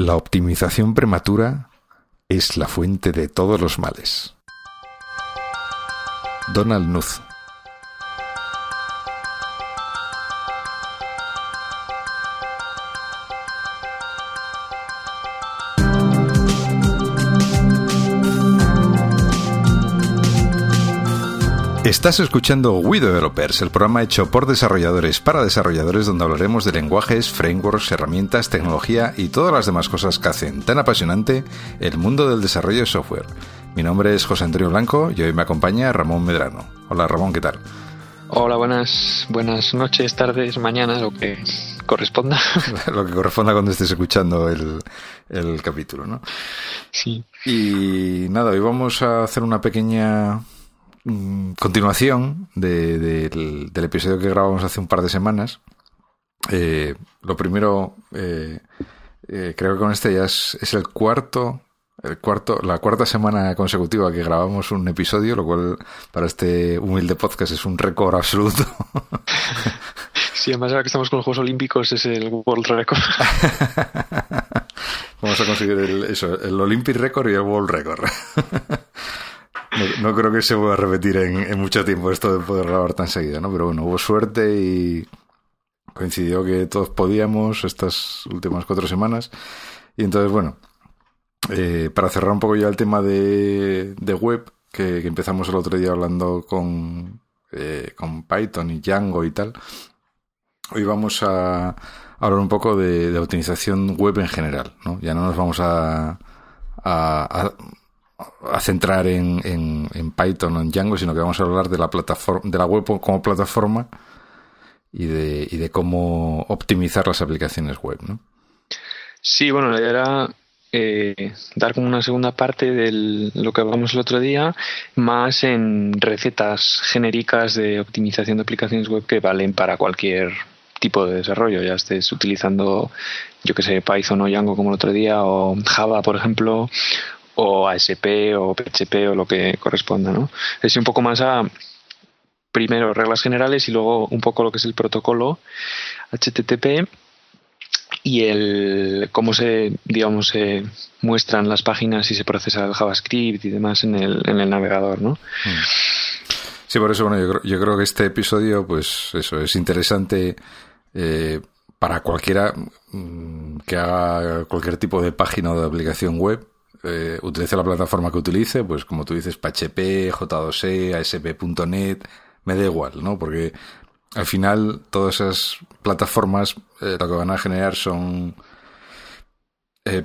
La optimización prematura es la fuente de todos los males. Donald Knuth Estás escuchando We Developers, el programa hecho por desarrolladores para desarrolladores donde hablaremos de lenguajes, frameworks, herramientas, tecnología y todas las demás cosas que hacen tan apasionante el mundo del desarrollo de software. Mi nombre es José Antonio Blanco y hoy me acompaña Ramón Medrano. Hola Ramón, ¿qué tal? Hola, buenas, buenas noches, tardes, mañanas, lo que corresponda. lo que corresponda cuando estés escuchando el, el capítulo, ¿no? Sí. Y nada, hoy vamos a hacer una pequeña Mm, continuación del, episodio que grabamos hace un par de semanas. Eh, lo primero, eh, eh, creo que con este ya es, el cuarto, el cuarto, la cuarta semana consecutiva que grabamos un episodio, lo cual para este humilde podcast es un récord absoluto. Sí, además ahora que estamos con los Juegos Olímpicos es el World Record. Vamos a conseguir el, eso, el Olympic Record y el World Record. No, creo que se vuelva a repetir en, mucho tiempo esto de poder grabar tan seguido, ¿no? Pero bueno, hubo suerte y coincidió que todos podíamos estas últimas cuatro semanas. Y entonces, bueno, eh, para cerrar un poco ya el tema de, web, que, empezamos el otro día hablando con, eh, con Python y Django y tal, hoy vamos a hablar un poco de, optimización web en general, ¿no? Ya no nos vamos a centrar en, en, Python o en Django, sino que vamos a hablar de la plataforma, de la web como plataforma y de, y de cómo optimizar las aplicaciones web, ¿no? Sí, bueno, la idea era eh, dar como una segunda parte de lo que hablamos el otro día, más en recetas genéricas de optimización de aplicaciones web que valen para cualquier tipo de desarrollo, ya estés utilizando, yo que sé, Python o Django como el otro día, o Java, por ejemplo, o ASP o PHP o lo que corresponda, ¿no? Es un poco más a primero reglas generales y luego un poco lo que es el protocolo HTTP y el cómo se digamos muestran las páginas y se procesa el JavaScript y demás en el, en el navegador, ¿no? Mm. Sí, por eso bueno, yo creo, yo creo que este episodio, pues eso es interesante eh, para cualquiera mm, que haga cualquier tipo de página o de aplicación web eh, utilice la plataforma que utilice, pues como tú dices, PHP, J2E, ASP.NET, me da igual, ¿no? Porque al final todas esas plataformas eh, lo que van a generar son eh,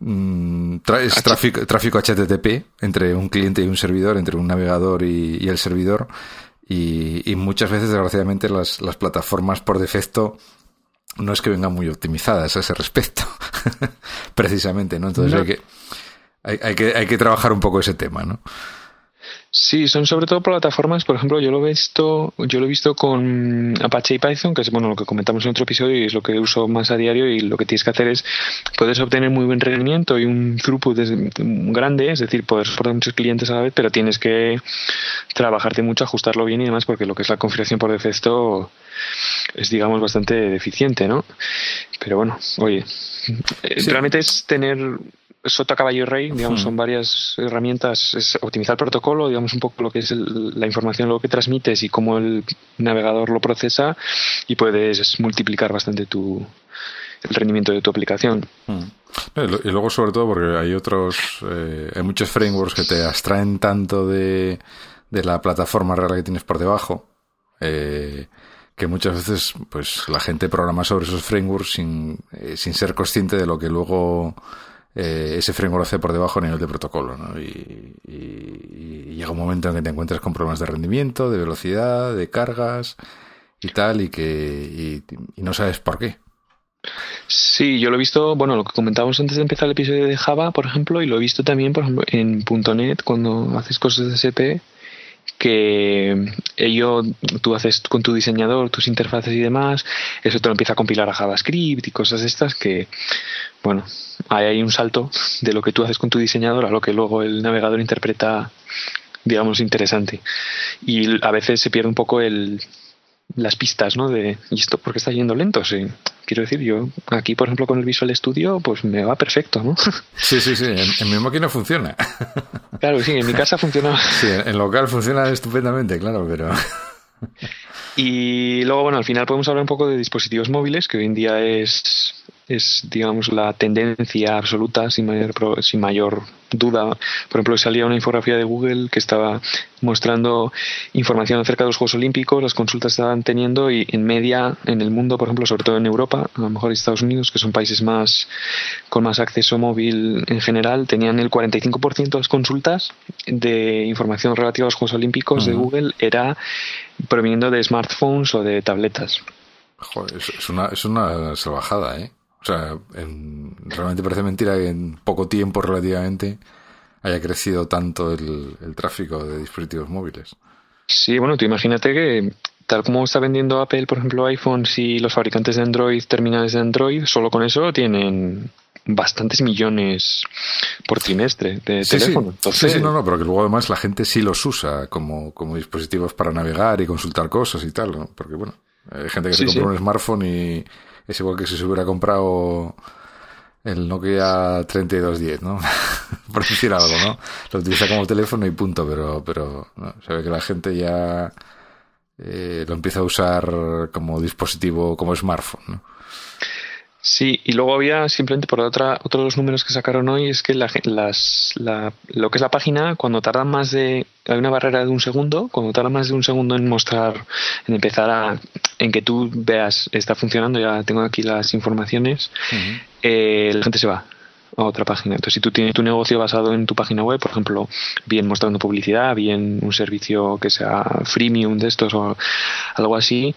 mm, es tráfico, tráfico, HTTP entre un cliente y un servidor, entre un navegador y, el servidor. Y, muchas veces, desgraciadamente, las, las plataformas por defecto no es que vengan muy optimizadas a ese respecto, precisamente, ¿no? Entonces hay que hay, hay, que, hay que trabajar un poco ese tema, ¿no? Sí, son sobre todo plataformas, por ejemplo, yo lo he visto, yo lo he visto con Apache y Python, que es bueno lo que comentamos en otro episodio y es lo que uso más a diario y lo que tienes que hacer es puedes obtener muy buen rendimiento y un throughput grande, es decir, poder soportar muchos clientes a la vez, pero tienes que trabajarte mucho, ajustarlo bien y demás, porque lo que es la configuración por defecto es digamos bastante deficiente, ¿no? Pero bueno, oye, realmente es tener Sota Caballo y Rey, digamos, son varias herramientas, es optimizar el protocolo, digamos, un poco lo que es la información, lo que transmites y cómo el navegador lo procesa y puedes multiplicar bastante tu, el rendimiento de tu aplicación. Y luego, sobre todo, porque hay otros, eh, hay muchos frameworks que te abstraen tanto de, de la plataforma real que tienes por debajo, eh, que muchas veces, pues, la gente programa sobre esos frameworks sin, eh, sin ser consciente de lo que luego eh, ese framework hace por debajo a nivel de protocolo. ¿no? Y, llega un momento en que te encuentras con problemas de rendimiento, de velocidad, de cargas y tal, y que y, no sabes por qué. Sí, yo lo he visto, bueno, lo que comentábamos antes de empezar el episodio de Java, por ejemplo, y lo he visto también, por ejemplo, en .NET, cuando haces cosas de SP, que ello tú haces con tu diseñador tus interfaces y demás, eso te lo empieza a compilar a JavaScript y cosas estas que, bueno, hay ahí un salto de lo que tú haces con tu diseñador a lo que luego el navegador interpreta, digamos, interesante. Y a veces se pierde un poco el, las pistas, ¿no? De, ¿y esto por qué está yendo lento? Sí. quiero decir, yo aquí, por ejemplo, con el Visual Studio, pues me va perfecto, ¿no? Sí, sí, sí, en, mi máquina funciona. Claro, sí, en mi casa funciona. Sí, en local funciona estupendamente, claro, pero... Y luego, bueno, al final podemos hablar un poco de dispositivos móviles, que hoy en día es, es digamos, la tendencia absoluta, sin mayor, sin mayor duda. Por ejemplo, salía una infografía de Google que estaba mostrando información acerca de los Juegos Olímpicos, las consultas que estaban teniendo y en media en el mundo, por ejemplo, sobre todo en Europa, a lo mejor Estados Unidos, que son países más con más acceso móvil en general, tenían el 45% de las consultas de información relativa a los Juegos Olímpicos de Google era proveniendo de smartphones o de tabletas. Joder, es, una, es una salvajada, ¿eh? O sea, realmente parece mentira que en poco tiempo relativamente haya crecido tanto el, tráfico de dispositivos móviles. Sí, bueno, tú imagínate que tal como está vendiendo Apple, por ejemplo, iPhones y los fabricantes de Android, terminales de Android, solo con eso tienen bastantes millones por trimestre de teléfono. Sí. sí, no, no, pero que luego además la gente sí los usa como, como dispositivos para navegar y consultar cosas y tal, ¿no? Porque bueno, hay gente que se compra un smartphone y es igual que si se hubiera comprado el Nokia 3210, ¿no? Por decir algo, ¿no? Lo utiliza como teléfono y punto, pero, pero ¿no? se ve que la gente ya eh, lo empieza a usar como dispositivo, como smartphone, ¿no? Sí, y luego había simplemente por otra, otro de los números que sacaron hoy es que la, las, la, lo que es la página, cuando tarda más de. Hay una barrera de un segundo, cuando tarda más de un segundo en mostrar, en empezar a. en que tú veas, está funcionando, ya tengo aquí las informaciones, eh, la gente se va a otra página. Entonces, si tú tienes tu negocio basado en tu página web, por ejemplo, bien mostrando publicidad, bien un servicio que sea freemium de estos o algo así,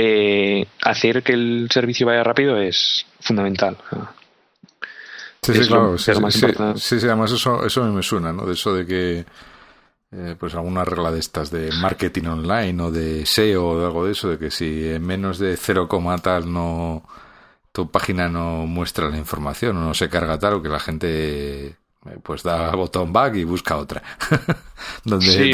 eh, hacer que el servicio vaya rápido es fundamental. Sí, sí, claro. Sí, sí, además eso, eso me suena, ¿no? De eso de que, eh, pues alguna regla de estas de marketing online o de SEO o de algo de eso, de que si en menos de 0, tal no, tu página no muestra la información o no se carga tal o que la gente eh, pues da botón back y busca otra. donde, sí,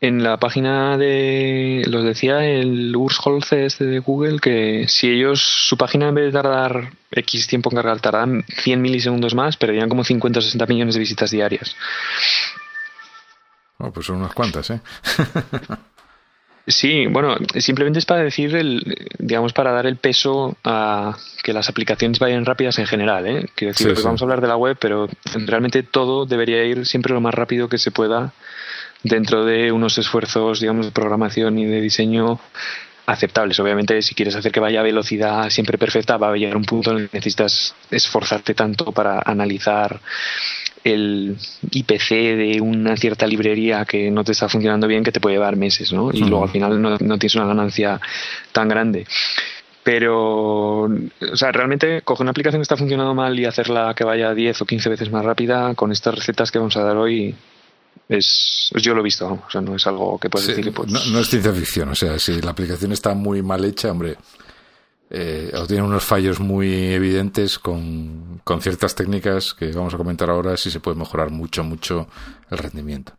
en la página de, los decía el Urs Holze este de Google, que si ellos, su página en vez de tardar X tiempo en cargar, tardan 100 milisegundos más, perderían como 50 o 60 millones de visitas diarias. Oh, pues son unas cuantas, ¿eh? Sí, bueno, simplemente es para decir, el, digamos, para dar el peso a que las aplicaciones vayan rápidas en general. ¿eh? Quiero decir, que vamos a hablar de la web, pero realmente todo debería ir siempre lo más rápido que se pueda dentro de unos esfuerzos, digamos, de programación y de diseño aceptables. Obviamente, si quieres hacer que vaya a velocidad siempre perfecta, va a llegar un punto en el que necesitas esforzarte tanto para analizar el IPC de una cierta librería que no te está funcionando bien que te puede llevar meses, ¿no? Y luego al final no, no, tienes una ganancia tan grande. Pero, o sea, realmente coger una aplicación que está funcionando mal y hacerla que vaya 10 o 15 veces más rápida con estas recetas que vamos a dar hoy es yo lo he visto, o sea, no es algo que puedes decir que pues... no, es ciencia ficción, o sea, si la aplicación está muy mal hecha, hombre, eh, o tiene unos fallos muy evidentes con, con ciertas técnicas que vamos a comentar ahora, sí se puede mejorar mucho, mucho el rendimiento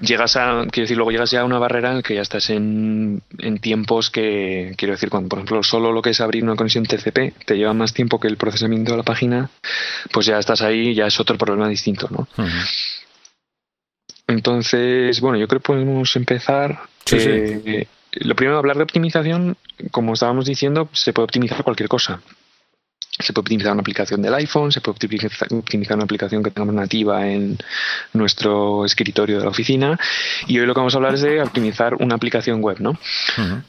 llegas a, quiero decir, luego llegas ya a una barrera en que ya estás en, en, tiempos que, quiero decir, cuando por ejemplo solo lo que es abrir una conexión TCP te lleva más tiempo que el procesamiento de la página, pues ya estás ahí, ya es otro problema distinto, ¿no? Entonces, bueno, yo creo que podemos empezar. Eh, lo primero, hablar de optimización, como estábamos diciendo, se puede optimizar cualquier cosa. Se puede optimizar una aplicación del iPhone, se puede optimizar una aplicación que tengamos nativa en nuestro escritorio de la oficina. Y hoy lo que vamos a hablar es de optimizar una aplicación web, ¿no?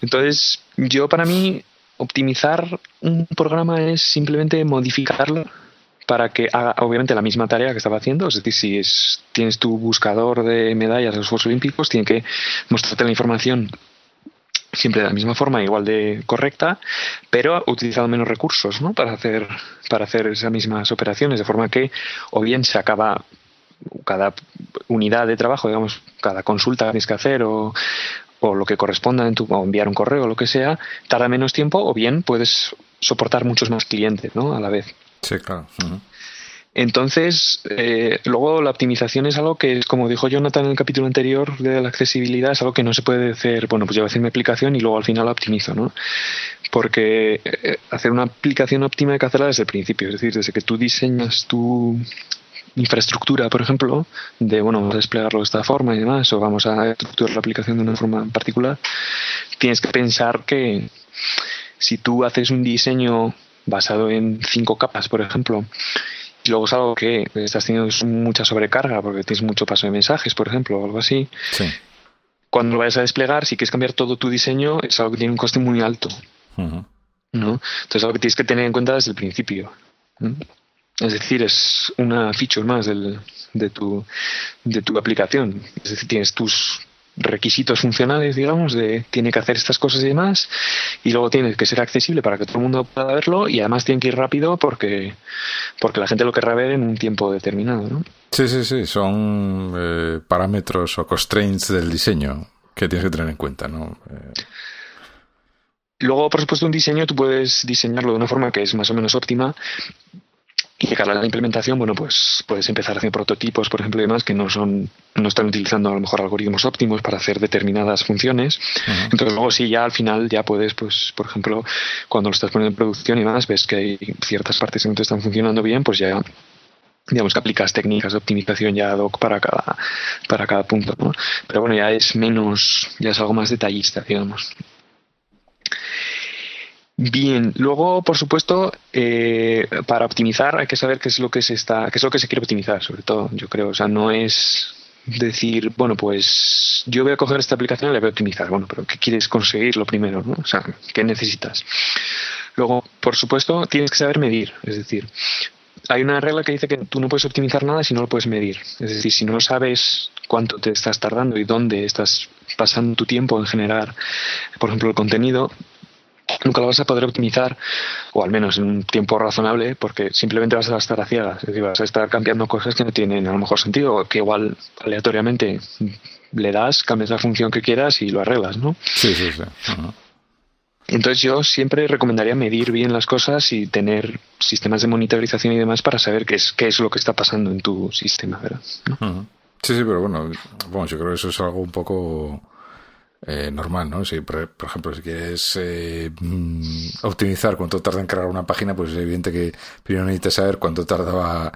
Entonces, yo para mí, optimizar un programa es simplemente modificarlo para que haga obviamente la misma tarea que estaba haciendo. Es decir, si es, tienes tu buscador de medallas de los Juegos Olímpicos, tiene que mostrarte la información siempre de la misma forma, igual de correcta, pero utilizando menos recursos ¿no? para, hacer, para hacer esas mismas operaciones, de forma que o bien se acaba cada unidad de trabajo, digamos, cada consulta que tienes que hacer o, o lo que corresponda en tu, o enviar un correo o lo que sea, tarda menos tiempo o bien puedes soportar muchos más clientes ¿no? a la vez. Sí, claro. Entonces, eh, luego la optimización es algo que, como dijo Jonathan en el capítulo anterior de la accesibilidad, es algo que no se puede hacer, bueno, pues yo voy a hacer mi aplicación y luego al final la optimizo, ¿no? Porque eh, hacer una aplicación óptima hay que hacerla desde el principio, es decir, desde que tú diseñas tu infraestructura, por ejemplo, de, bueno, vamos a desplegarlo de esta forma y demás, o vamos a estructurar la aplicación de una forma particular, tienes que pensar que si tú haces un diseño basado en cinco capas, por ejemplo, y luego es algo que estás teniendo mucha sobrecarga porque tienes mucho paso de mensajes, por ejemplo, o algo así. Cuando lo vayas a desplegar, si quieres cambiar todo tu diseño, es algo que tiene un coste muy alto. ¿no? Entonces, es algo que tienes que tener en cuenta desde el principio. Es decir, es una feature más del, de, tu, de tu aplicación. Es decir, tienes tus requisitos funcionales, digamos, de tiene que hacer estas cosas y demás, y luego tiene que ser accesible para que todo el mundo pueda verlo, y además tiene que ir rápido porque, porque la gente lo querrá ver en un tiempo determinado, ¿no? Sí, sí, sí, son eh, parámetros o constraints del diseño que tienes que tener en cuenta, ¿no? Eh... Luego, por supuesto, un diseño tú puedes diseñarlo de una forma que es más o menos óptima, y de cara a la implementación, bueno, pues puedes empezar haciendo prototipos, por ejemplo, y demás, que no son, no están utilizando a lo mejor algoritmos óptimos para hacer determinadas funciones. Entonces luego sí, ya al final ya puedes, pues, por ejemplo, cuando lo estás poniendo en producción y demás, ves que hay ciertas partes que no te están funcionando bien, pues ya digamos que aplicas técnicas de optimización ya ad hoc para cada, para cada punto, ¿no? Pero bueno, ya es menos, ya es algo más detallista, digamos. Bien, luego, por supuesto, eh, para optimizar hay que saber qué es lo que se está, qué es lo que se quiere optimizar, sobre todo, yo creo. O sea, no es decir, bueno, pues yo voy a coger esta aplicación y la voy a optimizar. Bueno, pero ¿qué quieres conseguir lo primero? ¿no? O sea, ¿qué necesitas? Luego, por supuesto, tienes que saber medir. Es decir, hay una regla que dice que tú no puedes optimizar nada si no lo puedes medir. Es decir, si no sabes cuánto te estás tardando y dónde estás pasando tu tiempo en generar, por ejemplo, el contenido, nunca lo vas a poder optimizar, o al menos en un tiempo razonable, porque simplemente vas a estar a ciegas. Es decir, vas a estar cambiando cosas que no tienen a lo mejor sentido, o que igual aleatoriamente le das, cambias la función que quieras y lo arreglas, ¿no? Sí, sí, sí. Entonces yo siempre recomendaría medir bien las cosas y tener sistemas de monitorización y demás para saber qué es, qué es lo que está pasando en tu sistema, ¿verdad? Sí, sí, pero bueno, bueno, yo creo que eso es algo un poco eh, normal, ¿no? Si, por, ejemplo, si quieres eh, mm, optimizar cuánto tarda en cargar una página, pues es evidente que primero necesitas saber cuánto tardaba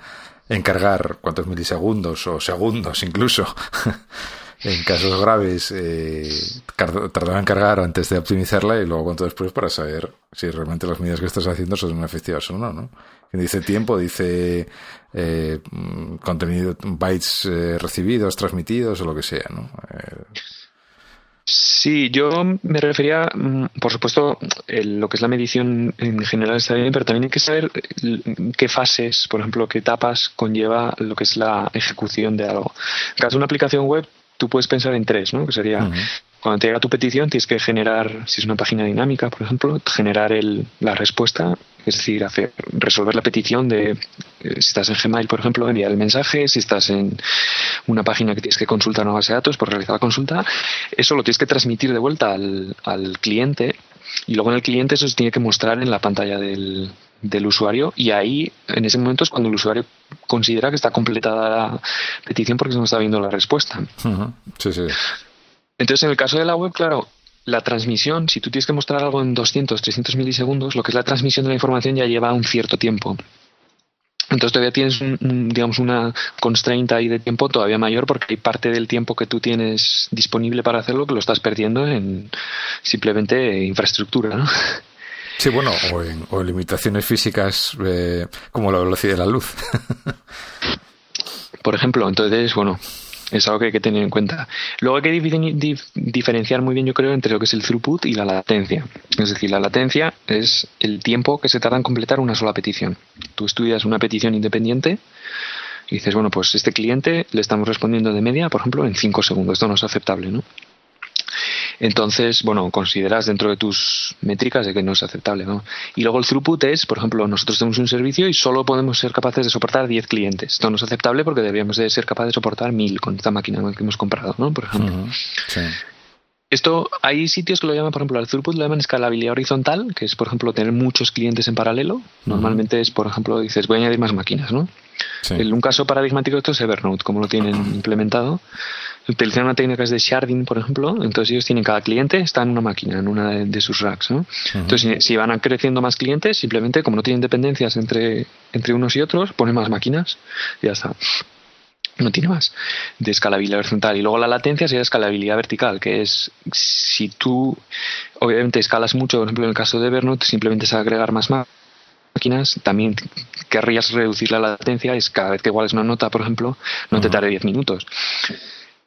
en cargar, cuántos milisegundos o segundos incluso. en casos graves eh, en cargar antes de optimizarla y luego cuánto después para saber si realmente las medidas que estás haciendo son efectivas o no, ¿no? Dice tiempo, dice eh, mm, contenido, bytes eh, recibidos, transmitidos o lo que sea, ¿no? Sí, yo me refería, mm, por supuesto, lo que es la medición en general está bien, pero también hay que saber qué fases, por ejemplo, qué etapas conlleva lo que es la ejecución de algo. En caso de una aplicación web, tú puedes pensar en tres, ¿no? Que sería cuando te llega tu petición, tienes que generar, si es una página dinámica, por ejemplo, generar el, la respuesta, es decir, hacer, resolver la petición de, eh, si estás en Gmail, por ejemplo, enviar el mensaje, si estás en una página que tienes que consultar una base de datos, por realizar la consulta, eso lo tienes que transmitir de vuelta al, al cliente y luego en el cliente eso se tiene que mostrar en la pantalla del, usuario y ahí en ese momento es cuando el usuario considera que está completada la petición porque se no está viendo la respuesta. Sí, sí. Entonces, en el caso de la web, claro, la transmisión, si tú tienes que mostrar algo en 200, 300 milisegundos, lo que es la transmisión de la información ya lleva un cierto tiempo. Entonces todavía tienes, digamos, una constraint ahí de tiempo todavía mayor porque hay parte del tiempo que tú tienes disponible para hacerlo que lo estás perdiendo en simplemente infraestructura, ¿no? Sí, bueno, o en, limitaciones físicas eh, como la velocidad de la luz. Por ejemplo, entonces, bueno, es algo que hay que tener en cuenta. Luego hay que diferenciar muy bien, yo creo, entre lo que es el throughput y la latencia. Es decir, la latencia es el tiempo que se tarda en completar una sola petición. Tú estudias una petición independiente y dices, bueno, pues este cliente le estamos respondiendo de media, por ejemplo, en 5 segundos. Esto no es aceptable, ¿no? Entonces, bueno, consideras dentro de tus métricas de que no es aceptable, ¿no? Y luego el throughput es, por ejemplo, nosotros tenemos un servicio y solo podemos ser capaces de soportar 10 clientes. Esto no es aceptable porque deberíamos de ser capaces de soportar 1000 con esta máquina que hemos comprado, ¿no? Por ejemplo. Esto, hay sitios que lo llaman, por ejemplo, el throughput lo llaman escalabilidad horizontal, que es, por ejemplo, tener muchos clientes en paralelo. Normalmente es, por ejemplo, dices, voy a añadir más máquinas, ¿no? un caso paradigmático de esto es Evernote, como lo tienen implementado. Utilizan una técnica de sharding, por ejemplo. Entonces ellos tienen cada cliente, está en una máquina, en una de, sus racks. ¿no? Entonces si, van creciendo más clientes, simplemente como no tienen dependencias entre, entre unos y otros, ponen más máquinas y ya está no tiene más de escalabilidad horizontal. Y luego la latencia sería escalabilidad vertical, que es si tú obviamente escalas mucho, por ejemplo en el caso de Evernote, simplemente es agregar más máquinas, también querrías reducir la latencia, es cada vez que iguales una nota, por ejemplo, no te tarde 10 minutos.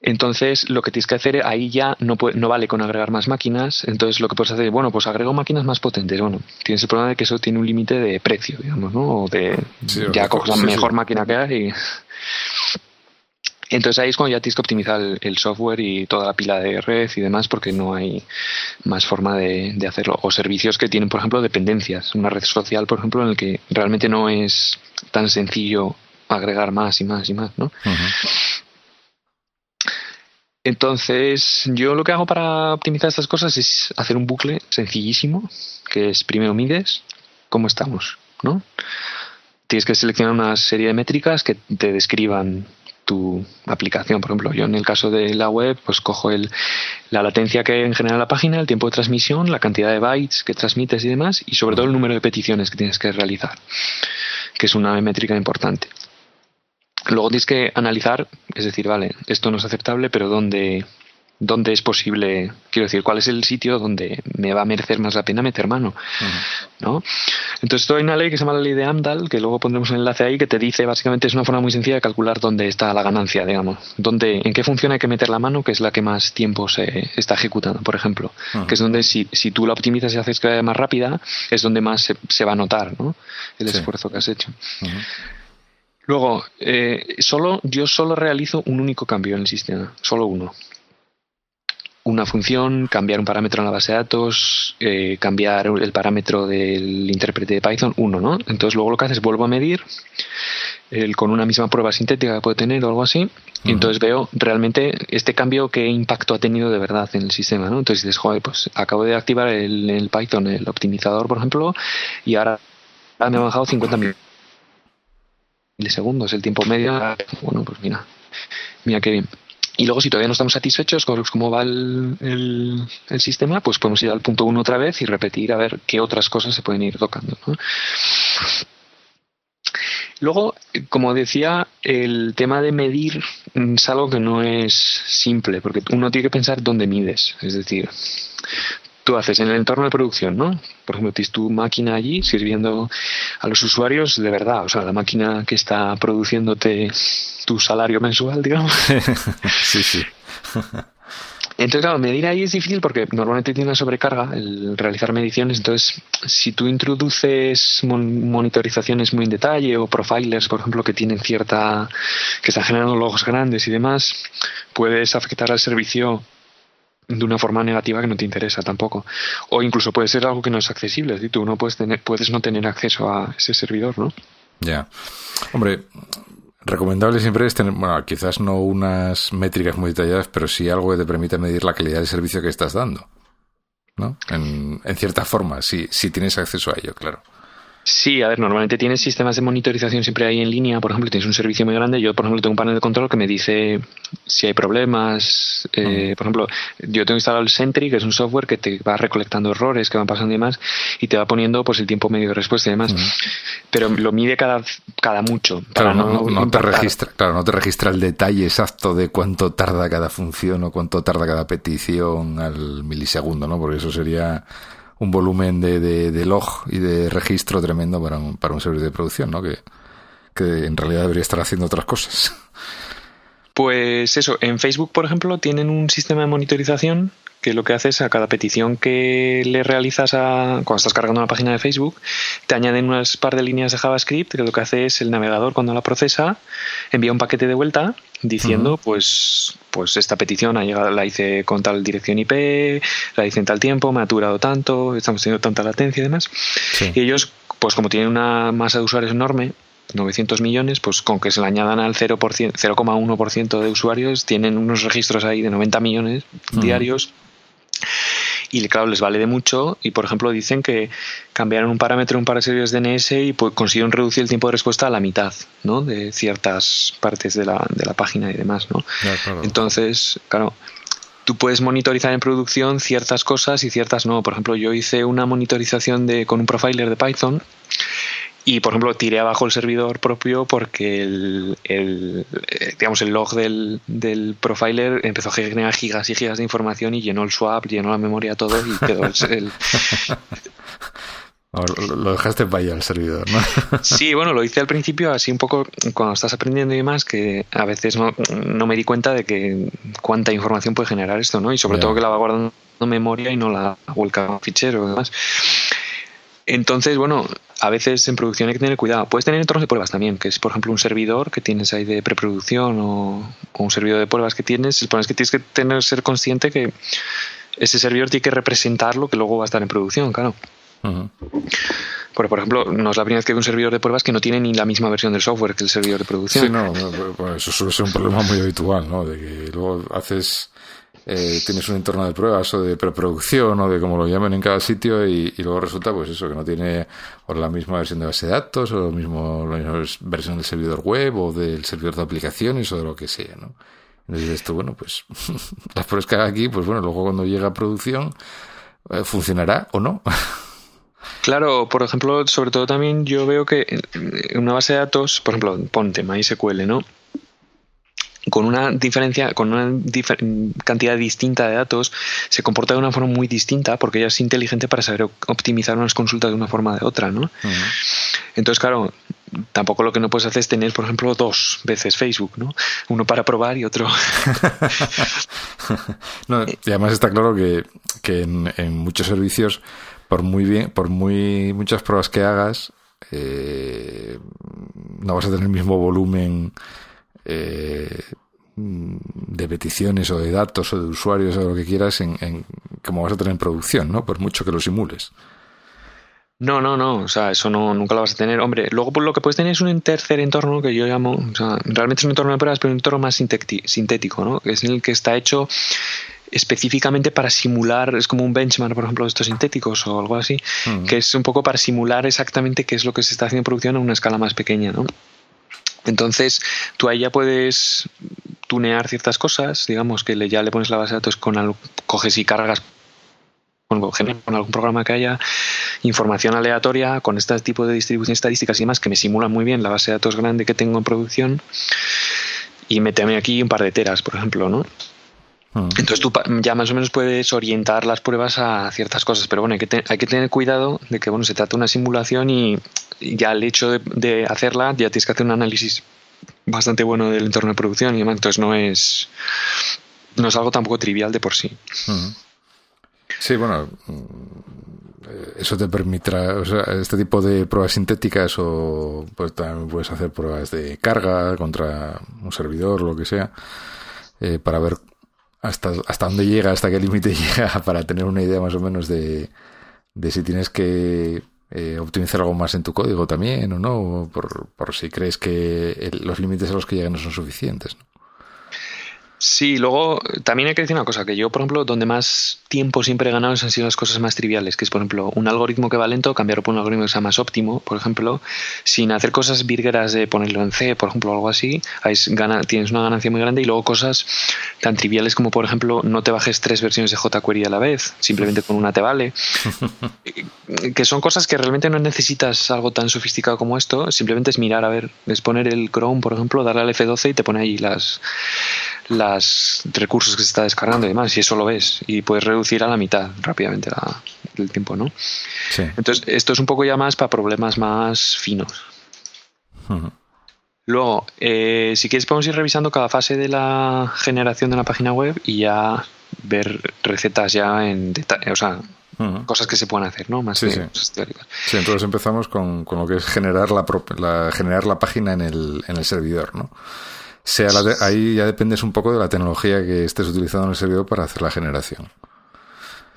Entonces, lo que tienes que hacer ahí ya no, no vale con agregar más máquinas. Entonces, lo que puedes hacer, bueno, pues agrego máquinas más potentes. Bueno, tienes el problema de que eso tiene un límite de precio, digamos, ¿no? O de ya coges la mejor máquina que hay y entonces ahí es cuando ya tienes que optimizar el, software y toda la pila de red y demás porque no hay más forma de, hacerlo. O servicios que tienen, por ejemplo, dependencias. Una red social, por ejemplo, en el que realmente no es tan sencillo agregar más y más y más, ¿no? Entonces, yo lo que hago para optimizar estas cosas es hacer un bucle sencillísimo, que es primero mides cómo estamos, ¿no? Tienes que seleccionar una serie de métricas que te describan tu aplicación. Por ejemplo, yo en el caso de la web, pues cojo el, la latencia que en general la página, el tiempo de transmisión, la cantidad de bytes que transmites y demás, y sobre todo el número de peticiones que tienes que realizar, que es una métrica importante. Luego tienes que analizar, es decir, vale, esto no es aceptable, pero ¿dónde, dónde es posible, quiero decir, cuál es el sitio donde me va a merecer más la pena meter mano, ¿no? Entonces, hay una ley que se llama la ley de Amdahl, que luego pondremos un enlace ahí, que te dice, básicamente, es una forma muy sencilla de calcular dónde está la ganancia, digamos, dónde, en qué función hay que meter la mano, que es la que más tiempo se está ejecutando, por ejemplo, que es donde si, si tú la optimizas y haces que vaya más rápida, es donde más se, va a notar, ¿no? El esfuerzo que has hecho. Luego, eh, solo, yo solo realizo un único cambio en el sistema, solo uno una función, cambiar un parámetro en la base de datos, eh, cambiar el parámetro del intérprete de Python, uno, ¿no? Entonces luego lo que haces es vuelvo a medir el, con una misma prueba sintética que puede tener o algo así, y entonces veo realmente este cambio qué impacto ha tenido de verdad en el sistema, ¿no? Entonces dices, joder, pues acabo de activar el, el Python, el optimizador, por ejemplo, y ahora me ha bajado 50 milisegundos el tiempo medio. Bueno, pues mira, mira qué bien. Y luego, si todavía no estamos satisfechos con cómo va el, sistema, pues podemos ir al punto uno otra vez y repetir a ver qué otras cosas se pueden ir tocando. Luego, como decía, el tema de medir es algo que no es simple, porque uno tiene que pensar dónde mides. Es decir, tú haces en el entorno de producción, ¿no? Por ejemplo, tienes tu máquina allí sirviendo a los usuarios de verdad, o sea, la máquina que está produciéndote tu salario mensual, digamos. sí, sí. Entonces, claro, medir ahí es difícil porque normalmente tiene una sobrecarga el realizar mediciones. Entonces, si tú introduces monitorizaciones muy en detalle o profilers, por ejemplo, que tienen cierta. que están generando logos grandes y demás, puedes afectar al servicio de una forma negativa que no te interesa tampoco. O incluso puede ser algo que no es accesible, tú no puedes, tener, puedes no tener acceso a ese servidor, ¿no? Ya. Hombre, recomendable siempre es tener, bueno, quizás no unas métricas muy detalladas, pero sí algo que te permite medir la calidad del servicio que estás dando. ¿No? En, en cierta forma, si, si tienes acceso a ello, claro. Sí, a ver, normalmente tienes sistemas de monitorización siempre ahí en línea. Por ejemplo, tienes un servicio muy grande. Yo, por ejemplo, tengo un panel de control que me dice si hay problemas. Eh, por ejemplo, yo tengo instalado el Sentry, que es un software que te va recolectando errores que van pasando y demás, y te va poniendo pues el tiempo medio de respuesta y demás. Pero lo mide cada, cada mucho. Claro, no, te registra, claro, no te registra el detalle exacto de cuánto tarda cada función o cuánto tarda cada petición al milisegundo, ¿no? Porque eso sería un volumen de, de, log y de registro tremendo para un, para un servidor de producción, ¿no? Que, que en realidad debería estar haciendo otras cosas. Pues eso, en Facebook, por ejemplo, tienen un sistema de monitorización que lo que hace es a cada petición que le realizas a, cuando estás cargando una página de Facebook, te añaden unas par de líneas de JavaScript que lo que hace es el navegador cuando la procesa envía un paquete de vuelta diciendo pues pues esta petición ha llegado, la hice con tal dirección IP, la hice en tal tiempo, me ha durado tanto, estamos teniendo tanta latencia y demás. Y ellos, pues como tienen una masa de usuarios enorme, 900 millones, pues con que se le añadan al 0,1% de usuarios, tienen unos registros ahí de 90 millones diarios y claro, les vale de mucho y por ejemplo dicen que cambiaron un parámetro en un par de servidores DNS y pues, consiguieron reducir el tiempo de respuesta a la mitad, ¿no? De ciertas partes de la, de la página y demás, ¿no? Entonces, claro, tú puedes monitorizar en producción ciertas cosas y ciertas no. Por ejemplo, yo hice una monitorización de, con un profiler de Python y por ejemplo tiré abajo el servidor propio porque el, el eh, digamos el log del, del, profiler empezó a generar gigas y gigas de información y llenó el swap, llenó la memoria todo y quedó el, Lo dejaste para allá el servidor, ¿no? Sí, bueno, lo hice al principio así un poco cuando estás aprendiendo y demás, que a veces no, no me di cuenta de que cuánta información puede generar esto, ¿no? Y sobre todo que la va guardando memoria y no la vuelca a fichero y demás. Entonces, bueno, a veces en producción hay que tener cuidado. Puedes tener entornos de pruebas también, que es por ejemplo un servidor que tienes ahí de preproducción o, un servidor de pruebas que tienes. El problema es que tienes que tener ser consciente que ese servidor tiene que representar lo que luego va a estar en producción, claro. Porque, por ejemplo, no es la primera vez que hay un servidor de pruebas que no tiene ni la misma versión del software que el servidor de producción. Sí, no, eso suele ser un problema muy habitual, ¿no? De que luego haces, eh, tienes un entorno de pruebas o de preproducción o de como lo llamen en cada sitio y, luego resulta, pues eso, que no tiene o la misma versión de base de datos o lo mismo, la misma versión del servidor web o del servidor de aplicaciones o de lo que sea, ¿no? Entonces esto, bueno, pues las pruebas que haga aquí, pues bueno, luego cuando llega a producción, eh, funcionará o no. Claro, por ejemplo, sobre todo también yo veo que una base de datos, por ejemplo, ponte MySQL, ¿no? Con una diferencia, con una cantidad distinta de datos, se comporta de una forma muy distinta porque ella es inteligente para saber optimizar unas consultas de una forma de otra, ¿no? Entonces, claro, tampoco lo que no puedes hacer es tener, por ejemplo, dos veces Facebook, ¿no? Uno para probar y otro. no, y además está claro que, en muchos servicios por muy bien, por muy muchas pruebas que hagas, eh, no vas a tener el mismo volumen eh, de peticiones o de datos o de usuarios o lo que quieras en, como vas a tener en producción, ¿no? Por mucho que lo simules. No, no, no, o sea, eso no, nunca lo vas a tener. Hombre, luego por lo que puedes tener es un tercer entorno que yo llamo, o sea, realmente es un entorno de pruebas, pero un entorno más sintético, ¿no? Es en el que está hecho específicamente para simular, es como un benchmark, por ejemplo, de estos sintéticos o algo así, mm. que es un poco para simular exactamente qué es lo que se está haciendo en producción a una escala más pequeña, ¿no? Entonces, tú ahí ya puedes tunear ciertas cosas, digamos que ya le pones la base de datos con algo, coges y cargas con, algún programa que haya información aleatoria con este tipo de distribución estadísticas y demás que me simulan muy bien la base de datos grande que tengo en producción y méteme aquí un par de teras, por ejemplo, ¿no? Mm. Entonces tú ya más o menos puedes orientar las pruebas a ciertas cosas, pero bueno, hay que, hay que tener cuidado de que bueno, se trata de una simulación y ya el hecho de, hacerla ya tienes que hacer un análisis bastante bueno del entorno de producción y demás, entonces no es no es algo tampoco trivial de por sí. Mm. Sí, bueno, mm, eso te permitirá, o sea, este tipo de pruebas sintéticas o pues también puedes hacer pruebas de carga contra un servidor o lo que sea, eh, para ver hasta, hasta dónde llega, hasta qué límite llega, para tener una idea más o menos de, de si tienes que eh, optimizar algo más en tu código también o no, por, por si crees que los límites a los que llegan no son suficientes. ¿no? Sí, luego también hay que decir una cosa, que yo, por ejemplo, donde más tiempo siempre he ganado han sido las cosas más triviales, que es, por ejemplo, un algoritmo que va lento, cambiarlo por un algoritmo que sea más óptimo, por ejemplo, sin hacer cosas virgueras de ponerlo en C, por ejemplo, algo así, tienes una ganancia muy grande y luego cosas tan triviales como, por ejemplo, no te bajes tres versiones de jQuery a la vez, simplemente con una te vale, que son cosas que realmente no necesitas algo tan sofisticado como esto, simplemente es mirar, a ver, es poner el Chrome, por ejemplo, darle al F12 y te pone ahí las los recursos que se está descargando y demás, y eso lo ves, y puedes reducir a la mitad rápidamente el tiempo, ¿no? Entonces, esto es un poco ya más para problemas más finos. Luego, eh, si quieres, podemos ir revisando cada fase de la generación de una página web y ya ver recetas ya en detalle, o sea, cosas que se pueden hacer, ¿no? Más sí, sí. Sí, entonces empezamos con, con, lo que es generar la, la, generar la página en el, en el servidor, ¿no? Sea ahí ya dependes un poco de la tecnología que estés utilizando en el servidor para hacer la generación.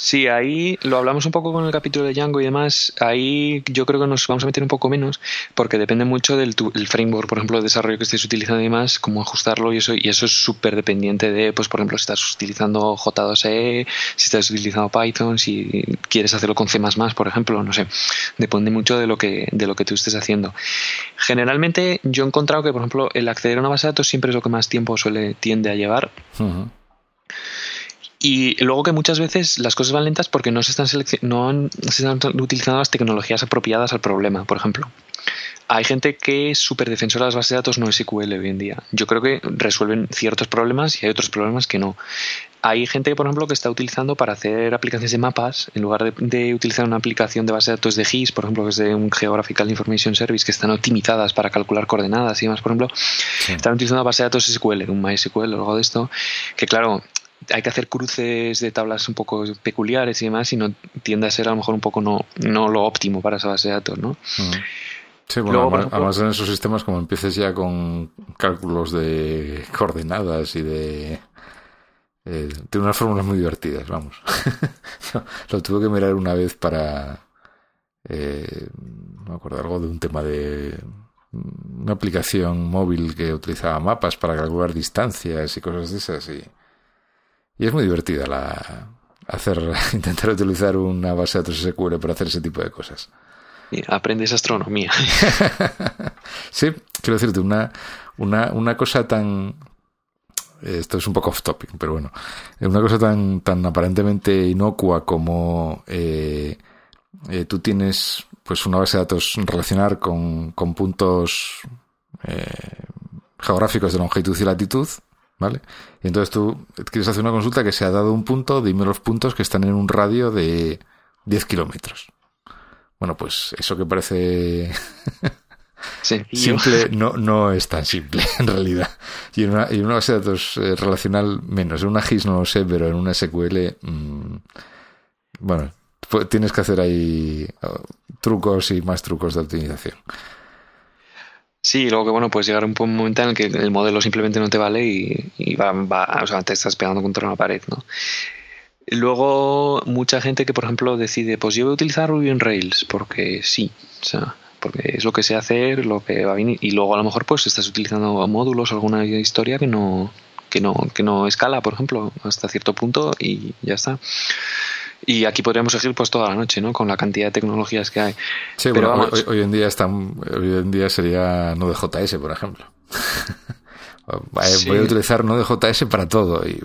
Sí, ahí lo hablamos un poco con el capítulo de Django y demás. Ahí yo creo que nos vamos a meter un poco menos porque depende mucho del framework, por ejemplo, de desarrollo que estés utilizando y demás, cómo ajustarlo y eso. Y eso es súper dependiente de, pues, por ejemplo, si estás utilizando J2E, si estás utilizando Python, si quieres hacerlo con C++, por ejemplo, no sé. Depende mucho de lo que, de lo que tú estés haciendo. Generalmente yo he encontrado que, por ejemplo, el acceder a una base de datos siempre es lo que más tiempo suele tiende a llevar. Y luego que muchas veces las cosas van lentas porque no se están, no se están utilizando las tecnologías apropiadas al problema, por ejemplo. Hay gente que es súper defensora de las bases de datos no SQL hoy en día. Yo creo que resuelven ciertos problemas y hay otros problemas que no. Hay gente, por ejemplo, que está utilizando para hacer aplicaciones de mapas, en lugar de, utilizar una aplicación de base de datos de GIS, por ejemplo, que es de un Geographical Information Service, que están optimizadas para calcular coordenadas y demás, por ejemplo, están utilizando base de datos SQL, un MySQL o algo de esto, que claro, hay que hacer cruces de tablas un poco peculiares y demás y no tiende a ser a lo mejor un poco no, no lo óptimo para esa base de datos, ¿no? Sí, bueno, además, en esos sistemas como empieces ya con cálculos de coordenadas y de... Eh, tiene unas fórmulas muy divertidas, vamos. lo tuve que mirar una vez para... Eh, no me acuerdo, algo de un tema de una aplicación móvil que utilizaba mapas para calcular distancias y cosas de esas y y es muy divertida la hacer intentar utilizar una base de datos SQL para hacer ese tipo de cosas. Aprendes astronomía. sí, quiero decirte, una, una, una cosa tan, esto es un poco off topic, pero bueno, una cosa tan, tan aparentemente inocua como eh, eh, tú tienes pues una base de datos relacionar con, con puntos eh, geográficos de longitud y latitud, ¿vale? Y entonces tú quieres hacer una consulta que se ha dado un punto, dime los puntos que están en un radio de 10 kilómetros. Bueno, pues eso que parece simple no, no es tan simple en realidad. Y en una, y una base de datos eh, relacional menos. En una GIS no lo sé, pero en una SQL, mmm, bueno, tienes que hacer ahí oh, trucos y más trucos de optimización. Sí, luego que bueno, pues llegar a un momento en el que el modelo simplemente no te vale y, va, va, o sea, te estás pegando contra una pared, ¿no? Luego, mucha gente que, por ejemplo, decide, pues yo voy a utilizar Ruby en Rails, porque sí, o sea, porque es lo que sé hacer, lo que va a venir, y luego a lo mejor pues estás utilizando módulos o alguna historia que no, que no, que no escala, por ejemplo, hasta cierto punto y ya está. Y aquí podríamos seguir pues toda la noche, ¿no? Con la cantidad de tecnologías que hay. Sí, Pero bueno, hoy, en día están, hoy en día sería Node.js, por ejemplo. Voy a utilizar Node.js para todo y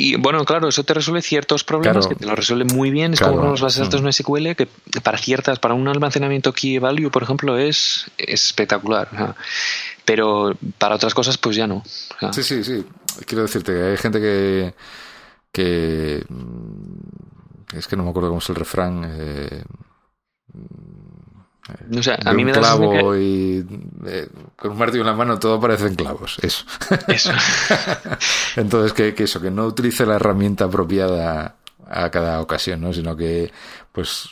y bueno, claro, eso te resuelve ciertos problemas que te lo resuelve muy bien. Es como los bases de datos mm. no SQL que para ciertas, para un almacenamiento key value, por ejemplo, es, espectacular. pero para otras cosas, pues ya no. sí, sí, sí. Quiero decirte que hay gente que que mm, es que no me acuerdo cómo es el refrán. Eh, no sé, a mí me da clavo y eh, con un martillo en la mano todo parecen clavos, eso. Eso. Entonces que, que, eso, que no utilice la herramienta apropiada a cada ocasión, ¿no? Sino que, pues,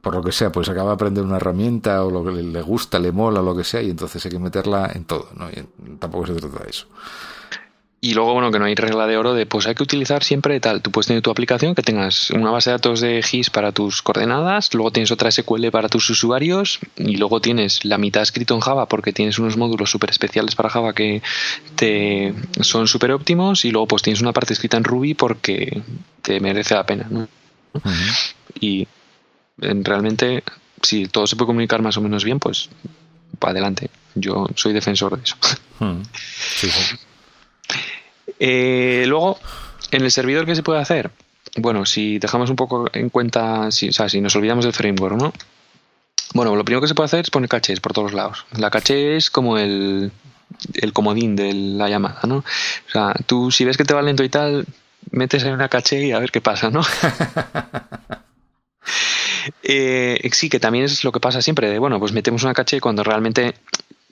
por lo que sea, pues acaba de aprender una herramienta o lo que le gusta, le mola, o lo que sea, y entonces hay que meterla en todo, ¿no? Y tampoco se trata de eso. Y luego, bueno, que no hay regla de oro de, pues hay que utilizar siempre tal. Tú puedes tener tu aplicación, que tengas una base de datos de GIS para tus coordenadas, luego tienes otra SQL para tus usuarios, y luego tienes la mitad escrito en Java porque tienes unos módulos súper especiales para Java que te son súper óptimos, y luego pues tienes una parte escrita en Ruby porque te merece la pena, ¿no? Y realmente, si todo se puede comunicar más o menos bien, pues para adelante. Yo soy defensor de eso. sí, sí. Eh, luego, en el servidor, ¿qué se puede hacer? Bueno, si dejamos un poco en cuenta, si, o sea, si nos olvidamos del framework, ¿no? Bueno, lo primero que se puede hacer es poner cachés por todos lados. La caché es como el, el comodín de la llamada, ¿no? O sea, tú si ves que te va lento y tal, metes en una caché y a ver qué pasa, ¿no? eh, sí, que también es lo que pasa siempre, de, bueno, pues metemos una caché cuando realmente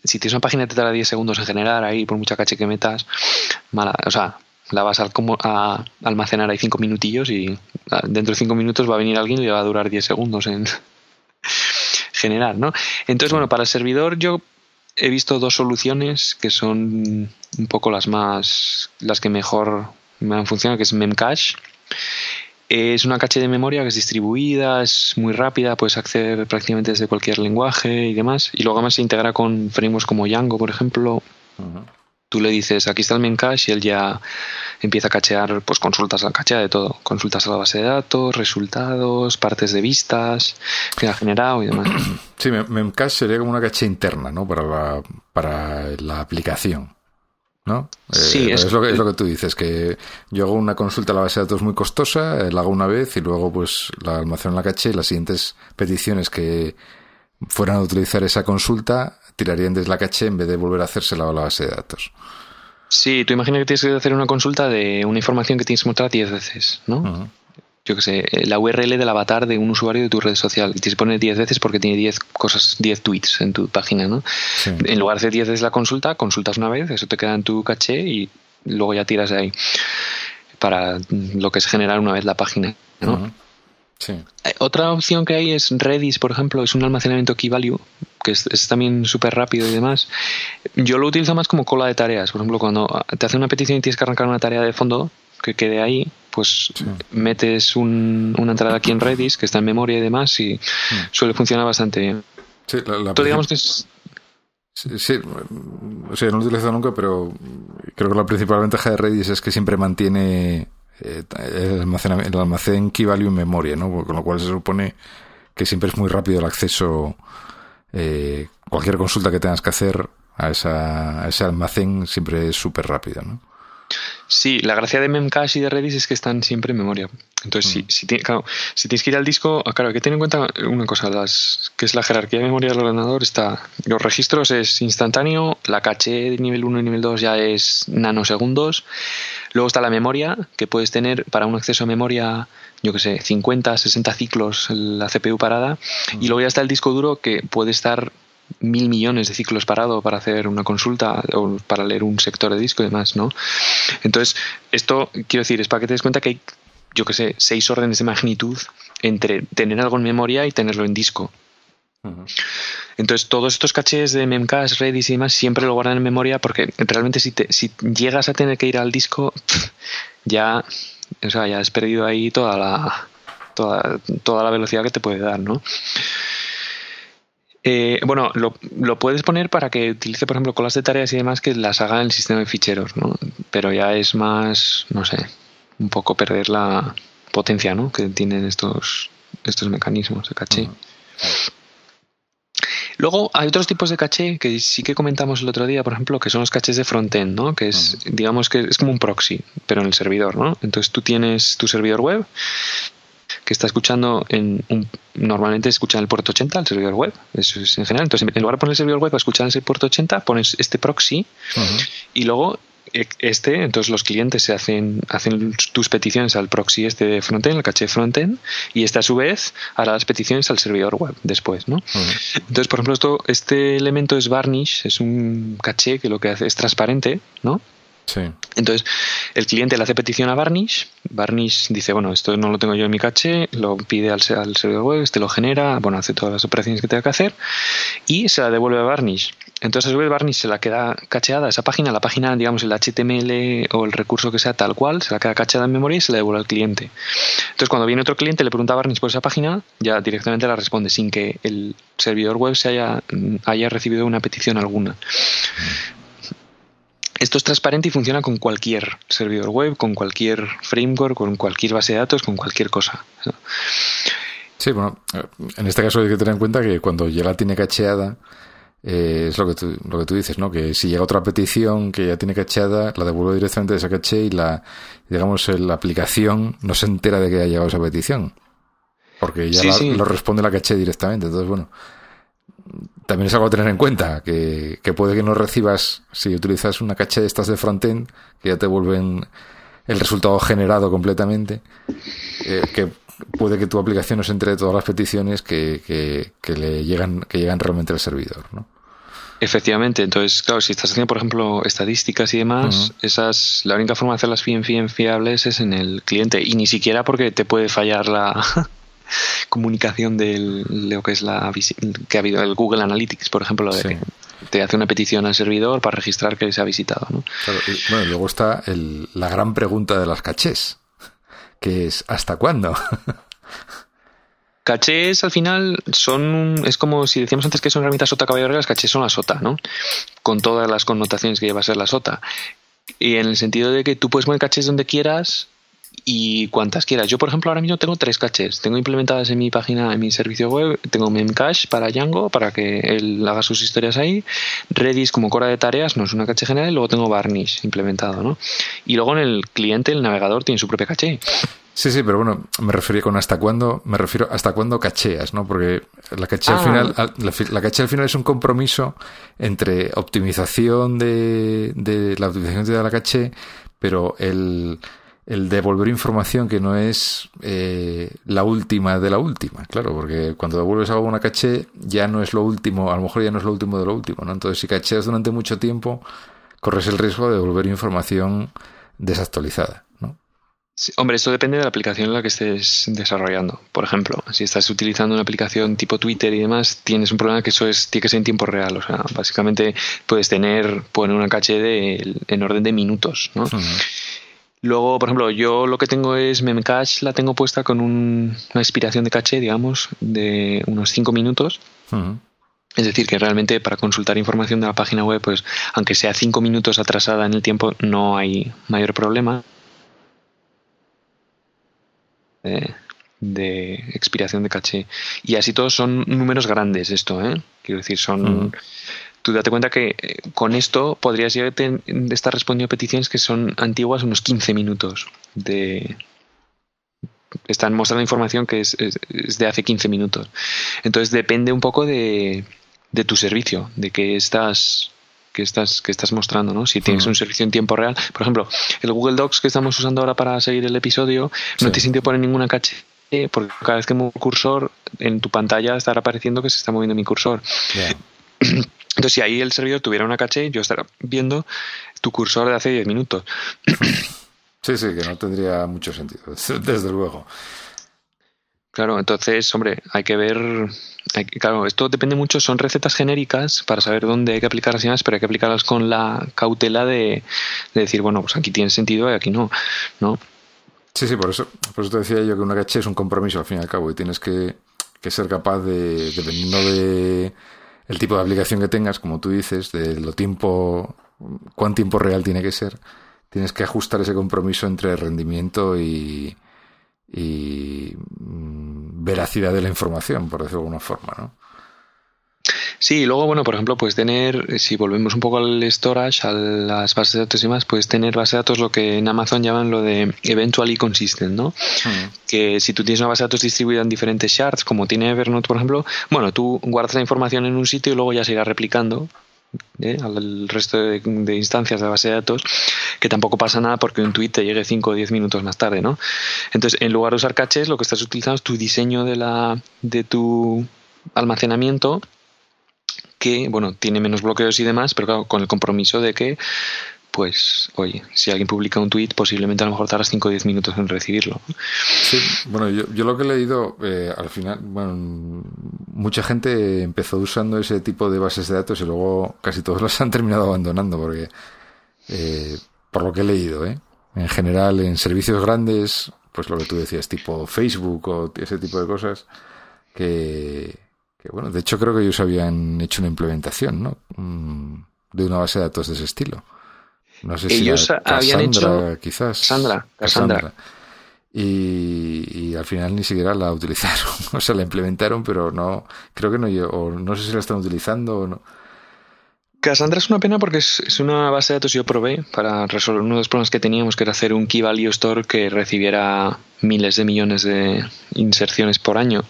si tienes una página que te tarda 10 segundos en generar ahí, por mucha caché que metas, mala, o sea, la vas a, a almacenar ahí 5 minutillos y ah, dentro de 5 minutos va a venir alguien y le va a durar 10 segundos en generar, ¿no? Entonces, bueno, para el servidor yo he visto dos soluciones que son un poco las más, las que mejor me han funcionado, que es Memcache Es una caché de memoria que es distribuida, es muy rápida, puedes acceder prácticamente desde cualquier lenguaje y demás. Y luego además se integra con frameworks como Django, por ejemplo. Tú le dices, aquí está el memcache y él ya empieza a cachear, pues consultas al cachea de todo. Consultas a la base de datos, resultados, partes de vistas que ha generado y demás. Sí, memcache sería como una caché interna, ¿no? Para la, para la aplicación. ¿No? Sí, eh, es, lo que, es lo que tú dices, que yo hago una consulta a la base de datos muy costosa, eh, la hago una vez y luego pues la almaceno en la caché y las siguientes peticiones que fueran a utilizar esa consulta tirarían desde la caché en vez de volver a hacérsela a la base de datos. Sí, tú imaginas que tienes que hacer una consulta de una información que tienes que mostrar 10 veces, ¿no? Yo qué sé, la URL del avatar de un usuario de tu red social. Y tienes que poner 10 veces porque tiene 10 cosas, 10 tweets en tu página, ¿no? En lugar de hacer 10 veces la consulta, consultas una vez, eso te queda en tu caché y luego ya tiras de ahí para lo que es generar una vez la página, ¿no? Sí. Eh, otra opción que hay es Redis, por ejemplo, es un almacenamiento key value que es, también súper rápido y demás. Yo lo utilizo más como cola de tareas. Por ejemplo, cuando te hace una petición y tienes que arrancar una tarea de fondo que quede ahí, pues metes una entrada aquí en Redis que está en memoria y demás y suele funcionar bastante bien. Sí, la, digamos que es... Sí, o sea, no lo he utilizado nunca, pero creo que la principal ventaja de Redis es que siempre mantiene eh, el, almacén, el almacén key value en memoria, ¿no? Con lo cual se supone que siempre es muy rápido el acceso eh, cualquier consulta que tengas que hacer a, esa, ese almacén siempre es súper rápida, ¿no? Sí, la gracia de Memcache y de Redis es que están siempre en memoria. Entonces, si, mm. si, si, tienes que ir al disco, ah, claro, hay que tener en cuenta una cosa, las, que es la jerarquía de memoria del ordenador. Está, los registros es instantáneo, la caché de nivel 1 y nivel 2 ya es nanosegundos. Luego está la memoria, que puedes tener para un acceso a memoria yo que sé, 50, 60 ciclos la CPU parada. Y luego ya está el disco duro que puede estar mil millones de ciclos parado para hacer una consulta o para leer un sector de disco y demás, ¿no? Entonces, esto, quiero decir, es para que te des cuenta que hay, yo que sé, seis órdenes de magnitud entre tener algo en memoria y tenerlo en disco. Entonces, todos estos cachés de Memcache, Redis y demás siempre lo guardan en memoria porque realmente si, te, si llegas a tener que ir al disco, ya o sea, ya has perdido ahí toda la, toda, toda la velocidad que te puede dar, ¿no? Eh, bueno, lo, lo, puedes poner para que utilice, por ejemplo, colas de tareas y demás que las haga en el sistema de ficheros, ¿no? Pero ya es más, no sé, un poco perder la potencia, ¿no? Que tienen estos, estos mecanismos de caché. Luego hay otros tipos de caché que sí que comentamos el otro día, por ejemplo, que son los cachés de frontend, ¿no? Que es, digamos que es como un proxy, pero en el servidor, ¿no? Entonces tú tienes tu servidor web que está escuchando en un, normalmente escucha en el puerto 80 el servidor web, eso es en general. Entonces, en lugar de poner el servidor web a escuchar en ese puerto 80, pones este proxy y luego e, este, entonces los clientes se hacen, hacen tus peticiones al proxy este de frontend, el caché frontend, y este a su vez hará las peticiones al servidor web después, ¿no? Entonces, por ejemplo, esto, este elemento es Varnish, es un caché que lo que hace es transparente, ¿no? Entonces, el cliente le hace petición a Varnish, Varnish dice, bueno, esto no lo tengo yo en mi caché, lo pide al, servidor web, este lo genera, bueno, hace todas las operaciones que tenga que hacer y se la devuelve a Varnish. Entonces, a su vez, Varnish se la queda cacheada esa página, la página, digamos, el HTML o el recurso que sea tal cual, se la queda cacheada en memoria y se la devuelve al cliente. Entonces, cuando viene otro cliente, le pregunta a Varnish por esa página, ya directamente la responde sin que el servidor web se haya, haya recibido una petición alguna. Esto es transparente y funciona con cualquier servidor web, con cualquier framework, con cualquier base de datos, con cualquier cosa. Sí, bueno, en este caso hay que tener en cuenta que cuando ya la tiene cacheada, eh, es lo que, tú, lo que tú dices, ¿no? Que si llega otra petición que ya tiene cacheada, la devuelve directamente de esa caché y la, digamos, la aplicación no se entera de que ha llegado esa petición. Porque ya lo responde la caché directamente. Entonces, bueno, también es algo a tener en cuenta, que, puede que no recibas, si utilizas una caché de estas de frontend, que ya te vuelven el resultado generado completamente, eh, que puede que tu aplicación no se entre de todas las peticiones que, que, le llegan, que llegan realmente al servidor, ¿no? Efectivamente, entonces, claro, si estás haciendo, por ejemplo, estadísticas y demás, esas, la única forma de hacerlas bien, bien fiables es en el cliente, y ni siquiera porque te puede fallar la, comunicación de lo que es la que ha habido el Google Analytics, por ejemplo, de que te hace una petición al servidor para registrar que se ha visitado. ¿no? bueno, luego está la gran pregunta de las cachés, que es ¿hasta cuándo? Cachés al final son, es como si decíamos antes que son herramientas sota caballo las cachés son la sota, ¿no? Con todas las connotaciones que lleva a ser la sota. Y en el sentido de que tú puedes poner cachés donde quieras y cuantas quieras. Yo, por ejemplo, ahora mismo tengo tres caches. Tengo implementadas en mi página, en mi servicio web. Tengo Memcache para Django, para que él haga sus historias ahí. Redis como cora de tareas, no es una caché general. Y luego tengo Varnish implementado, ¿no? Y luego en el cliente, el navegador, tiene su propia caché. Sí, sí, pero bueno, me refería con hasta cuándo, me refiero hasta cuándo cacheas, ¿no? Porque la caché al ah. final, la, caché al final es un compromiso entre optimización de, de la optimización de la caché, pero el, el devolver información que no es eh, la última de la última, claro, porque cuando devuelves algo a una caché ya no es lo último, a lo mejor ya no es lo último de lo último, ¿no? Entonces, si cacheas durante mucho tiempo, corres el riesgo de devolver información desactualizada, ¿no? hombre, esto depende de la aplicación en la que estés desarrollando. Por ejemplo, si estás utilizando una aplicación tipo Twitter y demás, tienes un problema que eso es, tiene que ser en tiempo real. O sea, básicamente puedes tener, poner una caché de, en orden de minutos, ¿no? Luego, por ejemplo, yo lo que tengo es Memcache, la tengo puesta con una expiración de caché, digamos, de unos 5 minutos. Es decir, que realmente para consultar información de la página web, pues aunque sea 5 minutos atrasada en el tiempo, no hay mayor problema. de expiración de caché. Y así todos son números grandes esto, ¿eh? Quiero decir, son tú date cuenta que eh, con esto podrías estar respondiendo peticiones que son antiguas unos 15 minutos de están mostrando información que es, de hace 15 minutos. Entonces depende un poco de, tu servicio, de qué estás que estás, que estás mostrando, ¿no? Si tienes un servicio en tiempo real. Por ejemplo, el Google Docs que estamos usando ahora para seguir el episodio no te siente poner ninguna caché porque cada vez que muevo el cursor en tu pantalla estará apareciendo que se está moviendo mi cursor. Entonces, si ahí el servidor tuviera una caché, yo estaría viendo tu cursor de hace 10 minutos. Sí, sí, que no tendría mucho sentido, desde luego. Claro, entonces, hombre, hay que ver. claro, esto depende mucho, son recetas genéricas para saber dónde hay que aplicarlas y más, pero hay que aplicarlas con la cautela de, decir, bueno, pues aquí tiene sentido y aquí no, ¿no? Sí, sí, por eso, por eso te decía yo que una caché es un compromiso al fin y al cabo y tienes que, que ser capaz de, dependiendo de el tipo de aplicación que tengas, como tú dices, de lo tiempo, cuán tiempo real tiene que ser, tienes que ajustar ese compromiso entre rendimiento y, mm, veracidad de la información, por decirlo de alguna forma, ¿no? Sí, y luego, bueno, por ejemplo, puedes tener, si volvemos un poco al storage, a las bases de datos y demás, puedes tener bases de datos lo que en Amazon llaman lo de eventually consistent, ¿no? Hmm. Que si tú tienes una base de datos distribuida en diferentes shards, como tiene Evernote, por ejemplo, bueno, tú guardas la información en un sitio y luego ya se irá replicando ¿eh? al resto de, instancias de base de datos, que tampoco pasa nada porque un tweet te llegue 5 o 10 minutos más tarde, ¿no? Entonces, en lugar de usar caches, lo que estás utilizando es tu diseño de, la, de tu almacenamiento bueno, tiene menos bloqueos y demás, pero con el compromiso de que, pues, oye, si alguien publica un tweet, posiblemente a lo mejor tardas 5 o 10 minutos en recibirlo. Sí, bueno, yo, yo lo que he leído, eh, al final, bueno, mucha gente empezó usando ese tipo de bases de datos y luego casi todos las han terminado abandonando, porque, eh, por lo que he leído, ¿eh? En general, en servicios grandes, pues lo que tú decías, tipo Facebook o ese tipo de cosas, que bueno, de hecho creo que ellos habían hecho una implementación, ¿no? Mm, de una base de datos de ese estilo. No sé ellos si habían hecho quizás. Cassandra, Cassandra. Y, al final ni siquiera la utilizaron. o sea, la implementaron, pero no, creo que no, o no sé si la están utilizando o no. Cassandra es una pena porque es, una base de datos que yo probé para resolver uno de los problemas que teníamos, que era hacer un Key Value Store que recibiera miles de millones de inserciones por año.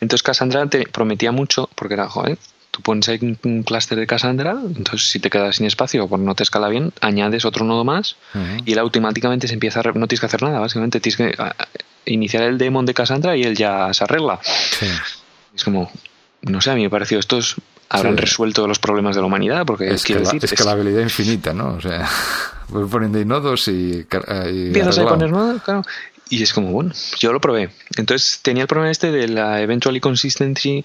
Entonces Cassandra te prometía mucho, porque era, joder, tú pones ahí un, clúster de Cassandra, entonces si te quedas sin espacio o no te escala bien, añades otro nodo más y él automáticamente se empieza a... No tienes que hacer nada, básicamente tienes que iniciar el daemon de Cassandra y él ya se arregla. Es como, no sé, a mí me pareció estos habrán resuelto los problemas de la humanidad, porque es quiero decir... Escalabilidad infinita, ¿no? O sea, voy poniendo nodos y... y Empiezas a poner nodos, claro. Y es como, bueno, yo lo probé. Entonces tenía el problema este de la eventually consistency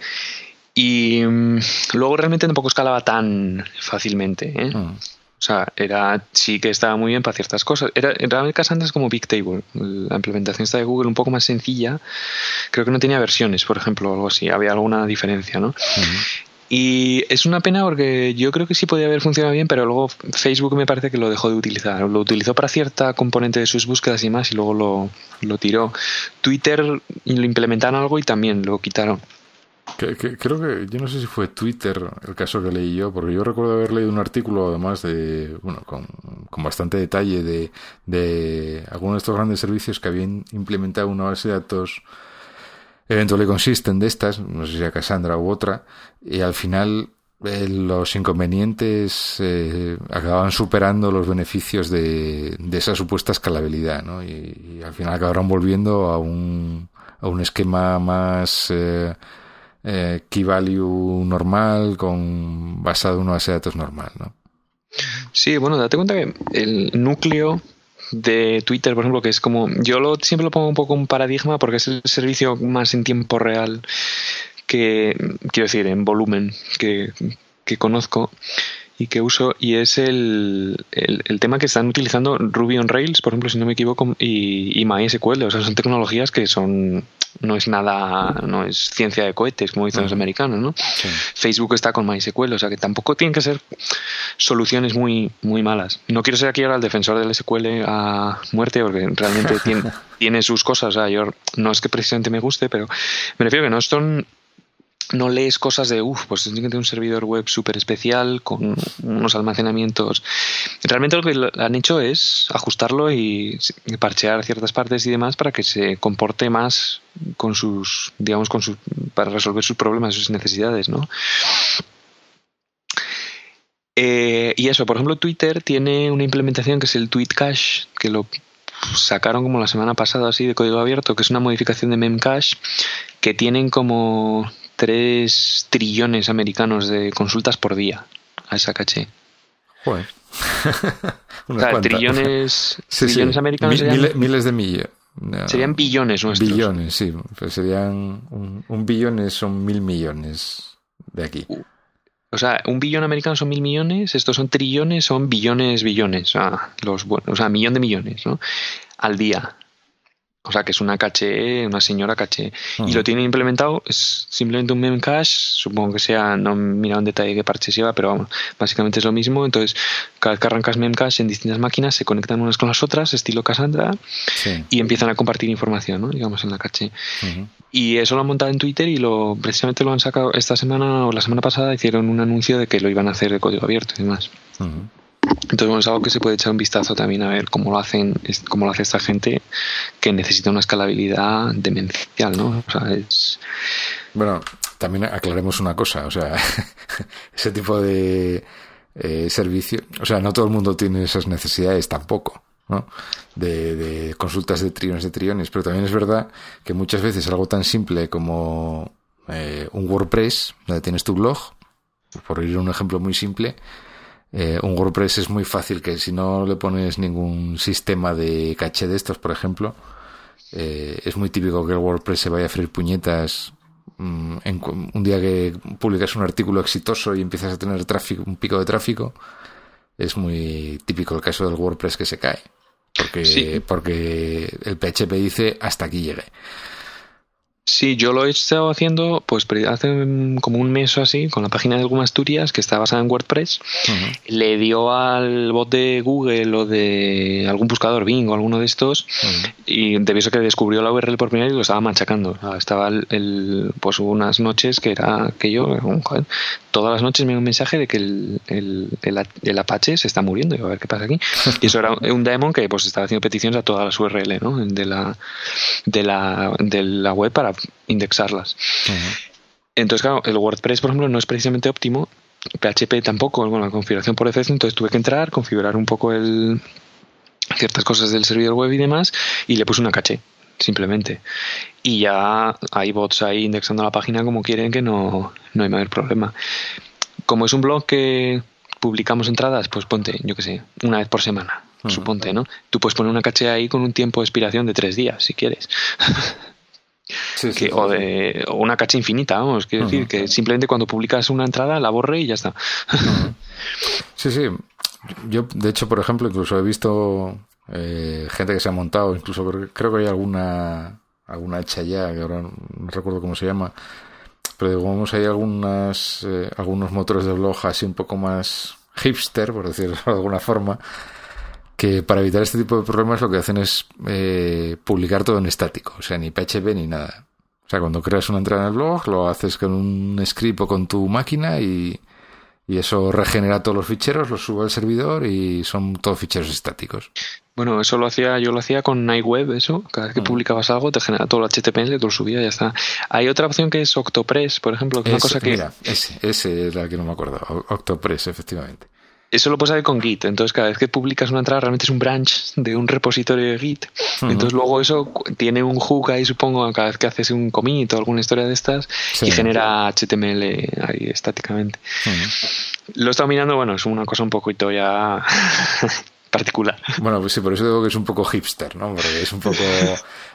y mm, luego realmente tampoco escalaba tan fácilmente. ¿eh? Mm. O sea, era sí que estaba muy bien para ciertas cosas. Era, realmente Cassandra es como Bigtable. La implementación está de Google un poco más sencilla. Creo que no tenía versiones, por ejemplo, o algo así. Había alguna diferencia, ¿no? Y es una pena porque yo creo que sí podía haber funcionado bien, pero luego Facebook me parece que lo dejó de utilizar. Lo utilizó para cierta componente de sus búsquedas y más y luego lo, lo tiró. Twitter lo implementaron algo y también lo quitaron. creo que, yo no sé si fue Twitter el caso que leí yo, porque yo recuerdo haber leído un artículo además de, bueno, con, con bastante detalle de, de algunos de estos grandes servicios que habían implementado una base de datos Eventually consisten de estas, no sé si a Cassandra u otra, y al final eh, los inconvenientes eh, acababan superando los beneficios de, de esa supuesta escalabilidad, ¿no? Y, al final acabaron volviendo a un, a un esquema más eh, eh, key value normal, con basado en una base de datos normal, ¿no? Sí, bueno, date cuenta que el núcleo de Twitter, por ejemplo, que es como, yo lo, siempre lo pongo un poco un paradigma porque es el servicio más en tiempo real que, quiero decir, en volumen que, que conozco y que uso y es el, el, tema que están utilizando Ruby on Rails, por ejemplo, si no me equivoco, y, y MySQL. O sea, son tecnologías que son no es nada, no es ciencia de cohetes, como dicen los americanos, ¿no? Facebook está con MySQL, o sea que tampoco tienen que ser soluciones muy, muy malas. No quiero ser aquí ahora el defensor del SQL a muerte, porque realmente tiene, tiene sus cosas. O sea, yo no es que precisamente me guste, pero me refiero que no son no lees cosas de, uff, pues tiene que tener un servidor web súper especial con unos almacenamientos. Realmente lo que han hecho es ajustarlo y parchear ciertas partes y demás para que se comporte más con sus, digamos, con sus, para resolver sus problemas, sus necesidades, ¿no? Eh, y eso, por ejemplo, Twitter tiene una implementación que es el Tweet Cache, que lo sacaron como la semana pasada así de código abierto, que es una modificación de Memcache que tienen como 3 trillones americanos de consultas por día a esa caché. Joder. trillones, trillones americanos. miles, de millones. Serían billones nuestros. Billones, sí. Pues serían. Un, billón son mil millones de aquí. O sea, un billón americano son mil millones, estos son trillones, son billones, billones. O sea, los, o sea, millón de millones, ¿no? Al día. O sea, que es una caché, una señora caché. Y lo tiene implementado, es simplemente un memcache, supongo que sea, no he mirado en detalle qué parche lleva, pero vamos, básicamente es lo mismo. Entonces, cada vez que arrancas memcache en distintas máquinas, se conectan unas con las otras, estilo Cassandra, y empiezan a compartir información, ¿no? digamos, en la caché. Y eso lo han montado en Twitter y lo precisamente lo han sacado esta semana o la semana pasada, hicieron un anuncio de que lo iban a hacer de código abierto y demás. Entonces, bueno, es algo que se puede echar un vistazo también a ver cómo lo hacen, cómo lo hace esta gente que necesita una escalabilidad demencial, ¿no? O sea, es... Bueno, también aclaremos una cosa, o sea, ese tipo de eh, servicio, o sea, no todo el mundo tiene esas necesidades tampoco. ¿no? De, consultas de trillones de trillones, pero también es verdad que muchas veces algo tan simple como eh, un WordPress, donde tienes tu blog, por ir a un ejemplo muy simple, eh, un WordPress es muy fácil que si no le pones ningún sistema de caché de estos, por ejemplo, eh, es muy típico que el WordPress se vaya a freír puñetas mm, en, un día que publicas un artículo exitoso y empiezas a tener tráfico, un pico de tráfico. Es muy típico el caso del WordPress que se cae. Porque, porque el PHP dice hasta aquí llegue. Sí, yo lo he estado haciendo pues hace como un mes o así con la página de Google Asturias que está basada en WordPress. Le dio al bot de Google o de algún buscador Bing o alguno de estos y debió ser que descubrió la URL por primera vez y lo estaba machacando. estaba el, pues unas noches que era que yo, todas las noches me dio un mensaje de que el, el, Apache se está muriendo y a ver qué pasa aquí. Y eso era un daemon que pues estaba haciendo peticiones a todas las URL ¿no? de, la, de, la, de la web para indexarlas. Entonces, claro, el WordPress, por ejemplo, no es precisamente óptimo. PHP tampoco, con la configuración por defecto, entonces tuve que entrar, configurar un poco el ciertas cosas del servidor web y demás, y le puse una caché, simplemente. Y ya hay bots ahí indexando la página como quieren, que no, no hay mayor problema. Como es un blog que publicamos entradas, pues ponte, yo qué sé, una vez por semana, suponte, ¿no? Tú puedes poner una caché ahí con un tiempo de expiración de tres días, si quieres. o, de, una cacha infinita, vamos, quiero decir que simplemente cuando publicas una entrada la borre y ya está. sí, sí. yo, de hecho, por ejemplo, incluso he visto eh, gente que se ha montado, incluso creo, que hay alguna alguna hecha ya, que ahora no recuerdo cómo se llama, pero digamos hay algunas eh, algunos motores de blog así un poco más hipster, por decirlo de alguna forma, que para evitar este tipo de problemas lo que hacen es eh, publicar todo en estático, o sea, ni PHP ni nada. O sea, cuando creas una entrada en el blog, lo haces con un script o con tu máquina y, y eso regenera todos los ficheros, los sube al servidor y son todos ficheros estáticos. Bueno, eso lo hacía, yo lo hacía con Nightweb, eso. Cada vez que mm. publicabas algo te genera todo el HTML, te lo subía y ya está. Hay otra opción que es Octopress, por ejemplo, que es una cosa que. Mira, ese, ese es la que no me acuerdo. Octopress, efectivamente. Eso lo puedes hacer con Git. Entonces, cada vez que publicas una entrada, realmente es un branch de un repositorio de Git. Entonces, luego eso tiene un hook ahí, supongo, cada vez que haces un commit o alguna historia de estas y genera HTML ahí estáticamente. Lo he estado mirando, bueno, es una cosa un poquito ya particular. Bueno, pues sí, por eso digo que es un poco hipster, ¿no? Porque es un poco.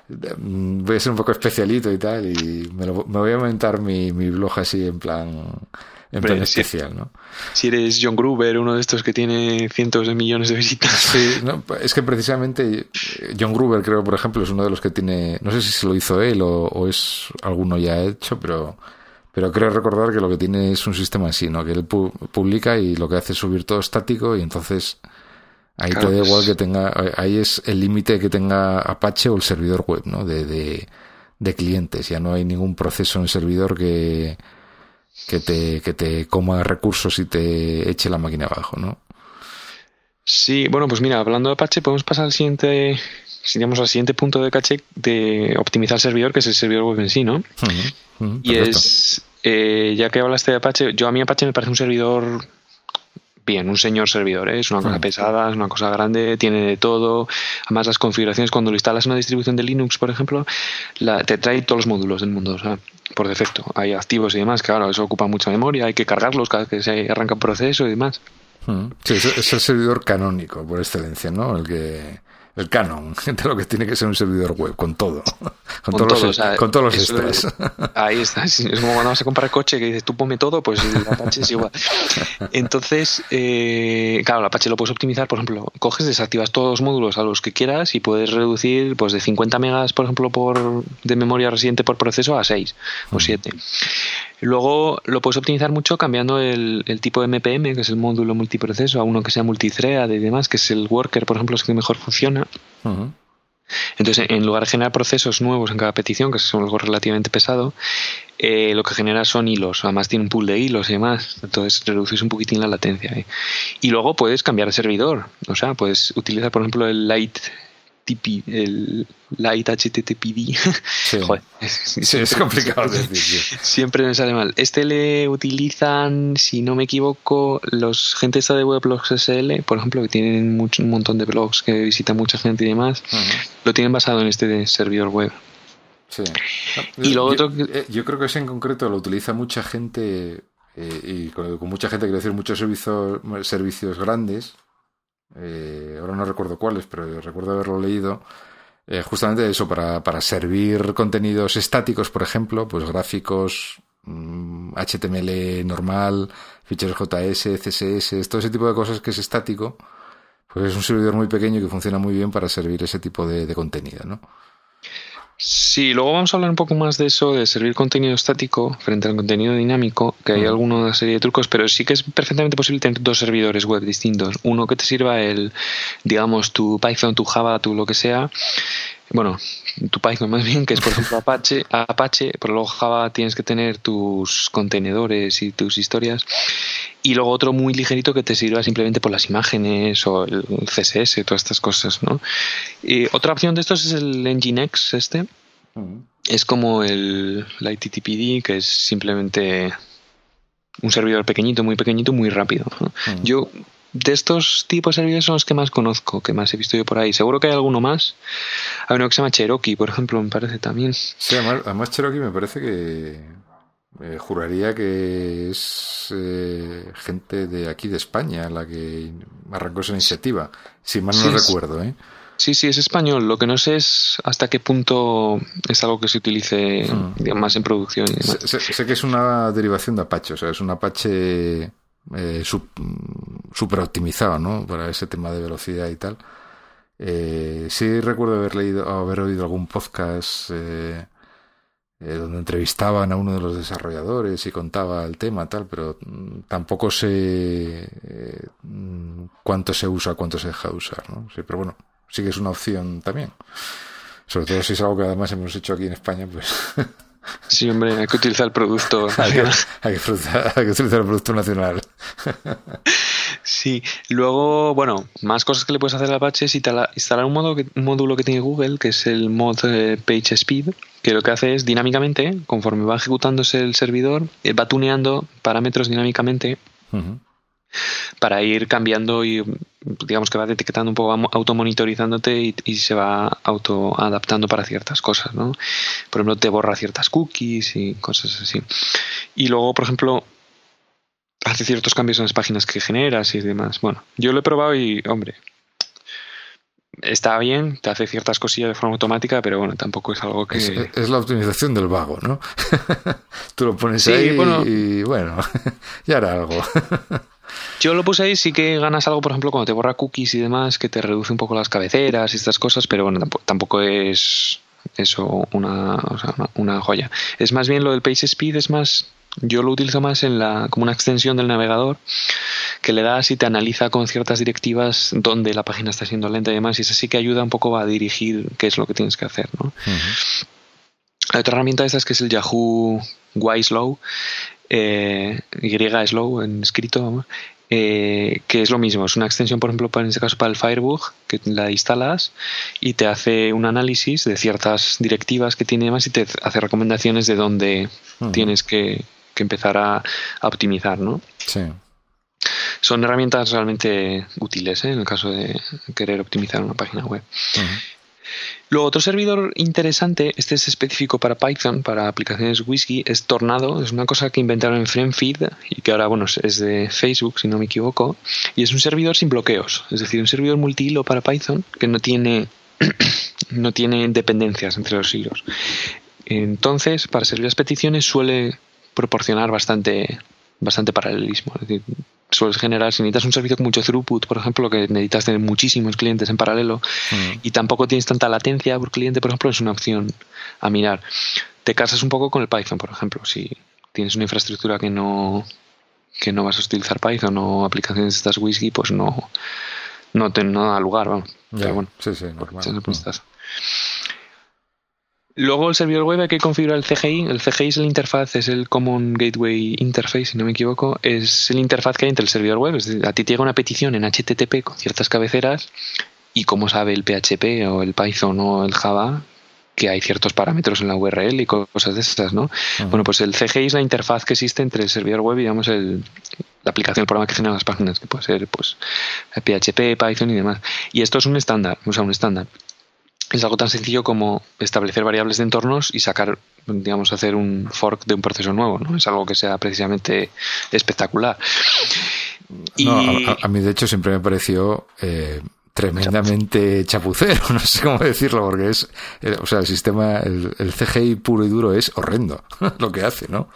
voy a ser un poco especialito y tal, y me, voy a aumentar mi, mi blog así en plan. En plan especial, ¿no? Si eres John Gruber, uno de estos que tiene cientos de millones de visitas. Sí, no, es que precisamente John Gruber, creo, por ejemplo, es uno de los que tiene. No sé si se lo hizo él o, o es alguno ya hecho, pero pero creo recordar que lo que tiene es un sistema así, ¿no? Que él publica y lo que hace es subir todo estático y entonces ahí te da igual que tenga, ahí es el límite que tenga Apache o el servidor web, ¿no? De, de, de, clientes. Ya no hay ningún proceso en el servidor que, que te, que te coma recursos y te eche la máquina abajo, ¿no? Sí, bueno, pues mira, hablando de Apache, podemos pasar al siguiente, digamos, al siguiente punto de caché de optimizar el servidor, que es el servidor web en sí, ¿no? y es, eh, ya que hablaste de Apache, yo a mí Apache me parece un servidor bien, un señor servidor, ¿eh? es una cosa pesada, es una cosa grande, tiene de todo. Además, las configuraciones, cuando lo instalas en una distribución de Linux, por ejemplo, la, te trae todos los módulos del mundo, o sea, por defecto. Hay activos y demás, claro, eso ocupa mucha memoria, hay que cargarlos cada vez que se arranca un proceso y demás. Sí, es el servidor canónico por excelencia, ¿no? El que el canon de lo que tiene que ser un servidor web, con todo. Con, todos, los, con todos los extras. Ahí está. Es como cuando vas a comprar coche que dices tú ponme todo, pues el Apache es igual. Entonces, eh, claro, el Apache lo puedes optimizar, por ejemplo, coges, desactivas todos los módulos a los que quieras y puedes reducir pues de 50 megas, por ejemplo, por de memoria residente por proceso a 6 o 7. Mm. Luego lo puedes optimizar mucho cambiando el, tipo de MPM, que es el módulo multiproceso, a uno que sea multithread y demás, que es el worker, por ejemplo, es que mejor funciona. Entonces, en lugar de generar procesos nuevos en cada petición, que es algo relativamente pesado, eh, lo que genera son hilos. Además, tiene un pool de hilos y demás. Entonces, reduces un poquitín la latencia. Y luego puedes cambiar de servidor. O sea, puedes utilizar, por ejemplo, el Light TP, el Light HTTPD. Sí. Joder, es, es complicado decir. Siempre me sale mal. Este le utilizan, si no me equivoco, los gente esta de Weblogs SL, por ejemplo, que tienen mucho, un montón de blogs que visita mucha gente y demás, lo tienen basado en este servidor web. Sí. Y lo otro eh, yo, creo que ese en concreto lo utiliza mucha gente eh, y con, mucha gente quiero decir muchos servicios servicios grandes eh, ahora no recuerdo cuáles, pero recuerdo haberlo leído, eh, justamente eso, para, para, servir contenidos estáticos, por ejemplo, pues gráficos, HTML mm, normal, ficheros JS, CSS, todo ese tipo de cosas que es estático, pues es un servidor muy pequeño que funciona muy bien para servir ese tipo de, de contenido, ¿no? Sí, luego vamos a hablar un poco más de eso, de servir contenido estático frente al contenido dinámico, que hay alguna serie de trucos, pero sí que es perfectamente posible tener dos servidores web distintos. Uno que te sirva el, digamos, tu Python, tu Java, tu lo que sea, bueno, tu Python más bien, que es por ejemplo Apache, Apache, pero luego Java tienes que tener tus contenedores y tus historias. Y luego otro muy ligerito que te sirva simplemente por las imágenes o el CSS, todas estas cosas, ¿no? Y otra opción de estos es el Nginx este. Es como el, la ITTPD, que es simplemente un servidor pequeñito, muy pequeñito, muy rápido. Yo de estos tipos de servidores son los que más conozco, que más he visto yo por ahí. Seguro que hay alguno más. Hay uno que se llama Cherokee, por ejemplo, me parece también. Sí, además, Cherokee me parece que eh, juraría que es eh, gente de aquí de España la que arrancó esa iniciativa, si mal no recuerdo, ¿eh? Sí, sí, es español. Lo que no sé es hasta qué punto es algo que se utilice hmm. más en producción. Sé, sé, que es una derivación de Apache, o sea, es un Apache eh, súper optimizado, ¿no? Para ese tema de velocidad y tal. Eh, sí recuerdo haber leído, haber oído algún podcast eh, eh, donde entrevistaban a uno de los desarrolladores y contaba el tema, tal, pero mm, tampoco sé eh, mm, cuánto se usa, cuánto se deja de usar, ¿no? Sí, pero bueno, sí que es una opción también. Sobre todo si es algo que además hemos hecho aquí en España, pues. Sí, hombre, hay que utilizar el producto. hay, que, hay, que, hay, que, utilizar el producto nacional. Sí, luego, bueno, más cosas que le puedes hacer al Apache es instalar un, modo un módulo que tiene Google, que es el mod eh, Page Speed, que lo que hace es dinámicamente, conforme va ejecutándose el servidor, eh, va tuneando parámetros dinámicamente para ir cambiando y digamos que va detectando un poco, automonitorizándote y, y se va auto adaptando para ciertas cosas, ¿no? Por ejemplo, te borra ciertas cookies y cosas así. Y luego, por ejemplo, hace ciertos cambios en las páginas que generas y demás. Bueno, yo lo he probado y, hombre, está bien, te hace ciertas cosillas de forma automática, pero bueno, tampoco es algo que... Es, la optimización del vago, ¿no? Tú lo pones ahí y bueno, ya hará algo. Yo lo puse ahí, sí que ganas algo, por ejemplo, cuando te borra cookies y demás, que te reduce un poco las cabeceras y estas cosas, pero bueno, tampoco, es eso una, una joya. Es más bien lo del Page Speed, es más yo lo utilizo más en la, como una extensión del navegador que le das y te analiza con ciertas directivas dónde la página está siendo lenta y demás, y eso sí que ayuda un poco a dirigir qué es lo que tienes que hacer. ¿no? Hay otra herramienta de estas que es el Yahoo Y Slow, eh, Y Slow en escrito, eh, que es lo mismo, es una extensión, por ejemplo, para, en este caso para el Firebug, que la instalas y te hace un análisis de ciertas directivas que tiene más y te hace recomendaciones de dónde tienes que, que empezar a, optimizar, ¿no? Sí. Son herramientas realmente útiles ¿eh? en el caso de querer optimizar una página web. Luego, otro servidor interesante, este es específico para Python, para aplicaciones Whisky, es Tornado. Es una cosa que inventaron en FriendFeed y que ahora, bueno, es de Facebook, si no me equivoco. Y es un servidor sin bloqueos, es decir, un servidor multihilo para Python que no tiene, no tiene dependencias entre los hilos. Entonces, para servir las peticiones suele proporcionar bastante, bastante paralelismo. Es decir, sueles generar, si necesitas un servicio con mucho throughput, por ejemplo, que necesitas tener muchísimos clientes en paralelo mm. y tampoco tienes tanta latencia por cliente, por ejemplo, es una opción a mirar. Te casas un poco con el Python, por ejemplo. Si tienes una infraestructura que no que no vas a utilizar Python o aplicaciones de estas Whisky, pues no, no te no da lugar, vamos. Pero bueno, sí, sí, normal. Luego el servidor web hay que configurar el CGI. El CGI es la interfaz, es el Common Gateway Interface, si no me equivoco. Es el interfaz que hay entre el servidor web. Es decir, a ti te llega una petición en HTTP con ciertas cabeceras y como sabe el PHP o el Python o el Java que hay ciertos parámetros en la URL y cosas de esas, ¿no? Bueno, pues el CGI es la interfaz que existe entre el servidor web y, digamos, el, la aplicación, el programa que genera las páginas, que puede ser, pues, PHP, Python y demás. Y esto es un estándar, o sea, un estándar es algo tan sencillo como establecer variables de entornos y sacar, digamos, hacer un fork de un proceso nuevo, ¿no? Es algo que sea precisamente espectacular. a, mí, de hecho, siempre me pareció eh, tremendamente chapucero, no sé cómo decirlo, porque es, eh, o sea, el sistema, el, el CGI puro y duro es horrendo lo que hace, ¿no?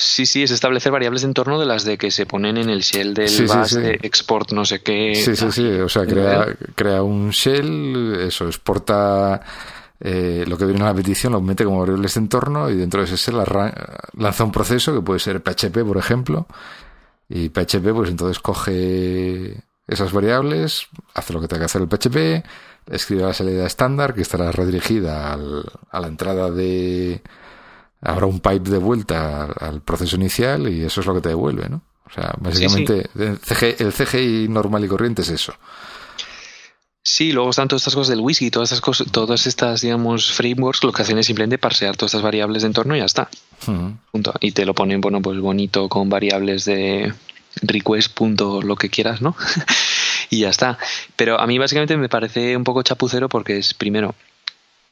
Sí, sí, es establecer variables de entorno de las de que se ponen en el shell del sí, de export no sé qué. Sí, sí, sí, o sea, crea, crea un shell, eso, exporta eh, lo que viene en la petición, lo mete como variables de entorno y dentro de ese shell lanza un proceso que puede ser PHP, por ejemplo, y PHP pues entonces coge esas variables, hace lo que tenga que hacer el PHP, escribe la salida estándar que estará redirigida al, a la entrada de habrá un pipe de vuelta al proceso inicial y eso es lo que te devuelve, ¿no? O sea, básicamente El, CGI, normal y corriente es eso. Sí, luego están todas estas cosas del whisky, todas estas cosas, todas estas, digamos, frameworks, lo que hacen es simplemente parsear todas estas variables de entorno y ya está. Punto. Y te lo ponen, bueno, pues bonito con variables de request, punto, lo que quieras, ¿no? y ya está. Pero a mí básicamente me parece un poco chapucero porque es, primero,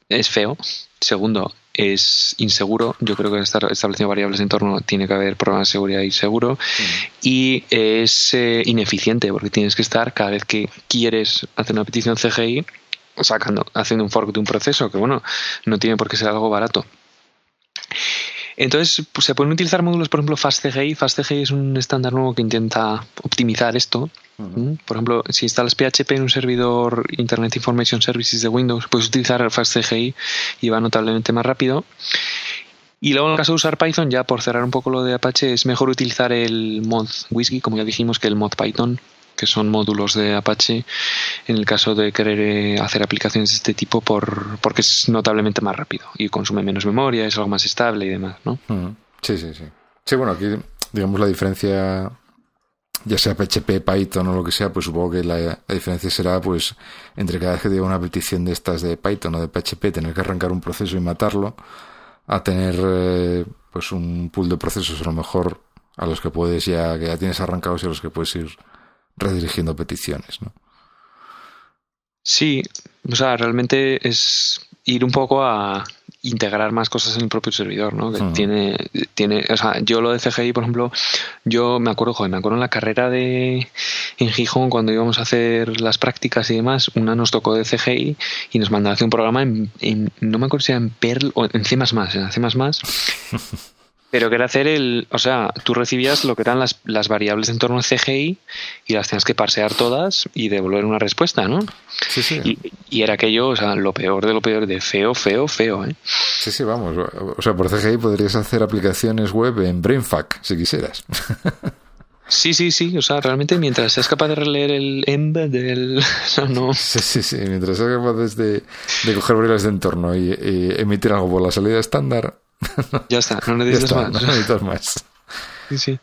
es feo. Segundo, es inseguro. Yo creo que estar estableciendo variables de entorno tiene que haber programas de seguridad y seguro. Y es eh, ineficiente porque tienes que estar cada vez que quieres hacer una petición CGI sacando, haciendo un fork de un proceso que, bueno, no tiene por qué ser algo barato. Entonces, pues, se pueden utilizar módulos, por ejemplo, FastCGI. FastCGI es un estándar nuevo que intenta optimizar esto ¿Mm? Por ejemplo, si instalas PHP en un servidor Internet Information Services de Windows, puedes utilizar FastCGI y va notablemente más rápido. Y luego en el caso de usar Python, ya por cerrar un poco lo de Apache, es mejor utilizar el mod Whisky, como ya dijimos, que el mod Python, que son módulos de Apache, en el caso de querer eh, hacer aplicaciones de este tipo, por, porque es notablemente más rápido y consume menos memoria, es algo más estable y demás, ¿no? Sí, sí, sí. Sí, bueno, aquí digamos la diferencia ya sea PHP, Python o lo que sea, pues supongo que la, diferencia será, pues, entre cada vez que diga una petición de estas de Python o de PHP, tener que arrancar un proceso y matarlo, a tener, eh, pues, un pool de procesos a lo mejor a los que puedes ya, que ya tienes arrancados y a los que puedes ir redirigiendo peticiones, ¿no? Sí, o sea, realmente es ir un poco a integrar más cosas en el propio servidor, ¿no? Que tiene, tiene, o sea, yo lo de CGI, por ejemplo, yo me acuerdo, joder, me acuerdo en la carrera de en Gijón cuando íbamos a hacer las prácticas y demás, una nos tocó de CGI y nos mandaba hacer un programa en, no me acuerdo si era en Perl o en C++, en C++, Pero que era hacer el. O sea, tú recibías lo que eran las, las variables en torno al CGI y las tenías que parsear todas y devolver una respuesta, ¿no? Sí, sí. Y, era aquello, o sea, lo peor de lo peor, de feo, feo, feo, ¿eh? Sí, sí, vamos. O sea, por CGI podrías hacer aplicaciones web en BrainFuck, si quisieras. Sí, sí, sí. O sea, realmente mientras seas capaz de releer el emb del. No, Sí, sí, sí. Mientras seas capaz de, de coger variables de entorno y, emitir algo por la salida estándar, ya está, no necesitas más. No necesitas más. Sí, sí.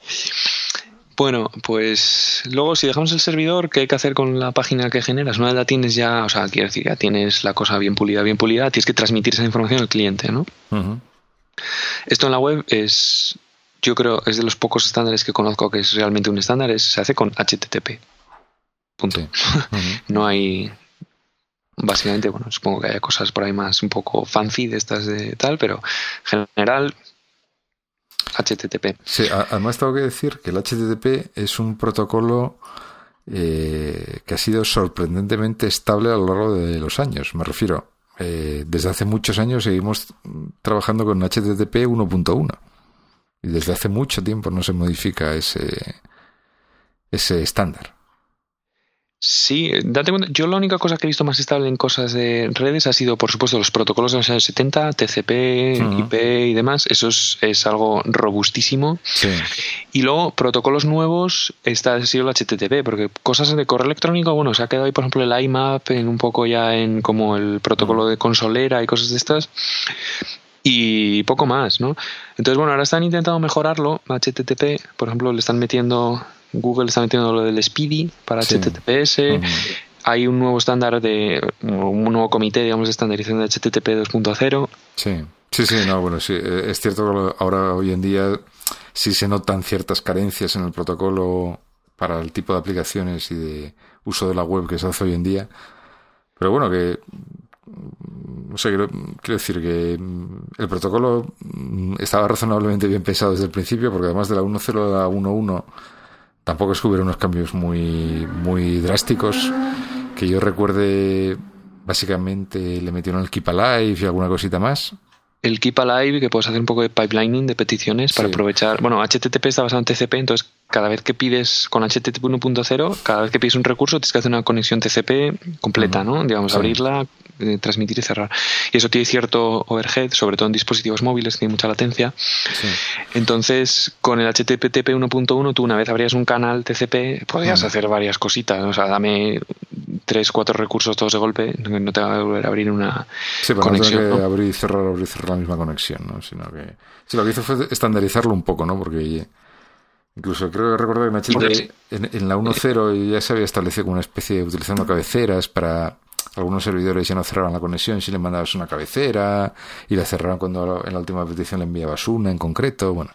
Bueno, pues luego si dejamos el servidor, ¿qué hay que hacer con la página que generas? Una vez la tienes ya, o sea, quiero decir, ya tienes la cosa bien pulida, bien pulida, tienes que transmitir esa información al cliente, ¿no? Esto en la web es, yo creo, es de los pocos estándares que conozco que es realmente un estándar, es, se hace con HTTP. Punto. no hay básicamente, bueno, supongo que haya cosas por ahí más un poco fancy de estas de tal, pero en general HTTP. Sí, además tengo que decir que el HTTP es un protocolo eh, que ha sido sorprendentemente estable a lo largo de los años. Me refiero, eh, desde hace muchos años seguimos trabajando con HTTP 1.1 y desde hace mucho tiempo no se modifica ese, ese estándar. Sí, date cuenta, yo la única cosa que he visto más estable en cosas de redes ha sido, por supuesto, los protocolos de los años 70, TCP, IP y demás. Eso es, algo robustísimo. Y luego, protocolos nuevos, está ha sido el HTTP, porque cosas de correo electrónico, bueno, se ha quedado ahí, por ejemplo, el IMAP, en un poco ya en como el protocolo de consolera y cosas de estas y poco más, ¿no? Entonces, bueno, ahora están intentando mejorarlo, HTTP, por ejemplo, le están metiendo Google está metiendo lo del Speedy para HTTPS. Hay un nuevo estándar de un nuevo comité, digamos, de estandarización de HTTP 2.0. Sí, sí, sí, no, bueno, sí, eh, es cierto que ahora hoy en día sí se notan ciertas carencias en el protocolo para el tipo de aplicaciones y de uso de la web que se hace hoy en día. Pero bueno, que no sé, quiero, quiero, decir que el protocolo estaba razonablemente bien pensado desde el principio, porque además de la 1.0 a la 1.1 tampoco es que hubiera unos cambios muy, muy drásticos. Que yo recuerde, básicamente le metieron el Keep Alive y alguna cosita más. El Keep Alive, que puedes hacer un poco de pipelining de peticiones para aprovechar. Bueno, HTTP está basado en TCP, entonces cada vez que pides con HTTP 1.0, cada vez que pides un recurso tienes que hacer una conexión TCP completa, ¿no? Digamos, abrirla, eh, transmitir y cerrar. Y eso tiene cierto overhead, sobre todo en dispositivos móviles, tiene mucha latencia. Entonces, con el HTTP 1.1, tú una vez abrías un canal TCP, podías hacer varias cositas. O sea, dame tres, cuatro recursos todos de golpe, no te va a volver a abrir una sí, pero conexión. No que abrir y cerrar, abrir y cerrar la misma conexión, ¿no? Sino que... Sí, lo que hizo fue estandarizarlo un poco, ¿no? Porque Incluso creo que recordar que en, en, la 1.0 ya se había establecido como una especie de utilizando cabeceras para algunos servidores ya no cerraban la conexión si le mandabas una cabecera y la cerraban cuando en la última petición le enviabas una en concreto. Bueno,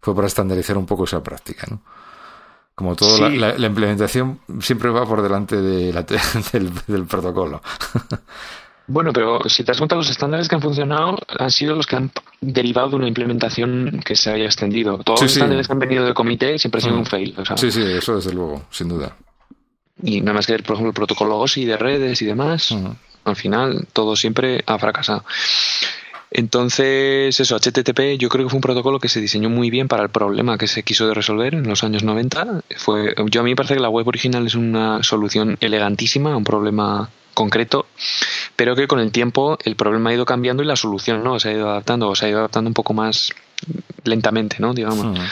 fue para estandarizar un poco esa práctica, ¿no? Como todo, la, implementación siempre va por delante de del, del protocolo. Bueno, pero si te das cuenta, los estándares que han funcionado han sido los que han derivado de una implementación que se haya extendido. Todos los estándares que han venido del comité siempre han sido un mm. fail. Sí, sí, eso desde luego, sin duda. Y nada más que, por ejemplo, el protocolo OSI de redes y demás, al final todo siempre ha fracasado. Entonces, eso, HTTP yo creo que fue un protocolo que se diseñó muy bien para el problema que se quiso de resolver en los años 90. Fue, yo a mí me parece que la web original es una solución elegantísima a un problema concreto, pero que con el tiempo el problema ha ido cambiando y la solución no se ha ido adaptando, o se ha ido adaptando un poco más lentamente, ¿no? Digamos. Hmm.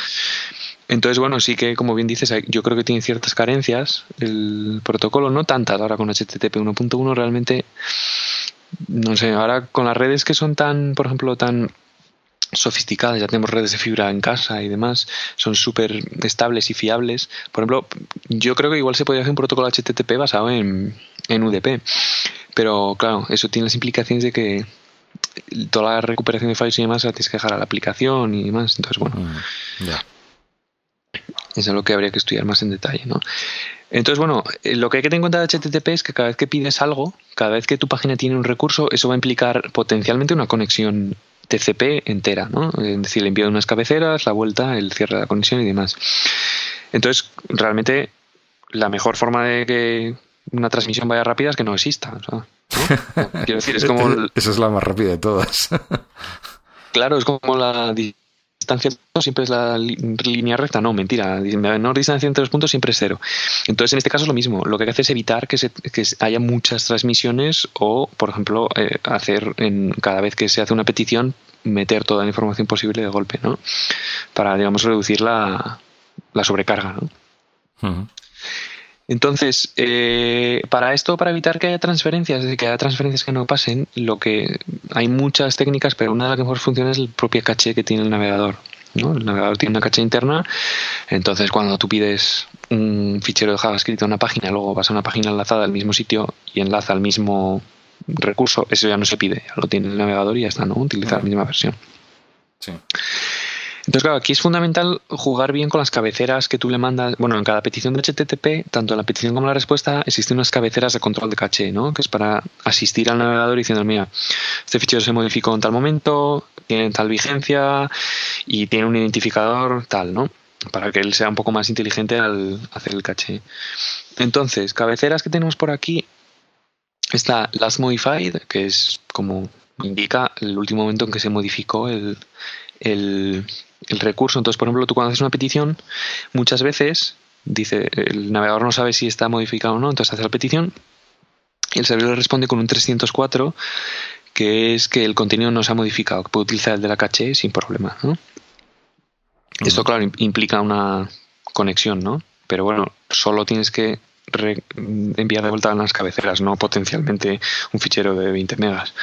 Entonces, bueno, sí que, como bien dices, yo creo que tiene ciertas carencias el protocolo, no tantas ahora con HTTP 1.1 realmente, no sé, ahora con las redes que son tan, por ejemplo, tan sofisticadas, ya tenemos redes de fibra en casa y demás, son súper estables y fiables. Por ejemplo, yo creo que igual se podría hacer un protocolo HTTP basado en, en UDP, pero claro, eso tiene las implicaciones de que toda la recuperación de files y demás la tienes que dejar a la aplicación y demás, entonces bueno, mm, eso es lo que habría que estudiar más en detalle, ¿no? Entonces, bueno, eh, lo que hay que tener en cuenta de HTTP es que cada vez que pides algo, cada vez que tu página tiene un recurso, eso va a implicar potencialmente una conexión TCP entera, ¿no? Es decir, el envío de unas cabeceras, la vuelta, el cierre de la conexión y demás. Entonces, realmente, la mejor forma de que una transmisión vaya rápida es que no exista. Quiero decir, es como... Esa es la más rápida de todas. claro, es como la distancia siempre es la línea recta, no, mentira, la menor distancia entre los puntos siempre es cero. Entonces, en este caso es lo mismo, lo que hay que hacer es evitar que, se, que haya muchas transmisiones o, por ejemplo, eh, hacer en cada vez que se hace una petición, meter toda la información posible de golpe, ¿no? Para, digamos, reducir la, la sobrecarga, ¿no? Entonces, eh, para esto, para evitar que haya transferencias, es decir, que haya transferencias que no pasen, lo que hay muchas técnicas, pero una de las que mejor funciona es el propio caché que tiene el navegador. ¿no? El navegador tiene una caché interna, entonces cuando tú pides un fichero de JavaScript a una página, luego vas a una página enlazada al mismo sitio y enlaza al mismo recurso, eso ya no se pide, ya lo tiene el navegador y ya está, ¿no? Utilizar la misma versión. Sí. Entonces, claro, aquí es fundamental jugar bien con las cabeceras que tú le mandas. Bueno, en cada petición de HTTP, tanto en la petición como en la respuesta, existen unas cabeceras de control de caché, ¿no? Que es para asistir al navegador diciendo, mira, este fichero se modificó en tal momento, tiene tal vigencia y tiene un identificador tal, ¿no? Para que él sea un poco más inteligente al hacer el caché. Entonces, cabeceras que tenemos por aquí está last modified, que es como indica el último momento en que se modificó el, el, el recurso. Entonces, por ejemplo, tú cuando haces una petición, muchas veces dice el navegador no sabe si está modificado o no, entonces hace la petición y el servidor responde con un 304 que es que el contenido no se ha modificado, que puede utilizar el de la caché sin problema. ¿no? Esto, claro, implica una conexión, ¿no? Pero bueno, solo tienes que enviar de vuelta a las cabeceras, no potencialmente un fichero de 20 megas.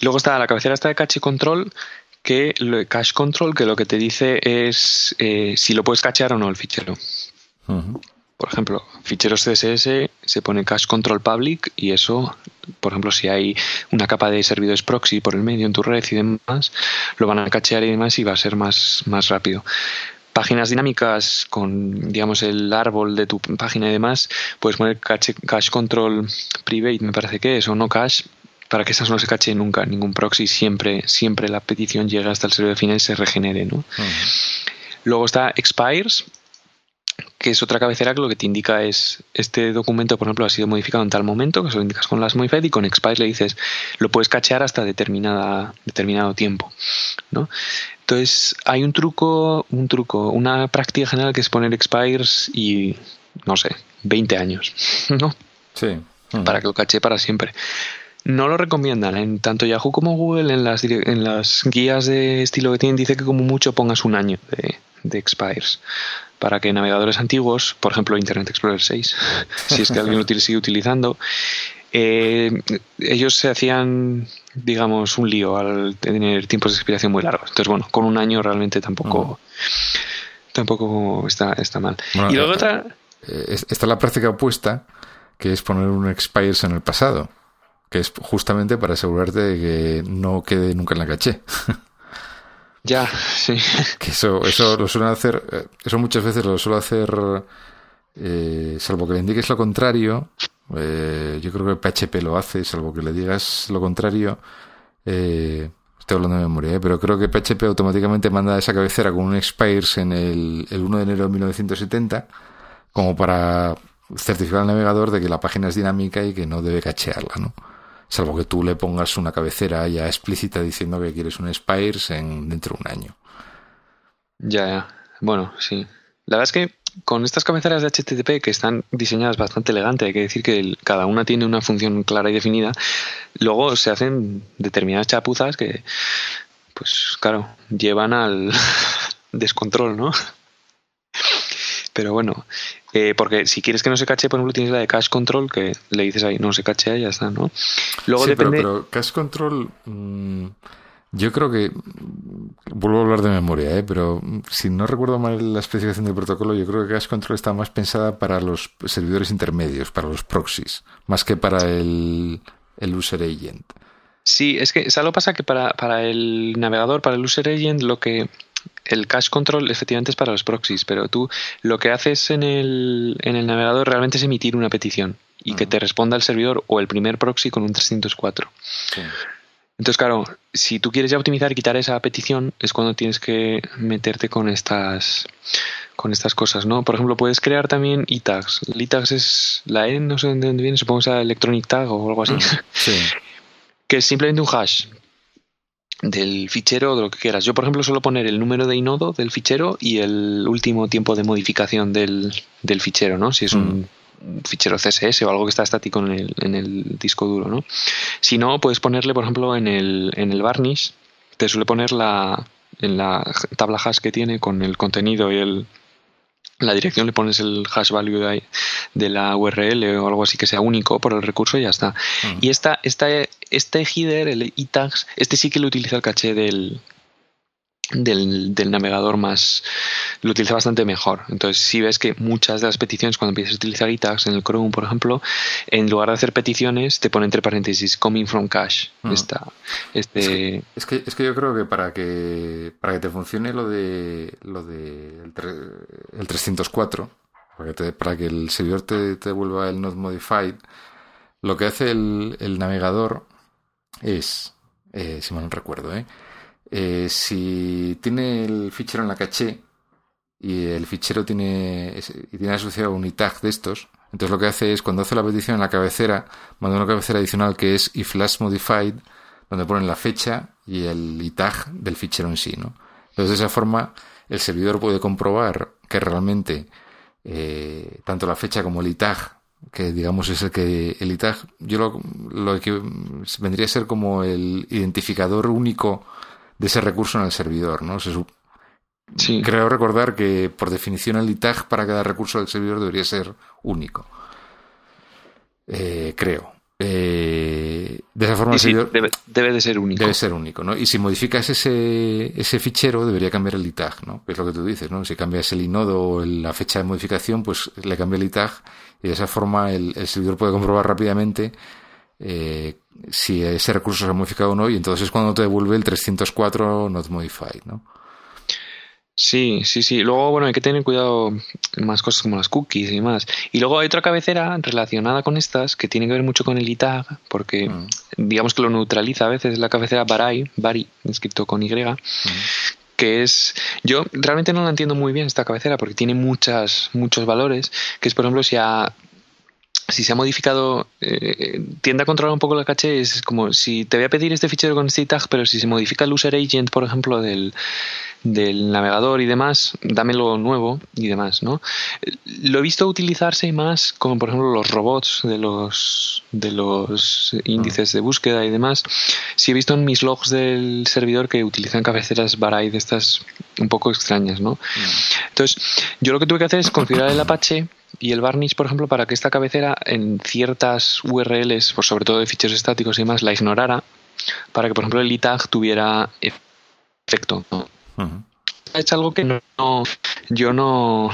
Luego está la cabecera está de cache control, que lo, cache control, que lo que te dice es eh, si lo puedes cachear o no el fichero. Por ejemplo, ficheros CSS se pone cache control public y eso, por ejemplo, si hay una capa de servidores proxy por el medio en tu red y demás, lo van a cachear y demás y va a ser más, más rápido páginas dinámicas con digamos el árbol de tu página y demás puedes poner cache, cache control private me parece que es o no cache para que esas no se cache nunca ningún proxy, siempre, siempre la petición llega hasta el servidor final y se regenere. ¿no? Luego está expires, que es otra cabecera que lo que te indica es este documento, por ejemplo, ha sido modificado en tal momento, que se lo indicas con las modified y con expires le dices lo puedes cachear hasta determinada, determinado tiempo. ¿no? Entonces, hay un truco, un truco, una práctica general que es poner expires y no sé, 20 años, ¿no? Sí. Para que lo cache para siempre. No lo recomiendan. En tanto Yahoo como Google, en las, en las guías de estilo que tienen, dice que como mucho pongas un año de, de expires. Para que navegadores antiguos, por ejemplo Internet Explorer 6, si es que alguien lo sigue utilizando, eh, ellos se hacían, digamos, un lío al tener tiempos de expiración muy largos. Entonces, bueno, con un año realmente tampoco, tampoco está, está mal. y luego otra. Eh, esta es la práctica opuesta, que es poner un expires en el pasado que es justamente para asegurarte de que no quede nunca en la caché. Ya, sí. Que eso, eso lo suelen hacer, eh, eso muchas veces lo suelo hacer, eh, salvo que le indiques lo contrario, eh, yo creo que PHP lo hace, salvo que le digas lo contrario, estoy hablando de memoria, pero creo que PHP automáticamente manda esa cabecera con un expires en el, el 1 de enero de 1970, como para certificar al navegador de que la página es dinámica y que no debe cachearla, ¿no? Salvo que tú le pongas una cabecera ya explícita diciendo que quieres un Spires en, dentro de un año. Ya, ya. Bueno, sí. La verdad es que con estas cabeceras de HTTP que están diseñadas bastante elegante, hay que decir que cada una tiene una función clara y definida, luego se hacen determinadas chapuzas que, pues claro, llevan al descontrol, ¿no? Pero bueno, eh, porque si quieres que no se cache, por ejemplo, tienes la de cache control, que le dices ahí, no se cache, y ya está, ¿no? Luego depende... pero, cache control... Mm, yo creo que, vuelvo a hablar de memoria, ¿eh? pero si no recuerdo mal la especificación del protocolo, yo creo que Cache Control está más pensada para los servidores intermedios, para los proxies, más que para el, el user agent. Sí, es que lo pasa que para, para el navegador, para el user agent, lo que el cache control efectivamente es para los proxies, pero tú lo que haces en el, en el navegador realmente es emitir una petición y que te responda el servidor o el primer proxy con un 304. Sí. Entonces, claro, si tú quieres ya optimizar y quitar esa petición, es cuando tienes que meterte con estas con estas cosas, ¿no? Por ejemplo, puedes crear también e-tags. El e-tags es la E, no sé de dónde viene, supongo que sea Electronic Tag o algo así. Sí. que es simplemente un hash del fichero o de lo que quieras. Yo, por ejemplo, suelo poner el número de inodo del fichero y el último tiempo de modificación del, del fichero, ¿no? Si es un fichero CSS o algo que está estático en el, en el disco duro, ¿no? Si no, puedes ponerle, por ejemplo, en el, en el varnish, te suele poner la, en la tabla hash que tiene con el contenido y el, la dirección le pones el hash value de, de, la URL o algo así que sea único por el recurso y ya está. Y esta, esta, este header, el e-tags, este sí que lo utiliza el caché del, del, del, navegador más lo utiliza bastante mejor. Entonces, si ves que muchas de las peticiones, cuando empiezas a utilizar e-tags en el Chrome, por ejemplo, en lugar de hacer peticiones, te pone entre paréntesis coming from cache. Mm. este... es, que, es, que, yo creo que para que para que te funcione lo de lo de el, 304, para que, te, para que el servidor te, te devuelva el not modified, lo que hace el, el navegador es, eh, si mal no recuerdo, ¿eh? Eh, si tiene el fichero en la caché y el fichero tiene, y tiene asociado un itag de estos, entonces lo que hace es cuando hace la petición en la cabecera, manda una cabecera adicional que es if last modified, donde ponen la fecha y el itag del fichero en sí, ¿no? Entonces de esa forma el servidor puede comprobar que realmente eh, tanto la fecha como el itag que digamos es el que el itag yo lo que vendría a ser como el identificador único de ese recurso en el servidor, ¿no? sí. Creo recordar que por definición el ITAG para cada recurso del servidor debería ser único. Eh, creo. Eh, de esa forma el servidor debe, de ser único. Debe ser único, ¿no? Y si modificas ese, ese fichero, debería cambiar el ITAG, ¿no? Que es lo que tú dices, ¿no? Si cambias el inodo o la fecha de modificación, pues le cambia el ITAG y de esa forma el, el servidor puede comprobar rápidamente eh, si ese recurso se ha modificado o no, y entonces es cuando te devuelve el 304 not modified, ¿no? Sí, sí, sí. Luego, bueno, hay que tener cuidado más cosas como las cookies y más. Y luego hay otra cabecera relacionada con estas que tiene que ver mucho con el ITAG, porque mm. digamos que lo neutraliza a veces la cabecera Barai, Bari, escrito con Y, mm. que es yo realmente no la entiendo muy bien esta cabecera porque tiene muchas muchos valores que es por ejemplo si a si se ha modificado, eh, tiende a controlar un poco la caché, es como si te voy a pedir este fichero con este tag, pero si se modifica el user agent, por ejemplo, del, del navegador y demás, dámelo nuevo y demás, ¿no? Lo he visto utilizarse más como por ejemplo los robots de los de los índices de búsqueda y demás. Sí he visto en mis logs del servidor que utilizan cabeceras Barai de estas un poco extrañas, ¿no? Mm. Entonces, yo lo que tuve que hacer es configurar el Apache y el Varnish, por ejemplo, para que esta cabecera en ciertas URLs, pues sobre todo de ficheros estáticos y demás, la ignorara, para que, por ejemplo, el ITAG tuviera efecto. Es algo que no, yo no,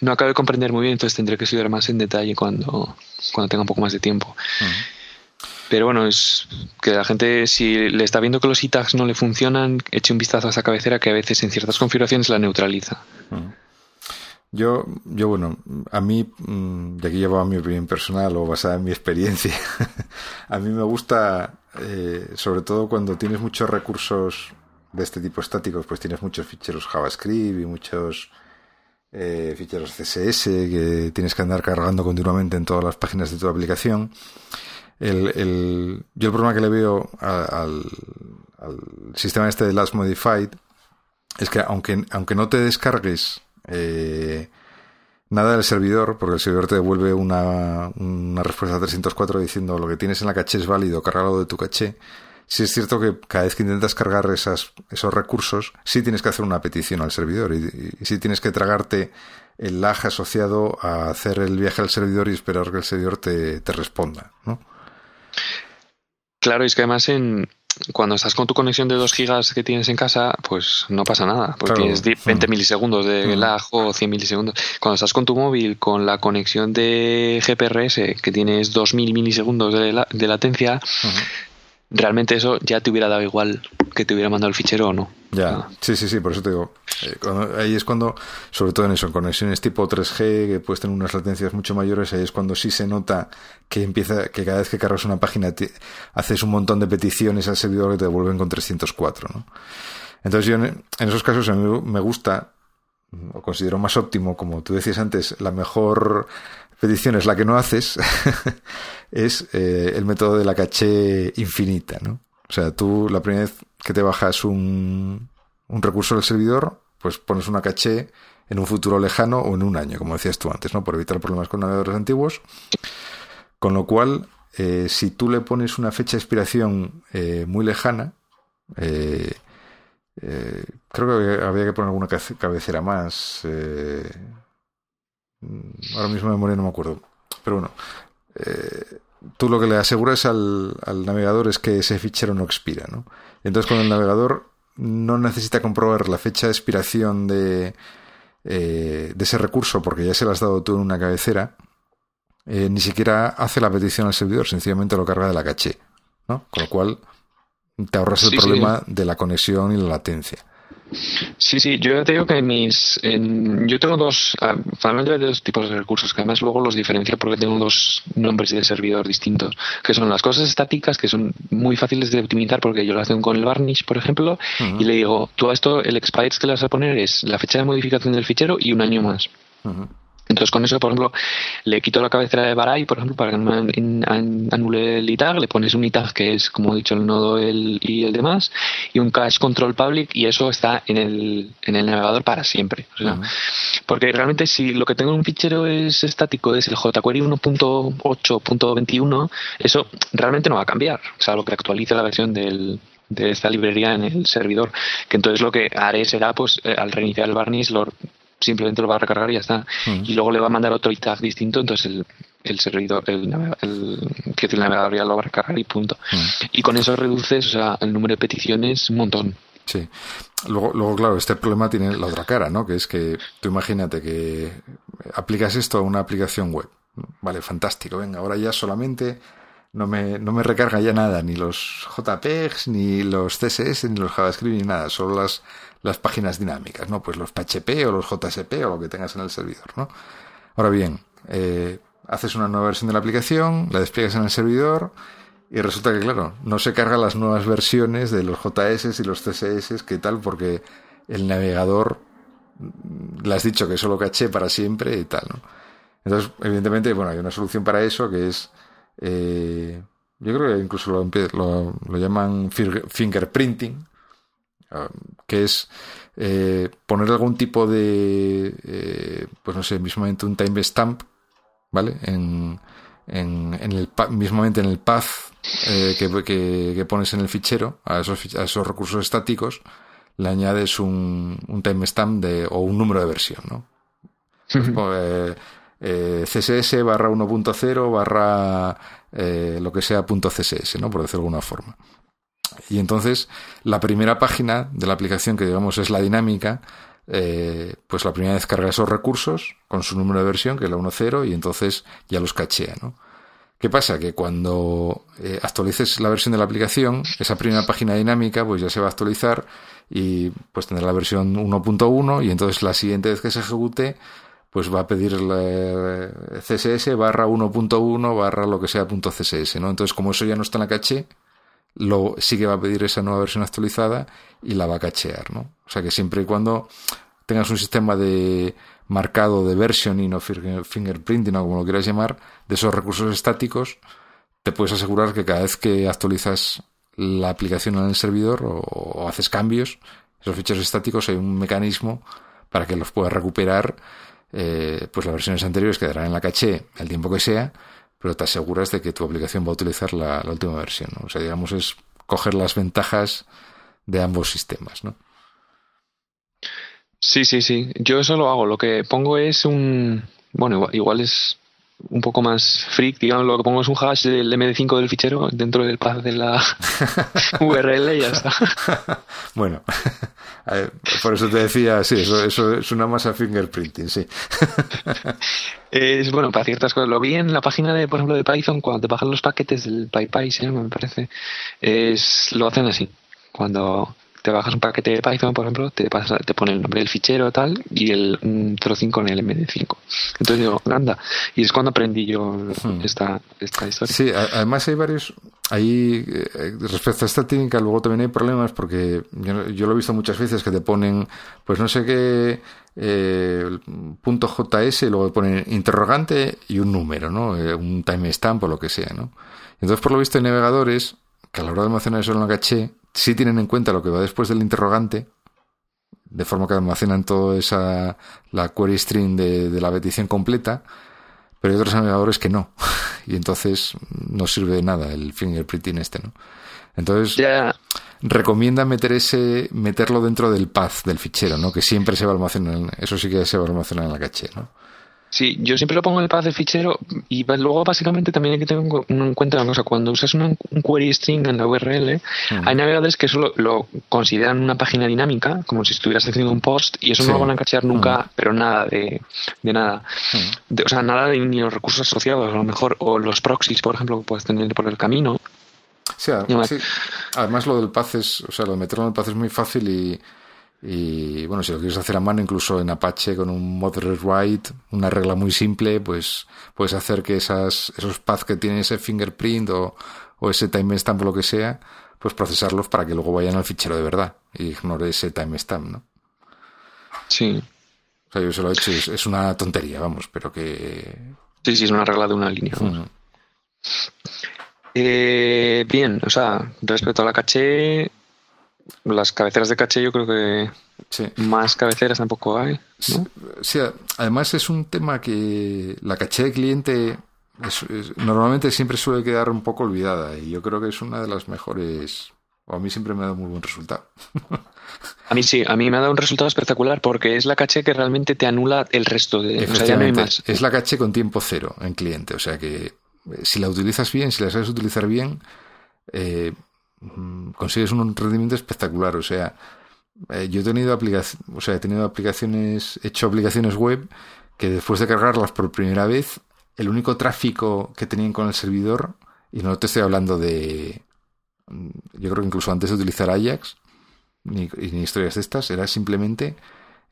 no acabo de comprender muy bien, entonces tendré que estudiar más en detalle cuando, cuando tenga un poco más de tiempo. Pero bueno, es que la gente, si le está viendo que los ITAGs no le funcionan, eche un vistazo a esa cabecera que a veces en ciertas configuraciones la neutraliza. Yo, yo bueno, a mí, mm, de aquí llevo mi opinión personal o basada en mi experiencia, a mí me gusta, eh, sobre todo cuando tienes muchos recursos de este tipo estáticos, pues tienes muchos ficheros JavaScript y muchos eh, ficheros CSS que tienes que andar cargando continuamente en todas las páginas de tu aplicación. El, el, yo el problema que le veo al, al sistema este de Last Modified es que aunque, aunque no te descargues eh, nada del servidor, porque el servidor te devuelve una, una respuesta 304 diciendo lo que tienes en la caché es válido, cargado de tu caché, si es cierto que cada vez que intentas cargar esos recursos, sí tienes que hacer una petición al servidor y, y sí tienes que tragarte el lag asociado a hacer el viaje al servidor y esperar que el servidor te, te responda, ¿no? Claro, es que además en, cuando estás con tu conexión de 2 gigas que tienes en casa, pues no pasa nada, porque tienes 20 mm. milisegundos de mm. lag o 100 milisegundos. Cuando estás con tu móvil con la conexión de GPRS, que tienes 2000 milisegundos de, de latencia, realmente eso ya te hubiera dado igual que te hubiera mandado el fichero o no. Ya, sí, sí, sí, por eso te digo. Eh, ahí es cuando, sobre todo en eso, en conexiones tipo 3G, que puedes tener unas latencias mucho mayores, ahí es cuando sí se nota que empieza, que cada vez que cargas una página haces un montón de peticiones al servidor que te devuelven con 304, ¿no? Entonces yo en, esos casos a mí me gusta, o considero más óptimo, como tú decías antes, la mejor petición es la que no haces, es eh, el método de la caché infinita, ¿no? O sea, tú la primera vez que te bajas un, un recurso del servidor, pues pones una caché en un futuro lejano o en un año, como decías tú antes, ¿no? Por evitar problemas con navegadores antiguos. Con lo cual, eh, si tú le pones una fecha de expiración eh, muy lejana, eh, creo que había que poner alguna cabecera más. Ahora mismo de memoria no me acuerdo. Pero bueno, tú lo que le aseguras al, al, navegador es que ese fichero no expira, ¿no? Entonces, cuando el navegador no necesita comprobar la fecha de expiración de, eh, de ese recurso, porque ya se lo has dado tú en una cabecera, eh, ni siquiera hace la petición al servidor, sencillamente lo carga de la caché, ¿no? Con lo cual te ahorras el problema de la conexión y la latencia. Sí, sí, yo te digo que mis. yo tengo dos. Finalmente hay dos tipos de recursos, que además luego los diferencio porque tengo dos nombres de servidor distintos, que son las cosas estáticas, que son muy fáciles de optimizar porque yo las tengo con el Varnish, por ejemplo, y le digo, tú a esto, el expires que le vas a poner es la fecha de modificación del fichero y un año más. Entonces con eso, por ejemplo, le quito la cabecera de Barai, por ejemplo, para que no anule el ITAG, le pones un ITAG que es, como he dicho, el nodo el, y el demás, y un cache control public, y eso está en el, en el navegador para siempre. Porque realmente si lo que tengo en un fichero es estático, es el jQuery 1.8.21, eso realmente no va a cambiar, salvo que actualice la versión del, de esta librería en el servidor. Que entonces lo que haré será, pues, eh, al reiniciar el Varnish, lo simplemente lo va a recargar y ya está. Mm. Y luego le va a mandar otro tag distinto, entonces el, el servidor, el, el, que el navegador ya lo va a recargar y punto. Mm. Y con eso reduces o sea, el número de peticiones un montón. Sí. Luego, luego, claro, este problema tiene la otra cara, ¿no? Que es que tú imagínate que aplicas esto a una aplicación web. Vale, fantástico. Venga, ahora ya solamente no me, no me recarga ya nada, ni los JPEGs, ni los CSS, ni los JavaScript, ni nada. Solo las, las páginas dinámicas, ¿no? Pues los PHP o los JSP o lo que tengas en el servidor, ¿no? Ahora bien, eh, haces una nueva versión de la aplicación, la despliegas en el servidor y resulta que, claro, no se cargan las nuevas versiones de los JS y los CSS, ¿qué tal? Porque el navegador mm, le has dicho que solo caché para siempre y tal, ¿no? Entonces, evidentemente, bueno, hay una solución para eso que es, eh, yo creo que incluso lo, lo llaman fingerprinting, que es eh, poner algún tipo de, eh, pues no sé, mismamente un timestamp, ¿vale? En, en, en el mismamente en el path eh, que, que, pones en el fichero a esos, a esos recursos estáticos, le añades un, un timestamp de, o un número de versión, ¿no? Pues, CSS barra 1.0 barra lo que sea punto CSS, ¿no? Por decirlo de alguna forma. Y entonces la primera página de la aplicación, que digamos es la dinámica, eh, pues la primera vez carga esos recursos con su número de versión, que es la 1.0, y entonces ya los cachea, ¿no? ¿Qué pasa? Que cuando eh, actualices la versión de la aplicación, esa primera página dinámica pues ya se va a actualizar y pues tendrá la versión 1.1 y entonces la siguiente vez que se ejecute pues va a pedir CSS barra 1.1 barra lo que sea punto CSS, ¿no? Entonces como eso ya no está en la caché, lo, sí que va a pedir esa nueva versión actualizada y la va a cachear, ¿no? O sea que siempre y cuando tengas un sistema de marcado de versioning o fingerprinting o como lo quieras llamar, de esos recursos estáticos, te puedes asegurar que cada vez que actualizas la aplicación en el servidor o, haces cambios, esos ficheros estáticos hay un mecanismo para que los puedas recuperar, eh, pues las versiones anteriores quedarán en la caché el tiempo que sea, pero te aseguras de que tu aplicación va a utilizar la, última versión. O sea, digamos, es coger las ventajas de ambos sistemas, ¿no? Sí, sí, sí. Yo eso lo hago. Lo que pongo es un. Bueno, igual es un poco más freak, digamos, lo que pongo es un hash del MD5 del fichero dentro del path de la URL y ya está. bueno, por eso te decía, sí, eso, eso es una masa fingerprinting, sí. es bueno, para ciertas cosas. Lo vi en la página de, por ejemplo, de Python, cuando te bajan los paquetes del PyPy, me parece, es, lo hacen así. Cuando te bajas un paquete de Python, por ejemplo, te, pasa, te pone el nombre del fichero tal y el un trocín con el MD5. Entonces digo, anda. Y es cuando aprendí yo hmm. esta, esta historia. Sí, además hay varios. Ahí, eh, respecto a esta técnica, luego también hay problemas porque yo, lo he visto muchas veces que te ponen, pues no sé qué, eh, punto JS y luego ponen interrogante y un número, ¿no? Eh, un timestamp o lo que sea, ¿no? Entonces, por lo visto, hay navegadores que a la hora de almacenar eso en la caché sí tienen en cuenta lo que va después del interrogante, de forma que almacenan toda esa, la query string de, la petición completa, pero hay otros navegadores que no. y entonces no sirve de nada el fingerprinting este, ¿no? Entonces, recomienda meter ese, meterlo dentro del path del fichero, ¿no? Que siempre se va a almacenar, eso sí que se va a almacenar en la caché, ¿no? Sí, yo siempre lo pongo en el path de fichero y luego básicamente también hay que tener en cuenta una cosa, cuando usas un query string en la URL, hay navegadores que solo lo consideran una página dinámica, como si estuvieras haciendo un post, y eso no lo van a cachear nunca, pero nada de, de nada. o sea, nada de ni los recursos asociados, a lo mejor, o los proxies, por ejemplo, que puedes tener por el camino. Sí, además lo del path es, o sea, lo de meterlo en el path es muy fácil y y bueno, si lo quieres hacer a mano, incluso en Apache con un moderate una regla muy simple, pues puedes hacer que esas, esos paths que tienen ese fingerprint o, o ese timestamp o lo que sea, pues procesarlos para que luego vayan al fichero de verdad y ignore ese timestamp, ¿no? Sí. O sea, yo se lo he hecho, es, una tontería, vamos, pero que. Sí, sí, es una regla de una línea. Eh, bien, o sea, respecto a la caché, las cabeceras de caché yo creo que más cabeceras tampoco hay. Además es un tema que la caché de cliente normalmente siempre suele quedar un poco olvidada y yo creo que es una de las mejores, o a mí siempre me ha dado muy buen resultado. A mí sí, a mí me ha dado un resultado espectacular porque es la caché que realmente te anula el resto de... Es la caché con tiempo cero en cliente, o sea que eh, si la utilizas bien, si la sabes utilizar bien, eh, consigues un rendimiento espectacular. O sea, eh, yo he tenido aplicaciones, o sea, he tenido aplicaciones, he hecho aplicaciones web que después de cargarlas por primera vez, el único tráfico que tenían con el servidor, y no te estoy hablando de, yo creo que incluso antes de utilizar Ajax, ni, historias de estas, era simplemente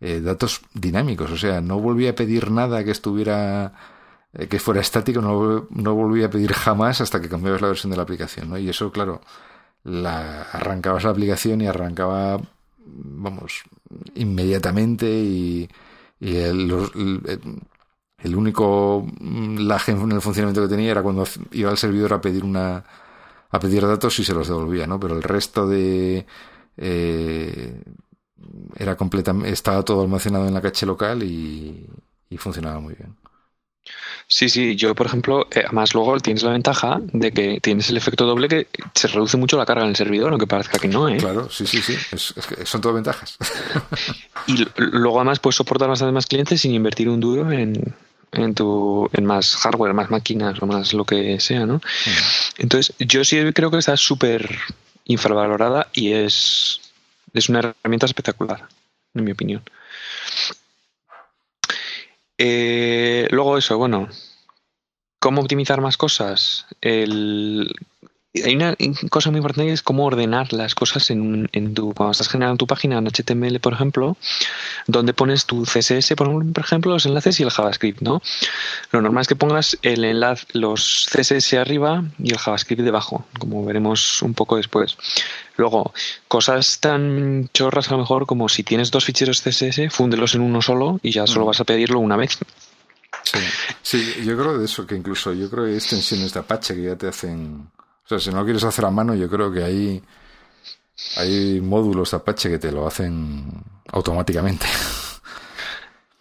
eh, datos dinámicos. O sea, no volví a pedir nada que estuviera eh, que fuera estático, no, no volví a pedir jamás hasta que cambiabas la versión de la aplicación. Y eso, claro, la arrancabas la aplicación y arrancaba, vamos, inmediatamente y, el, el, único lag en el funcionamiento que tenía era cuando iba al servidor a pedir una a pedir datos y se los devolvía, ¿no? Pero el resto de eh, era completamente estaba todo almacenado en la caché local y funcionaba muy bien. Sí, sí, yo por ejemplo, eh, además luego tienes la ventaja de que tienes el efecto doble que se reduce mucho la carga en el servidor, aunque parezca que no, ¿eh? Claro, sí, sí, sí, son todas ventajas. y luego además puedes soportar bastante más clientes sin invertir un duro en, en, tu, en más hardware, más máquinas o más lo que sea, ¿no? Entonces, yo sí creo que está súper infravalorada y es, es una herramienta espectacular, en mi opinión. Eh, luego eso, bueno, ¿cómo optimizar más cosas? El, hay una cosa muy importante que es cómo ordenar las cosas en, en tu, cuando estás generando tu página en HTML, por ejemplo, donde pones tu CSS, por ejemplo, los enlaces y el JavaScript, ¿no? Lo normal es que pongas el enlace, los CSS arriba y el JavaScript debajo, como veremos un poco después. Luego, cosas tan chorras a lo mejor como si tienes dos ficheros CSS, fúndelos en uno solo y ya solo mm. vas a pedirlo una vez Sí, sí, yo creo de eso, que incluso yo creo que hay extensiones de Apache que ya te hacen... O sea, si no lo quieres hacer a mano, yo creo que hay, hay módulos Apache que te lo hacen automáticamente.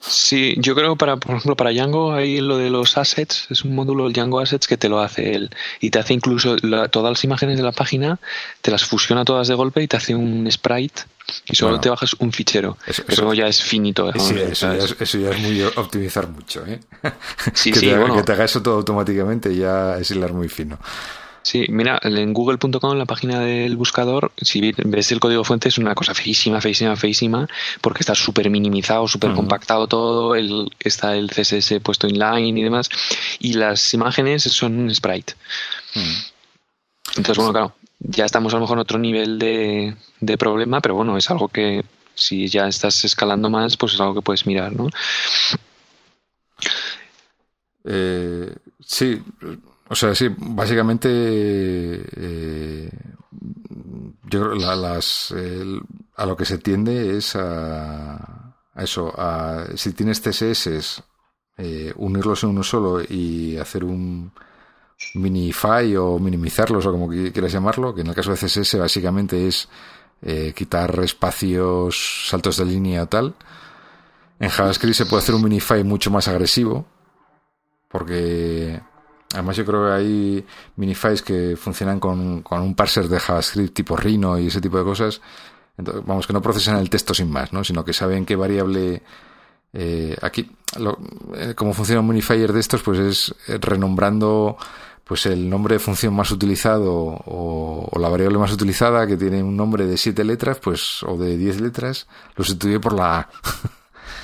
Sí, yo creo para, por ejemplo, para Django hay lo de los assets, es un módulo Django Assets que te lo hace él y te hace incluso todas las imágenes de la página, te las fusiona todas de golpe y te hace un sprite y solo te bajas un fichero. Eso, ya es finito. eso, ya es, muy optimizar mucho, ¿eh? que, te, que te haga eso todo automáticamente ya es hilar muy fino. Sí, mira, en google.com, en la página del buscador, si ves el código fuente es una cosa feísima, feísima, feísima, porque está súper minimizado, súper compactado todo, el, está el CSS puesto inline y demás, y las imágenes son sprite. Entonces, bueno, claro, ya estamos a lo mejor en otro nivel de, de problema, pero bueno, es algo que si ya estás escalando más, pues es algo que puedes mirar, ¿no? Eh, sí, o sea, sí, básicamente eh, yo a lo que se tiende es a, eso, a si tienes CSS, eh, unirlos en uno solo y hacer un minify o minimizarlos o como quieras llamarlo, que en el caso de CSS básicamente es eh, quitar espacios, saltos de línea tal. En JavaScript se puede hacer un minify mucho más agresivo, porque Además, yo creo que hay minifies que funcionan con, con, un parser de JavaScript tipo Rhino y ese tipo de cosas. Entonces, vamos, que no procesan el texto sin más, ¿no? Sino que saben qué variable. Eh, aquí, lo, eh, como funciona un minifier de estos, pues es eh, renombrando pues el nombre de función más utilizado o, la variable más utilizada que tiene un nombre de siete letras, pues, o de diez letras, lo sustituye por la A.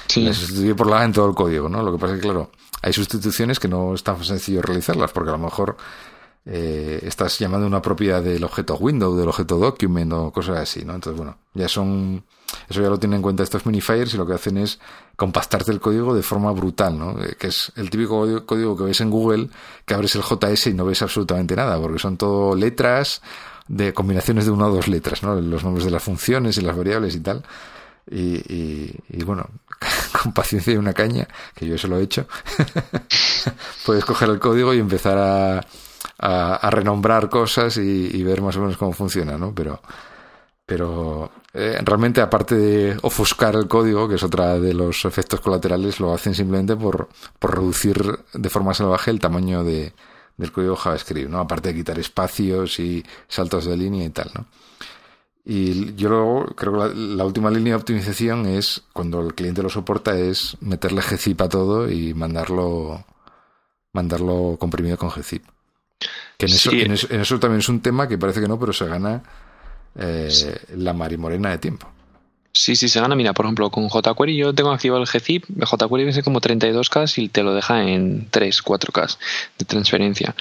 Sí. lo sustituye por la A en todo el código, ¿no? Lo que pasa es que, claro, hay sustituciones que no es tan sencillo realizarlas, porque a lo mejor eh, estás llamando una propiedad del objeto window, del objeto document o cosas así, ¿no? Entonces, bueno, ya son, eso ya lo tienen en cuenta estos minifiers y lo que hacen es compactarte el código de forma brutal, ¿no? Eh, que es el típico código que ves en Google, que abres el JS y no ves absolutamente nada, porque son todo letras de combinaciones de una o dos letras, ¿no? Los nombres de las funciones y las variables y tal. Y, y, bueno, con paciencia y una caña, que yo eso lo he hecho, puedes coger el código y empezar a, a, renombrar cosas y, ver más o menos cómo funciona, ¿no? Pero, pero eh, realmente, aparte de ofuscar el código, que es otra de los efectos colaterales, lo hacen simplemente por, por reducir de forma salvaje el tamaño de, del código JavaScript, ¿no? Aparte de quitar espacios y saltos de línea y tal, ¿no? Y yo luego creo que la, última línea de optimización es, cuando el cliente lo soporta, es meterle gzip a todo y mandarlo, mandarlo comprimido con gzip. Que en, eso, en, eso, también es un tema que parece que no, pero se gana eh, la marimorena de tiempo. Sí, sí, se gana. Mira, por ejemplo, con jQuery yo tengo activado el gzip. jQuery vence como 32K y te lo deja en 3, 4K de transferencia,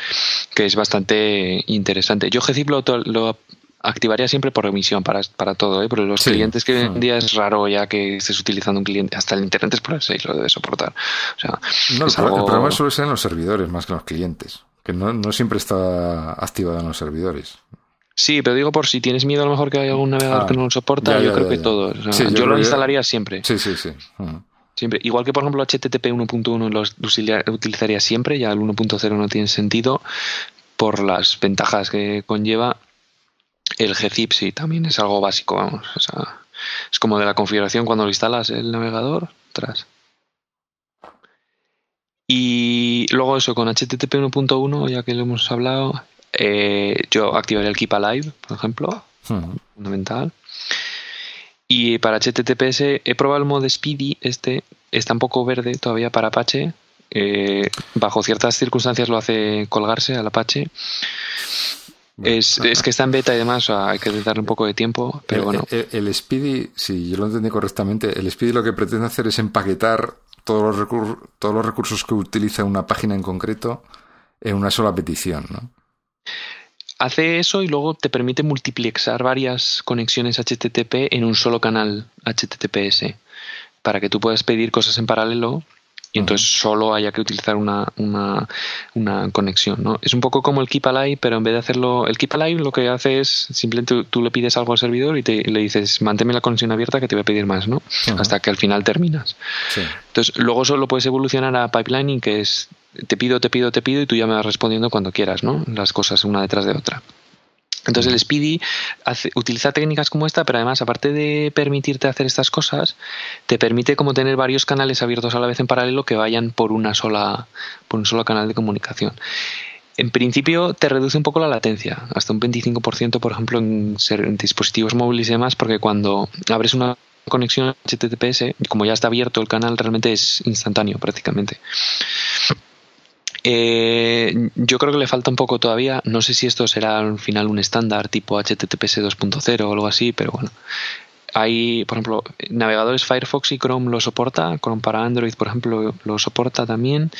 que es bastante interesante. Yo gzip lo, lo activaría siempre por remisión para, para todo, ¿eh? Porque los clientes que hoy en día es raro ya que estés utilizando un cliente, hasta el Internet Explorer 6 lo debe soportar. O sea, no, el, problema suele ser en los servidores más que en los clientes, que no, no siempre está activado en los servidores. Sí, pero digo por si tienes miedo a lo mejor que hay algún navegador ah, que no lo soporta, yo creo que todo. yo, lo instalaría siempre. Sí, sí, sí. Siempre. Igual que por ejemplo HTTP 1.1 lo utilizaría siempre, ya el 1.0 no tiene sentido por las ventajas que conlleva el gzip sí, también es algo básico, vamos. O sea, es como de la configuración cuando lo instalas el navegador, atrás. Y luego eso, con HTTP 1.1, ya que lo hemos hablado, eh, yo activaría el Keep Alive, por ejemplo, fundamental. Y para HTTPS he probado el modo Speedy, este está un poco verde todavía para Apache. Eh, bajo ciertas circunstancias lo hace colgarse al Apache. Es, es, que está en beta y demás, hay que darle un poco de tiempo, pero bueno. El, Speedy, si yo lo entendí correctamente, el Speedy lo que pretende hacer es empaquetar todos los, recursos, todos los recursos que utiliza una página en concreto en una sola petición, ¿no? Hace eso y luego te permite multiplexar varias conexiones HTTP en un solo canal HTTPS para que tú puedas pedir cosas en paralelo y entonces solo haya que utilizar una, una, una, conexión. ¿no? Es un poco como el Keep Alive, pero en vez de hacerlo, el Keep Alive lo que hace es simplemente tú, le pides algo al servidor y te, le dices, manténme la conexión abierta que te voy a pedir más, ¿no? Hasta que al final terminas. Entonces, luego solo puedes evolucionar a pipelining, que es te pido, te pido, te pido y tú ya me vas respondiendo cuando quieras, ¿no? Las cosas una detrás de otra. Entonces el Speedy utiliza técnicas como esta, pero además, aparte de permitirte hacer estas cosas, te permite como tener varios canales abiertos a la vez en paralelo que vayan por una sola, por un solo canal de comunicación. En principio te reduce un poco la latencia, hasta un 25%, por ejemplo, en, en dispositivos móviles y demás, porque cuando abres una conexión HTTPS, como ya está abierto el canal, realmente es instantáneo prácticamente. Eh, yo creo que le falta un poco todavía. No sé si esto será al final un estándar tipo HTTPS 2.0 o algo así, pero bueno. Hay, por ejemplo, navegadores Firefox y Chrome lo soporta. Chrome para Android, por ejemplo, lo soporta también.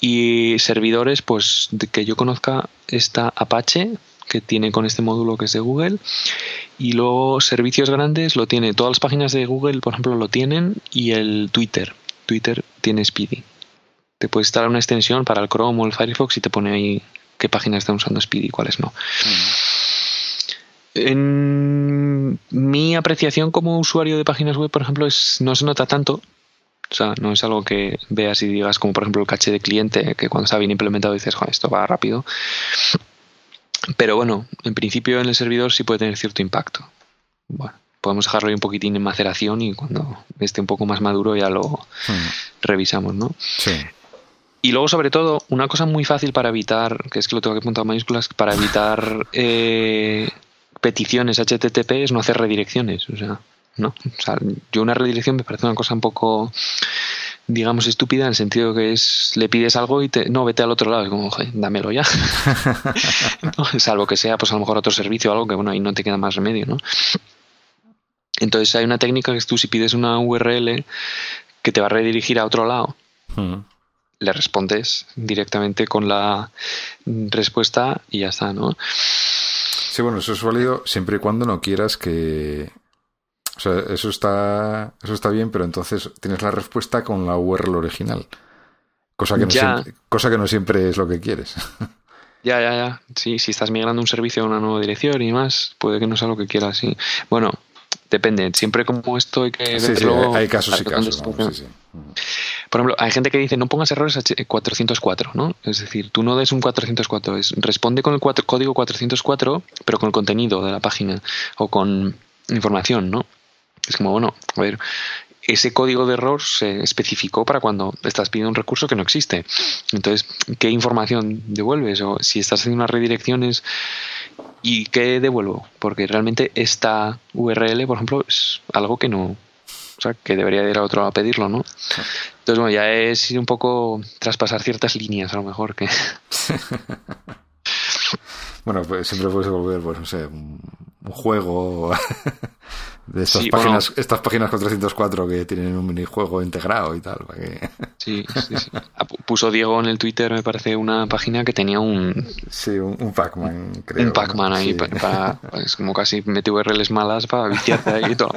Y servidores, pues que yo conozca, está Apache, que tiene con este módulo que es de Google. Y luego servicios grandes lo tiene. Todas las páginas de Google, por ejemplo, lo tienen. Y el Twitter. Twitter tiene Speedy te puedes instalar una extensión para el Chrome o el Firefox y te pone ahí qué páginas están usando Speedy y cuáles no. En mi apreciación como usuario de páginas web, por ejemplo, es, no se nota tanto. O sea, no es algo que veas y digas, como por ejemplo el caché de cliente, que cuando está bien implementado dices, Joder, esto va rápido. Pero bueno, en principio en el servidor sí puede tener cierto impacto. Bueno, podemos dejarlo ahí un poquitín en maceración y cuando esté un poco más maduro ya lo revisamos, ¿no? Sí. Y luego, sobre todo, una cosa muy fácil para evitar, que es que lo tengo que apuntar en mayúsculas, para evitar eh, peticiones HTTP es no hacer redirecciones. O sea, ¿no? O sea, yo una redirección me parece una cosa un poco, digamos, estúpida en el sentido que es, le pides algo y te, no, vete al otro lado, es como, dámelo ya. Salvo que sea, pues a lo mejor otro servicio o algo que, bueno, ahí no te queda más remedio, ¿no? Entonces hay una técnica que es tú si pides una URL que te va a redirigir a otro lado, hmm le respondes directamente con la respuesta y ya está, ¿no? Sí, bueno, eso es válido siempre y cuando no quieras que... O sea, eso está, eso está bien, pero entonces tienes la respuesta con la URL original. Cosa que, no siempre, cosa que no siempre es lo que quieres. Ya, ya, ya. Sí, si estás migrando un servicio a una nueva dirección y más, puede que no sea lo que quieras, sí. Bueno, depende. Siempre como esto hay que sí, Sí, hay casos y casos. Por ejemplo, hay gente que dice no pongas errores 404, ¿no? Es decir, tú no des un 404, es responde con el código 404, pero con el contenido de la página o con información, ¿no? Es como, bueno, a ver, ese código de error se especificó para cuando estás pidiendo un recurso que no existe. Entonces, ¿qué información devuelves? O si estás haciendo unas redirecciones, ¿y qué devuelvo? Porque realmente esta URL, por ejemplo, es algo que no, o sea, que debería ir a otro a pedirlo, ¿no? Entonces, bueno, ya es ir un poco traspasar ciertas líneas, a lo mejor que. bueno, pues siempre puedes volver, pues no sé, juego de estas páginas, estas páginas con 304 que tienen un minijuego integrado y tal. Para que... sí, sí, sí. Ah, puso Diego en el Twitter, me parece, una página que tenía un. Sí, un, Pac-Man, creo. Un Pac-Man ahí, para, es como casi mete URLs malas para viciarte ahí y todo.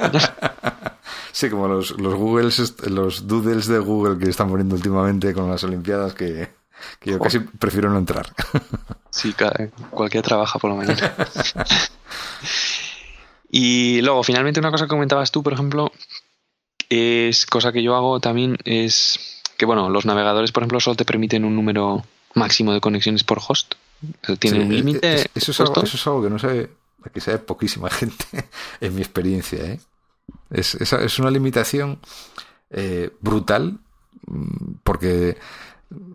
Sí, como los, los Googles, los doodles de Google que están poniendo últimamente con las Olimpiadas que, yo casi prefiero no entrar. Sí, cualquier trabaja por lo menos. y luego, finalmente, una cosa que comentabas tú, por ejemplo, es cosa que yo hago también, es que, bueno, los navegadores, por ejemplo, solo te permiten un número máximo de conexiones por host. Tiene un límite. Eso, es algo, eso es algo que no sabe, que sabe poquísima gente, en mi experiencia, ¿eh? Es, es, una limitación eh, brutal mm, porque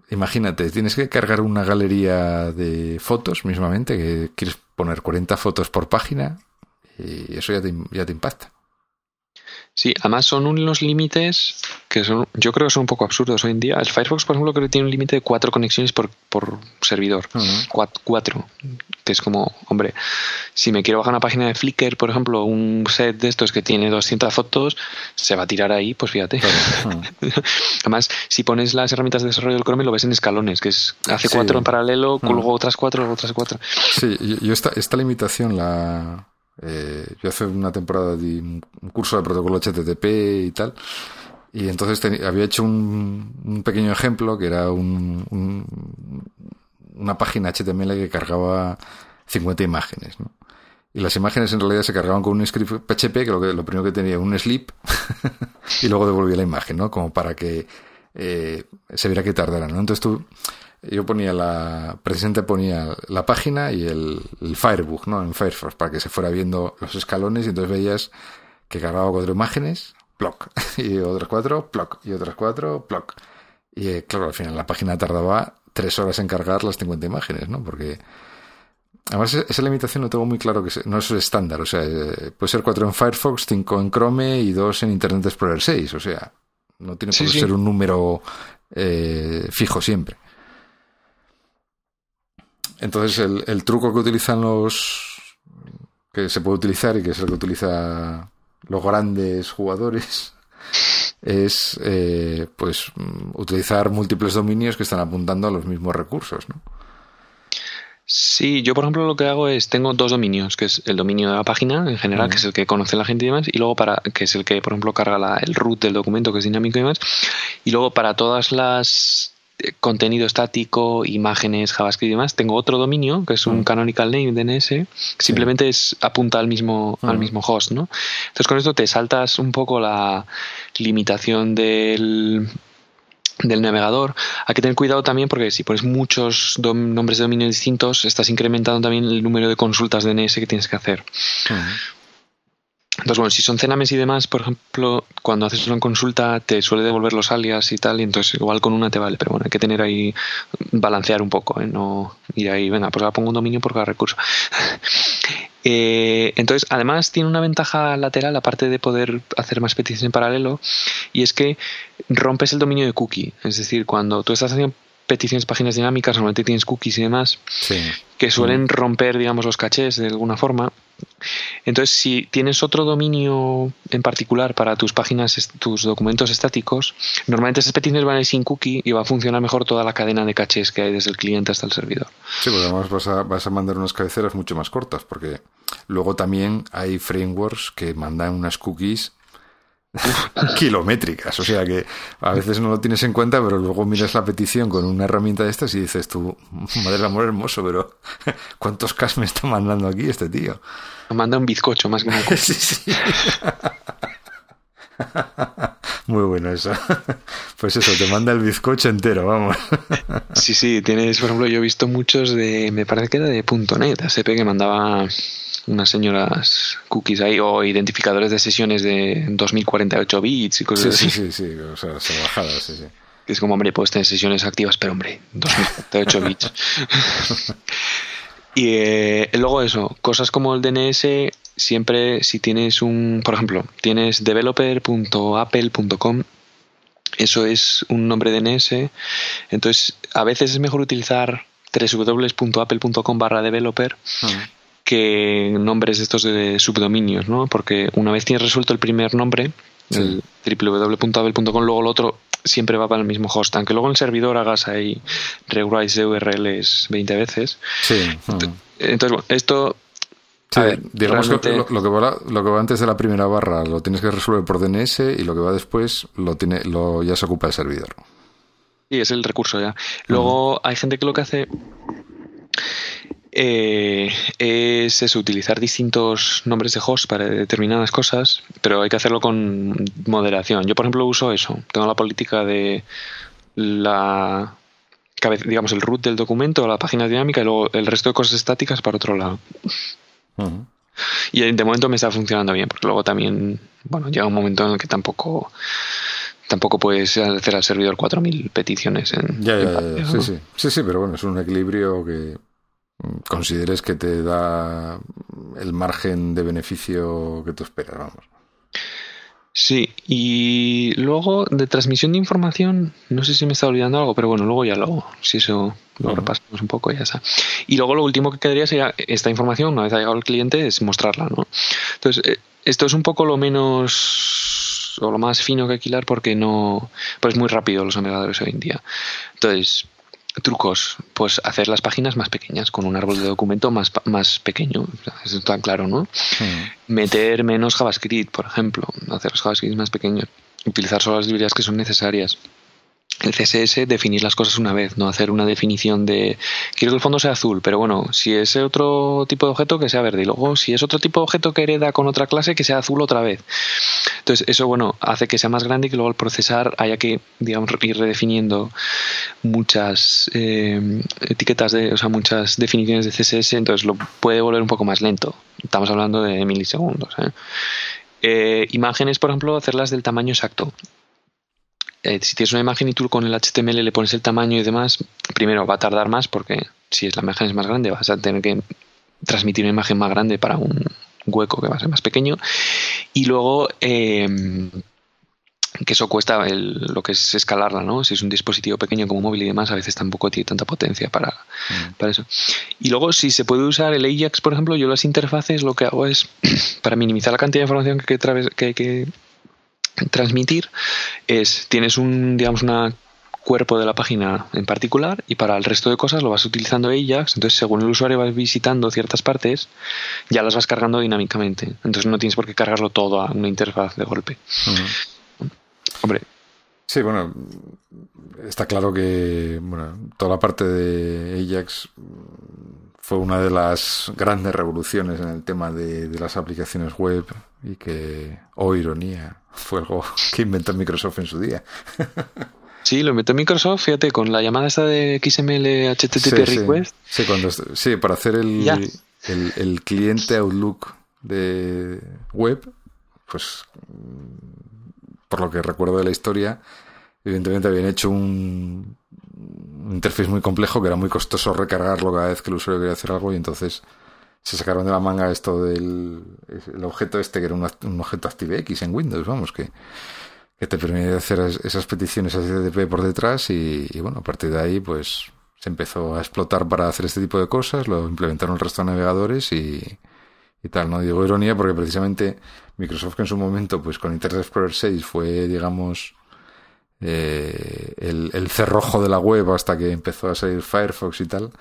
imagínate, tienes que cargar una galería de fotos mismamente, que quieres poner 40 fotos por página y eso ya te, ya te impacta. Sí, además son unos límites que son, yo creo que son un poco absurdos hoy en día. El Firefox, por ejemplo, creo que tiene un límite de cuatro conexiones por, por servidor. cuatro, Que es como, hombre, si me quiero bajar una página de Flickr, por ejemplo, un set de estos que tiene 200 fotos, se va a tirar ahí, pues fíjate. además, si pones las herramientas de desarrollo del Chrome, lo ves en escalones, que es hace cuatro en paralelo, luego otras cuatro, otras cuatro. Sí, yo esta, esta limitación la eh, yo hace una temporada di un curso de protocolo HTTP y tal. Y entonces había hecho un, un, pequeño ejemplo que era un, una página HTML que cargaba 50 imágenes, ¿no? Y las imágenes en realidad se cargaban con un script PHP, que lo, que, lo primero que tenía un sleep, y luego devolvía la imagen, ¿no? Como para que eh, se viera que tardara, ¿no? Entonces tú, yo ponía la, precisamente ponía la página y el, el Firebook, ¿no? En Firefox, para que se fuera viendo los escalones y entonces veías que cargaba cuatro imágenes, ploc, y otras cuatro, ploc, y otras cuatro, ploc. Y eh, claro, al final la página tardaba tres horas en cargar las 50 imágenes, ¿no? Porque además e-, esa limitación no tengo muy claro que no es estándar, o sea, eh, puede ser cuatro en Firefox, cinco en Chrome y dos en Internet Explorer 6, o sea, no tiene por ser un número eh, fijo siempre. Entonces el, el truco que utilizan los que se puede utilizar y que es el que utiliza los grandes jugadores es eh, pues utilizar múltiples dominios que están apuntando a los mismos recursos, ¿no? Sí, yo por ejemplo lo que hago es tengo dos dominios, que es el dominio de la página en general, que es el que conoce la gente y demás, y luego para que es el que por ejemplo carga la, el root del documento que es dinámico y demás, y luego para todas las contenido estático, imágenes, JavaScript y demás, tengo otro dominio que es un canonical name DNS, simplemente es apunta al mismo al mismo host, ¿no? Entonces con esto te saltas un poco la limitación del del navegador. Hay que tener cuidado también porque si pones muchos nombres de dominio distintos, estás incrementando también el número de consultas DNS que tienes que hacer. Entonces, bueno, si son cenames y demás, por ejemplo, cuando haces una consulta te suele devolver los alias y tal, y entonces igual con una te vale, pero bueno, hay que tener ahí, balancear un poco, ¿eh? No ir ahí, venga, pues ahora pongo un dominio por cada recurso. Eh, entonces, además tiene una ventaja lateral, aparte de poder hacer más peticiones en paralelo, y es que rompes el dominio de cookie. Es decir, cuando tú estás haciendo peticiones páginas dinámicas, normalmente tienes cookies y demás, que suelen romper, digamos, los cachés de alguna forma. Entonces, si tienes otro dominio en particular para tus páginas, tus documentos estáticos, normalmente esas peticiones van a ir sin cookie y va a funcionar mejor toda la cadena de cachés que hay desde el cliente hasta el servidor. Sí, porque además vas a, vas a mandar unas cabeceras mucho más cortas, porque luego también hay frameworks que mandan unas cookies kilométricas. O sea que a veces no lo tienes en cuenta, pero luego miras la petición con una herramienta de estas y dices tú, madre del amor hermoso, pero ¿cuántos cas me está mandando aquí este tío? Me manda un bizcocho más que una Muy bueno eso. Pues eso, te manda el bizcocho entero, vamos. Sí, sí, tienes, por ejemplo, yo he visto muchos de, me parece que era de .NET, ASP, que mandaba unas señoras cookies ahí o identificadores de sesiones de 2048 bits y cosas sí, así. Sí, sí, sí, o sea, bajadas, sí, sí. Es como, hombre, puedes tener sesiones activas, pero hombre, 2048 bits. y eh, luego eso, cosas como el DNS, siempre si tienes un, por ejemplo, tienes developer.apple.com, eso es un nombre DNS, entonces a veces es mejor utilizar www.apple.com barra developer ah que nombres estos de subdominios, ¿no? Porque una vez tienes resuelto el primer nombre, el www.abel.com, luego el otro siempre va para el mismo host, aunque luego en el servidor hagas ahí rewrites de URLs 20 veces. Sí. Entonces, bueno, esto digamos que lo, que va, lo que va antes de la primera barra lo tienes que resolver por DNS y lo que va después lo tiene, lo ya se ocupa el servidor. Sí, es el recurso ya. Luego hay gente que lo que hace eh, es eso, utilizar distintos nombres de host para determinadas cosas, pero hay que hacerlo con moderación. Yo, por ejemplo, uso eso. Tengo la política de la digamos el root del documento, la página dinámica y luego el resto de cosas estáticas para otro lado. Y de momento me está funcionando bien, porque luego también, bueno, llega un momento en el que tampoco tampoco puedes hacer al servidor 4.000 peticiones en, ya, sí, sí. sí, sí, pero bueno, es un equilibrio que consideres que te da el margen de beneficio que tú esperas, vamos. Sí, y luego de transmisión de información, no sé si me está olvidando algo, pero bueno, luego ya lo, si eso lo repasamos un poco, ya está. Y luego lo último que quedaría sería esta información, una vez ha llegado el cliente, es mostrarla, ¿no? Entonces, eh, esto es un poco lo menos o lo más fino que alquilar porque no, pues es muy rápido los navegadores hoy en día. Entonces, trucos, pues hacer las páginas más pequeñas, con un árbol de documento más, más pequeño, eso está claro, ¿no? Hmm. Meter menos JavaScript, por ejemplo, hacer los JavaScript más pequeños. utilizar solo las librerías que son necesarias el CSS definir las cosas una vez, no hacer una definición de quiero que el fondo sea azul, pero bueno, si es otro tipo de objeto que sea verde y luego si es otro tipo de objeto que hereda con otra clase que sea azul otra vez. Entonces eso bueno hace que sea más grande y que luego al procesar haya que digamos ir redefiniendo muchas eh, etiquetas de, o sea, muchas definiciones de CSS, entonces lo puede volver un poco más lento. Estamos hablando de milisegundos. ¿eh? Eh, imágenes, por ejemplo, hacerlas del tamaño exacto. Eh, si tienes una imagen y tú con el HTML le pones el tamaño y demás, primero va a tardar más porque si la imagen es más grande vas a tener que transmitir una imagen más grande para un hueco que va a ser más pequeño. Y luego eh, que eso cuesta lo que es escalarla, ¿no? Si es un dispositivo pequeño como móvil y demás, a veces tampoco tiene tanta potencia para, mm. para eso. Y luego, si se puede usar el Ajax, por ejemplo, yo las interfaces lo que hago es, para minimizar la cantidad de información que hay que, transmitir es tienes un digamos una cuerpo de la página en particular y para el resto de cosas lo vas utilizando Ajax, entonces según el usuario va visitando ciertas partes, ya las vas cargando dinámicamente. Entonces no tienes por qué cargarlo todo a una interfaz de golpe. Hombre. Sí, bueno, está claro que bueno, toda la parte de Ajax fue una de las grandes revoluciones en el tema de, de las aplicaciones web y que, oh ironía, fue algo que inventó Microsoft en su día. Sí, lo inventó Microsoft, fíjate, con la llamada esta de XML HTTP request. Sí, cuando, sí, para hacer el, el, cliente Outlook de web, pues por lo que recuerdo de la historia, evidentemente habían hecho un, un interface muy complejo que era muy costoso recargarlo cada vez que el usuario quería hacer algo y entonces se sacaron de la manga esto del el objeto este que era un, un objeto ActiveX en Windows, vamos, que, que te permite hacer esas peticiones a HTTP por detrás y, bueno, a partir de ahí pues se empezó a explotar para hacer este tipo de cosas, lo implementaron el resto de navegadores y, y tal, ¿no? Digo ironía porque precisamente Microsoft que en su momento pues con Internet Explorer 6 fue digamos eh, el, el cerrojo de la web hasta que empezó a salir Firefox y tal,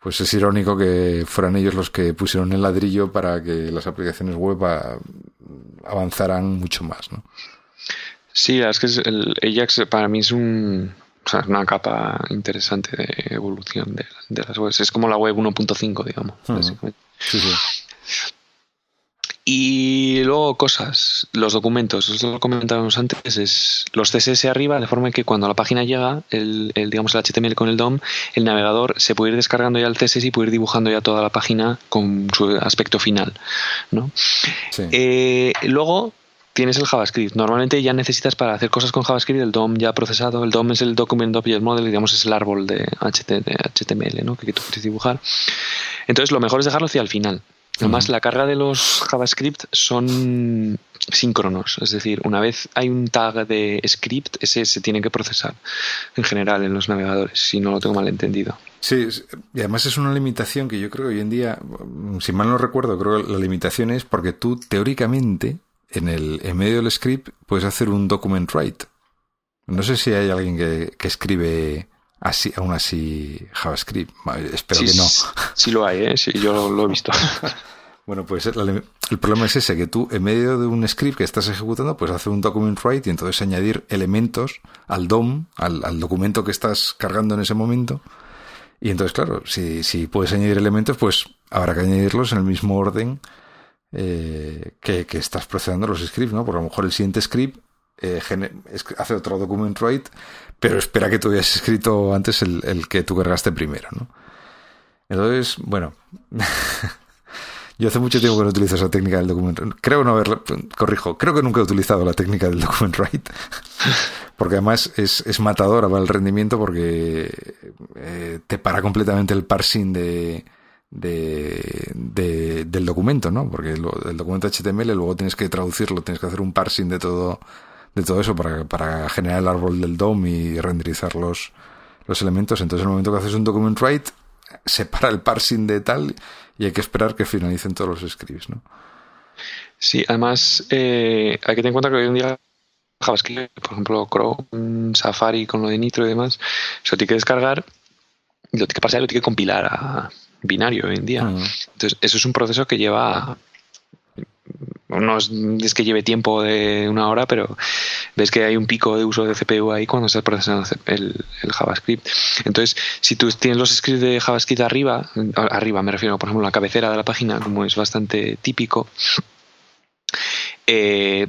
pues es irónico que fueran ellos los que pusieron el ladrillo para que las aplicaciones web avanzaran mucho más, ¿no? Sí, es que el Ajax para mí es un, una capa interesante de evolución de, las webs. Es como la web 1.5, digamos. Sí, sí. Y luego cosas, los documentos, eso lo comentábamos antes, es los CSS arriba, de forma que cuando la página llega, el, digamos el HTML con el DOM, el navegador se puede ir descargando ya el CSS y puede ir dibujando ya toda la página con su aspecto final. ¿no? Eh, luego tienes el JavaScript. Normalmente ya necesitas para hacer cosas con JavaScript el DOM ya procesado. El DOM es el Document Object Model, digamos es el árbol de HTML ¿no? que tú quieres dibujar. Entonces lo mejor es dejarlo hacia el final. Además, la carga de los JavaScript son síncronos, es decir, una vez hay un tag de script, ese se tiene que procesar en general en los navegadores, si no lo tengo mal entendido. Sí, y además es una limitación que yo creo que hoy en día, si mal no recuerdo, creo que la limitación es porque tú teóricamente en el en medio del script puedes hacer un document write. No sé si hay alguien que, que escribe así, aún así JavaScript. Espero que no. Sí lo hay, ¿eh? sí, yo lo, he visto. bueno, pues el, problema es ese, que tú en medio de un script que estás ejecutando, puedes hacer un document write y entonces añadir elementos al DOM, al, documento que estás cargando en ese momento. Y entonces, claro, si, si puedes añadir elementos, pues habrá que añadirlos en el mismo orden eh, que, que, estás procesando los scripts, ¿no? Porque a lo mejor el siguiente script eh, hace otro document write pero espera que tú hayas escrito antes el, que tú cargaste primero, ¿no? Entonces, bueno, yo hace mucho tiempo que no utilizo esa técnica del document Creo no haberla, corrijo, creo que nunca he utilizado la técnica del document write, porque además es, es matadora para el rendimiento porque eh, te para completamente el parsing de, de, del documento, ¿no? Porque el documento HTML luego tienes que traducirlo, tienes que hacer un parsing de todo de todo eso para, para generar el árbol del DOM y renderizar los, los elementos. Entonces, en el momento que haces un document write, separa el parsing de tal y hay que esperar que finalicen todos los scripts, ¿no? Sí, además eh, hay que tener en cuenta que hoy en día JavaScript, por ejemplo, Chrome, Safari con lo de Nitro y demás, eso tiene que descargar y lo tiene que pasar y lo tiene que compilar a binario hoy en día. Entonces, eso es un proceso que lleva no es, que lleve tiempo de una hora, pero ves que hay un pico de uso de CPU ahí cuando estás procesando el, JavaScript. Entonces, si tú tienes los scripts de JavaScript arriba, arriba me refiero, por ejemplo, a la cabecera de la página, como es bastante típico, eh,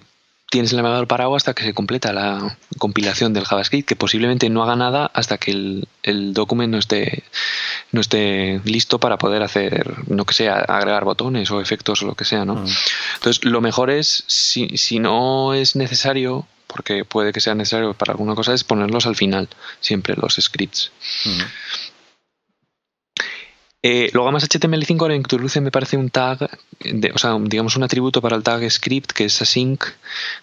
tienes el navegador parado hasta que se completa la compilación del JavaScript, que posiblemente no haga nada hasta que el, el documento no esté, no esté listo para poder hacer, no que sea, agregar botones o efectos o lo que sea, ¿no? Mm. Entonces, lo mejor es, si, si no es necesario, porque puede que sea necesario para alguna cosa, es ponerlos al final, siempre los scripts. Mm. Eh, luego además HTML5 ahora introduce me parece un tag, o sea, digamos un atributo para el tag script que es async,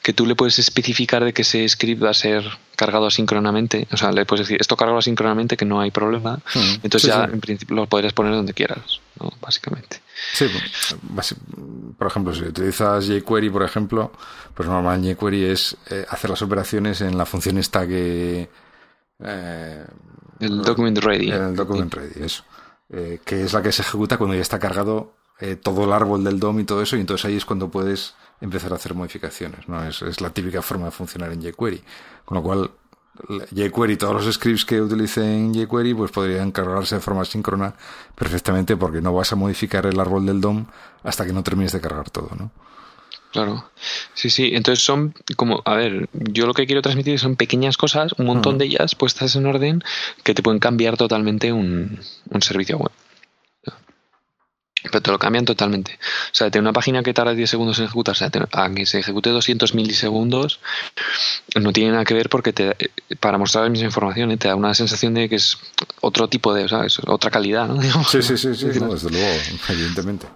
que tú le puedes especificar de que ese script va a ser cargado asíncronamente, o sea, le puedes decir esto cargado asíncronamente que no hay problema, hmm. entonces ya en principio lo podrías poner donde quieras, ¿no? básicamente. Sí, por ejemplo, si utilizas jQuery, por ejemplo, pues normal jQuery es eh, hacer las operaciones en la función esta que... Eh, el document ready. el document ready, eso. Eh, que es la que se ejecuta cuando ya está cargado eh, todo el árbol del DOM y todo eso, y entonces ahí es cuando puedes empezar a hacer modificaciones. ¿no? Es, la típica forma de funcionar en jQuery. Con lo cual, jQuery, todos los scripts que utilicen jQuery, pues podrían cargarse de forma síncrona perfectamente porque no vas a modificar el árbol del DOM hasta que no termines de cargar todo, ¿no? Claro, sí, sí. Entonces son como, a ver, yo lo que quiero transmitir son pequeñas cosas, un montón de ellas puestas en orden que te pueden cambiar totalmente un, servicio web. Pero te lo cambian totalmente. O sea, tener una página que tarda 10 segundos en ejecutarse a que se ejecute 200 milisegundos no tiene nada que ver porque te, para mostrar la misma información ¿eh? te da una sensación de que es otro tipo de, o sea, es otra calidad, ¿no? Sí, sí, sí, sí desde luego, evidentemente.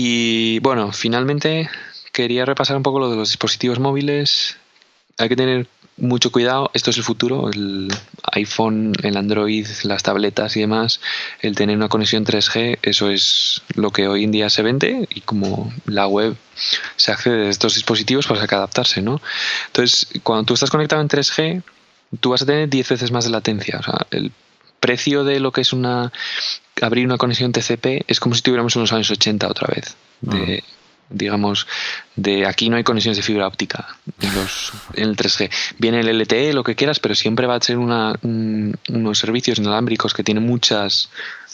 Y bueno, finalmente quería repasar un poco lo de los dispositivos móviles. Hay que tener mucho cuidado, esto es el futuro, el iPhone, el Android, las tabletas y demás, el tener una conexión 3G, eso es lo que hoy en día se vende y como la web se accede a estos dispositivos, pues hay que adaptarse, ¿no? Entonces, cuando tú estás conectado en 3G, tú vas a tener 10 veces más de latencia, o sea, el precio de lo que es una abrir una conexión TCP es como si estuviéramos en los años 80 otra vez. De, Digamos, de aquí no hay conexiones de fibra óptica en, los, en el 3G. Viene el LTE, lo que quieras, pero siempre va a ser una, unos servicios inalámbricos que tienen muchas.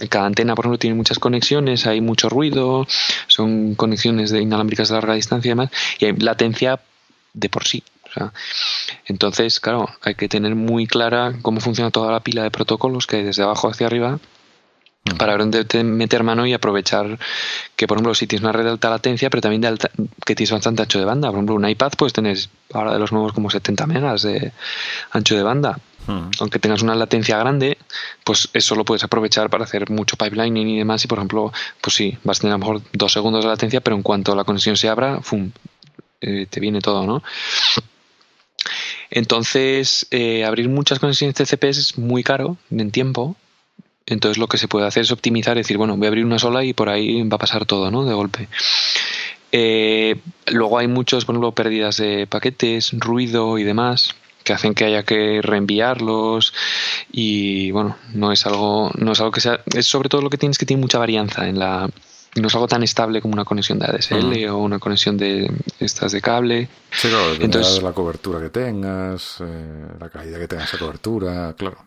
Cada antena, por ejemplo, tiene muchas conexiones, hay mucho ruido, son conexiones de inalámbricas de larga distancia y demás, y hay latencia de por sí. Entonces, claro, hay que tener muy clara cómo funciona toda la pila de protocolos que hay desde abajo hacia arriba para meter mano y aprovechar que, por ejemplo, si tienes una red de alta latencia, pero también de alta, que tienes bastante ancho de banda. Por ejemplo, un iPad puedes tener ahora de los nuevos como 70 megas de ancho de banda. Aunque tengas una latencia grande, pues eso lo puedes aprovechar para hacer mucho pipelining y demás. Y, por ejemplo, pues sí, vas a tener a lo mejor dos segundos de latencia, pero en cuanto la conexión se abra, ¡fum! Eh, te viene todo, ¿no? Entonces, eh, abrir muchas conexiones TCP es muy caro en tiempo entonces lo que se puede hacer es optimizar, decir, bueno, voy a abrir una sola y por ahí va a pasar todo, ¿no? De golpe. Eh, luego hay muchos, por ejemplo, pérdidas de paquetes, ruido y demás que hacen que haya que reenviarlos y bueno, no es algo, no es algo que sea, es sobre todo lo que tienes que tiene mucha varianza en la, no es algo tan estable como una conexión de ADSL o una conexión de estas de cable. Sí, claro, Entonces, de la cobertura que tengas, eh, la calidad que tenga esa cobertura, claro.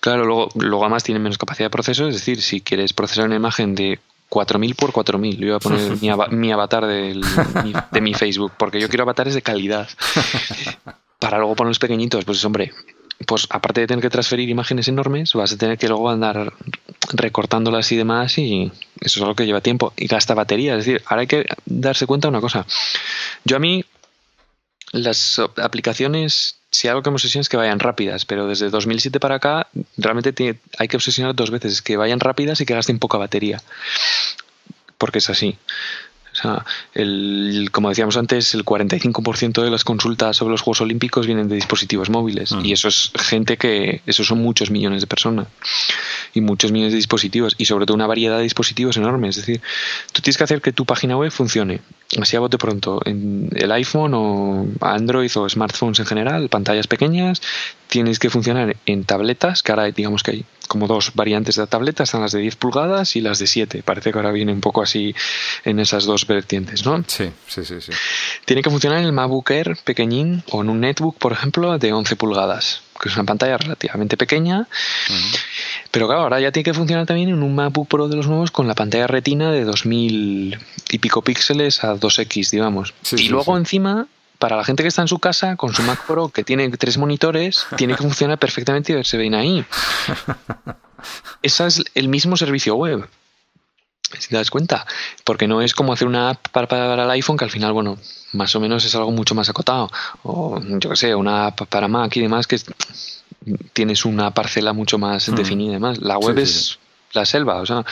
Claro, luego, luego además tiene menos capacidad de proceso, es decir, si quieres procesar una imagen de 4000 por 4000, yo voy a poner mi, avatar de mi Facebook, porque yo quiero avatares de calidad. Para luego ponerlos pequeñitos, pues hombre, pues aparte de tener que transferir imágenes enormes, vas a tener que luego andar recortándolas y demás y eso es algo que lleva tiempo y gasta batería. Es decir, ahora hay que darse cuenta de una cosa. Yo a mí las aplicaciones si algo que me obsesiona es que vayan rápidas, pero desde 2007 para acá realmente hay que obsesionar dos veces, que vayan rápidas y que gasten poca batería, porque es así. Sea, el, como decíamos antes, el 45% de las consultas sobre los Juegos Olímpicos vienen de dispositivos móviles. Mm. Y eso es gente que, esos son muchos millones de personas. y muchos millones de dispositivos y sobre todo una variedad de dispositivos enorme. Es decir, tú tienes que hacer que tu página web funcione así a bote pronto en el iPhone o Android o smartphones en general, pantallas pequeñas, tienes que funcionar en tabletas, que ahora digamos que hay como dos variantes de tabletas, están las de 10 pulgadas y las de 7. Parece que ahora viene un poco así en esas dos vertientes, ¿no? Sí, sí, sí. sí. Tiene que funcionar en el MacBook Air pequeñín o en un netbook, por ejemplo, de 11 pulgadas, que es una pantalla relativamente pequeña. Pero claro, ahora ya tiene que funcionar también en un MacBook Pro de los nuevos con la pantalla retina de 2000 y pico píxeles a 2X, digamos. y luego encima para la gente que está en su casa con su Mac Pro que tiene tres monitores, tiene que funcionar perfectamente y verse bien ahí. Ese es el mismo servicio web. Si te das cuenta, porque no es como hacer una app para, para el iPhone que al final, bueno, más o menos es algo mucho más acotado. O yo qué sé, una app para Mac y demás que tienes una parcela mucho más hmm. definida y demás. La web es la selva, o sea,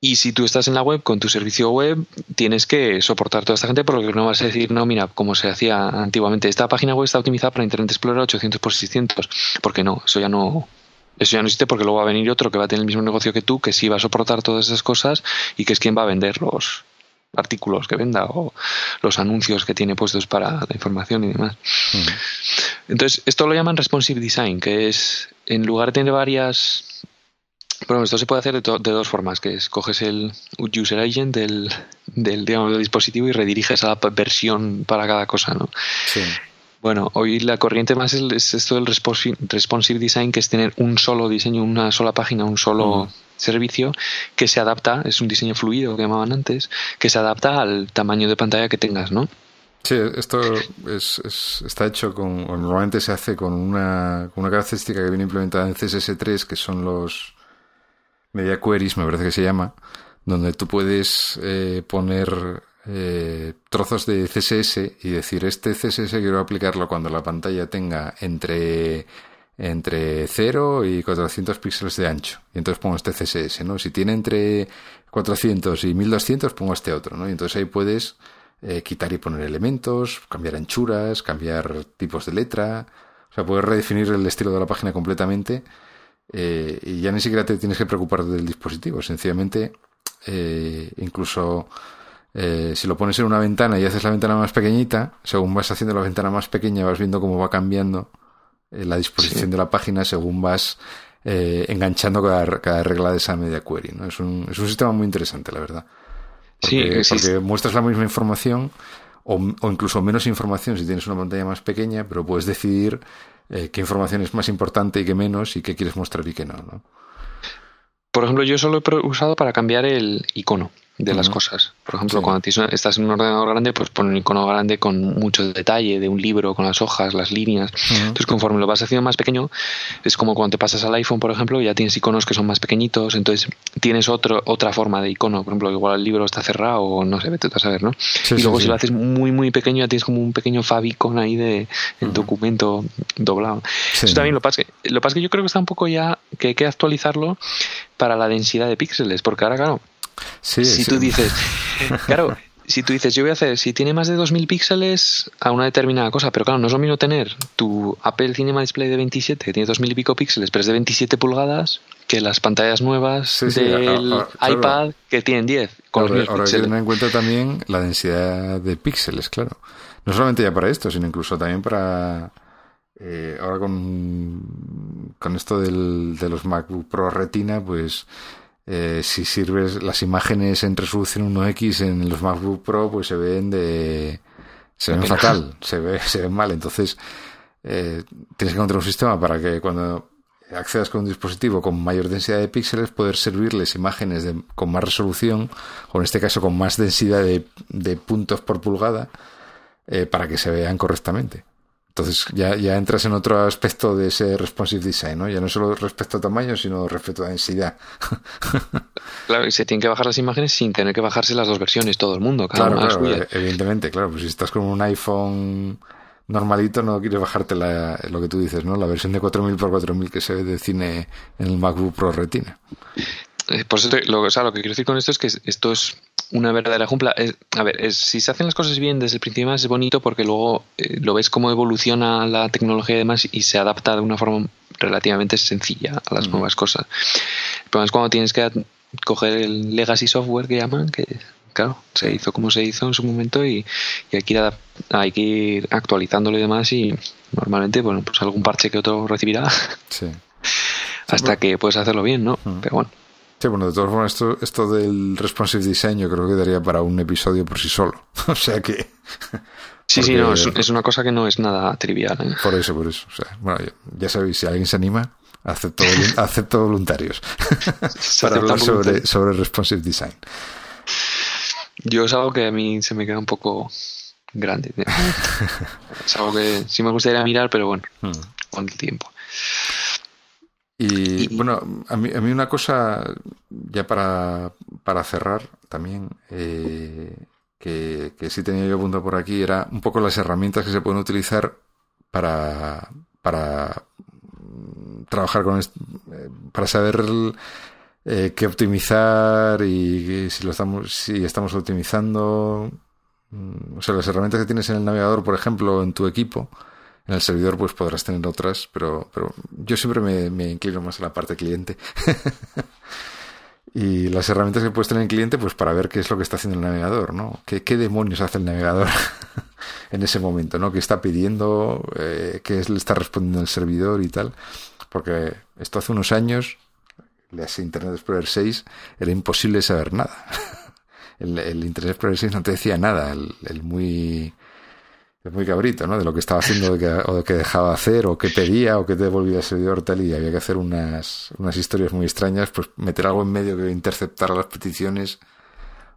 y si tú estás en la web con tu servicio web, tienes que soportar toda esta gente porque no vas a decir, no, mira, como se hacía antiguamente, esta página web está optimizada para Internet Explorer 800 x 600. Porque no, eso ya no, eso ya no existe porque luego va a venir otro que va a tener el mismo negocio que tú, que sí va a soportar todas esas cosas y que es quien va a vender los artículos que venda o los anuncios que tiene puestos para la información y demás. Entonces, esto lo llaman responsive design, que es en lugar de tener varias bueno, esto se puede hacer de, dos formas, que es coges el user agent del, del, digamos, del dispositivo y rediriges a la versión para cada cosa, ¿no? Sí. Bueno, hoy la corriente más es, esto del responsive design, que es tener un solo diseño, una sola página, un solo servicio que se adapta, es un diseño fluido que llamaban antes, que se adapta al tamaño de pantalla que tengas, ¿no? Sí, esto es, está hecho con, normalmente se hace con una, con una característica que viene implementada en CSS3, que son los, Media Queries, me parece que se llama, donde tú puedes eh, poner eh, trozos de CSS y decir, este CSS quiero aplicarlo cuando la pantalla tenga entre, entre 0 y 400 píxeles de ancho. Y entonces pongo este CSS, ¿no? Si tiene entre 400 y 1200, pongo este otro, ¿no? Y entonces ahí puedes eh, quitar y poner elementos, cambiar anchuras, cambiar tipos de letra. O sea, puedes redefinir el estilo de la página completamente eh, y ya ni siquiera te tienes que preocupar del dispositivo. Sencillamente, eh, incluso eh, si lo pones en una ventana y haces la ventana más pequeñita, según vas haciendo la ventana más pequeña, vas viendo cómo va cambiando la disposición de la página según vas enganchando cada, regla de esa media query. ¿no? Es, un, es un sistema muy interesante, la verdad. Porque, sí, porque muestras la misma información o, o, incluso menos información si tienes una pantalla más pequeña, pero puedes decidir eh, qué información es más importante y qué menos y qué quieres mostrar y qué no, ¿no? Por ejemplo, yo solo he usado para cambiar el icono de las cosas. Por ejemplo, cuando estás en un ordenador grande, pues pon un icono grande con mucho detalle de un libro, con las hojas, las líneas. Entonces, conforme lo vas haciendo más pequeño, es como cuando te pasas al iPhone, por ejemplo, ya tienes iconos que son más pequeñitos, entonces tienes otro, otra forma de icono. Por ejemplo, igual el libro está cerrado o no sé, vete a saber, ¿no? y luego si lo haces muy, muy pequeño, ya tienes como un pequeño favicon ahí de el documento doblado. Eso también lo pasa. Lo pasa que yo creo que está un poco ya que hay que actualizarlo para la densidad de píxeles, porque ahora, claro, si tú dices, claro, si tú dices, yo voy a hacer, si tiene más de 2000 píxeles a una determinada cosa, pero claro, no es lo mismo tener tu Apple Cinema Display de 27, que tiene 2000 y pico píxeles, pero es de 27 pulgadas, que las pantallas nuevas del iPad que tienen 10. Con ahora, ahora hay que tener en cuenta también la densidad de píxeles, claro. No solamente ya para esto, sino incluso también para. Eh, ahora con, con esto del, de los MacBook Pro Retina, pues eh, si sirves las imágenes en resolución 1x en los MacBook Pro, pues se ven de. se ven fatal, se, ve, se ven mal. Entonces, eh, tienes que encontrar un sistema para que cuando accedas con un dispositivo con mayor densidad de píxeles, poder servirles imágenes de, con más resolución, o en este caso con más densidad de, de puntos por pulgada, eh, para que se vean correctamente. Entonces ya, ya entras en otro aspecto de ese responsive design, ¿no? Ya no solo respecto a tamaño, sino respecto a densidad. claro, y se tienen que bajar las imágenes sin tener que bajarse las dos versiones todo el mundo. Claro, claro, evidentemente, claro. Pues si estás con un iPhone normalito, no quieres bajarte la, lo que tú dices, ¿no? La versión de 4000 x 4000 que se ve de cine en el MacBook Pro Retina. Eh, por eso, lo, o sea, lo que quiero decir con esto es que esto es una verdadera ejemplo. a ver, si se hacen las cosas bien desde el principio es bonito porque luego eh, lo ves cómo evoluciona la tecnología y demás y se adapta de una forma relativamente sencilla a las nuevas cosas. Pero es cuando tienes que coger el legacy software que llaman, que claro, se hizo como se hizo en su momento y, hay, que ir hay que ir actualizándolo y demás y normalmente, bueno, pues algún parche que otro recibirá. Hasta que puedes hacerlo bien, ¿no? Pero bueno. Sí, bueno, de todas formas, esto, esto del responsive design yo creo que daría para un episodio por sí solo. o sea que. Sí, sí, no, es, una cosa que no es nada trivial. ¿eh? Por eso, por eso. O sea, bueno, ya, sabéis, si alguien se anima, acepto, acepto voluntarios para hablar sobre, sobre responsive design. Yo es algo que a mí se me queda un poco grande. es algo que sí me gustaría mirar, pero bueno, hmm. con el tiempo. Y, bueno, a mí, a mí, una cosa, ya para, para cerrar también, eh, que, que, sí tenía yo apuntado por aquí, era un poco las herramientas que se pueden utilizar para, para trabajar con, eh, para saber eh, qué optimizar y si lo estamos, si estamos optimizando, mm, o sea, las herramientas que tienes en el navegador, por ejemplo, en tu equipo, en el servidor pues podrás tener otras, pero, pero yo siempre me, inclino más a la parte cliente. y las herramientas que puedes tener en cliente, pues para ver qué es lo que está haciendo el navegador, ¿no? ¿Qué, demonios hace el navegador en ese momento, ¿no? ¿Qué está pidiendo? Eh, ¿Qué le está respondiendo el servidor y tal? Porque esto hace unos años, las Internet Explorer 6, era imposible saber nada. el, Internet Explorer 6 no te decía nada, el muy es muy cabrito, ¿no? De lo que estaba haciendo o de que dejaba hacer, o qué pedía, o qué te devolvía el servidor tal, y había que hacer unas, unas historias muy extrañas, pues meter algo en medio que interceptara las peticiones,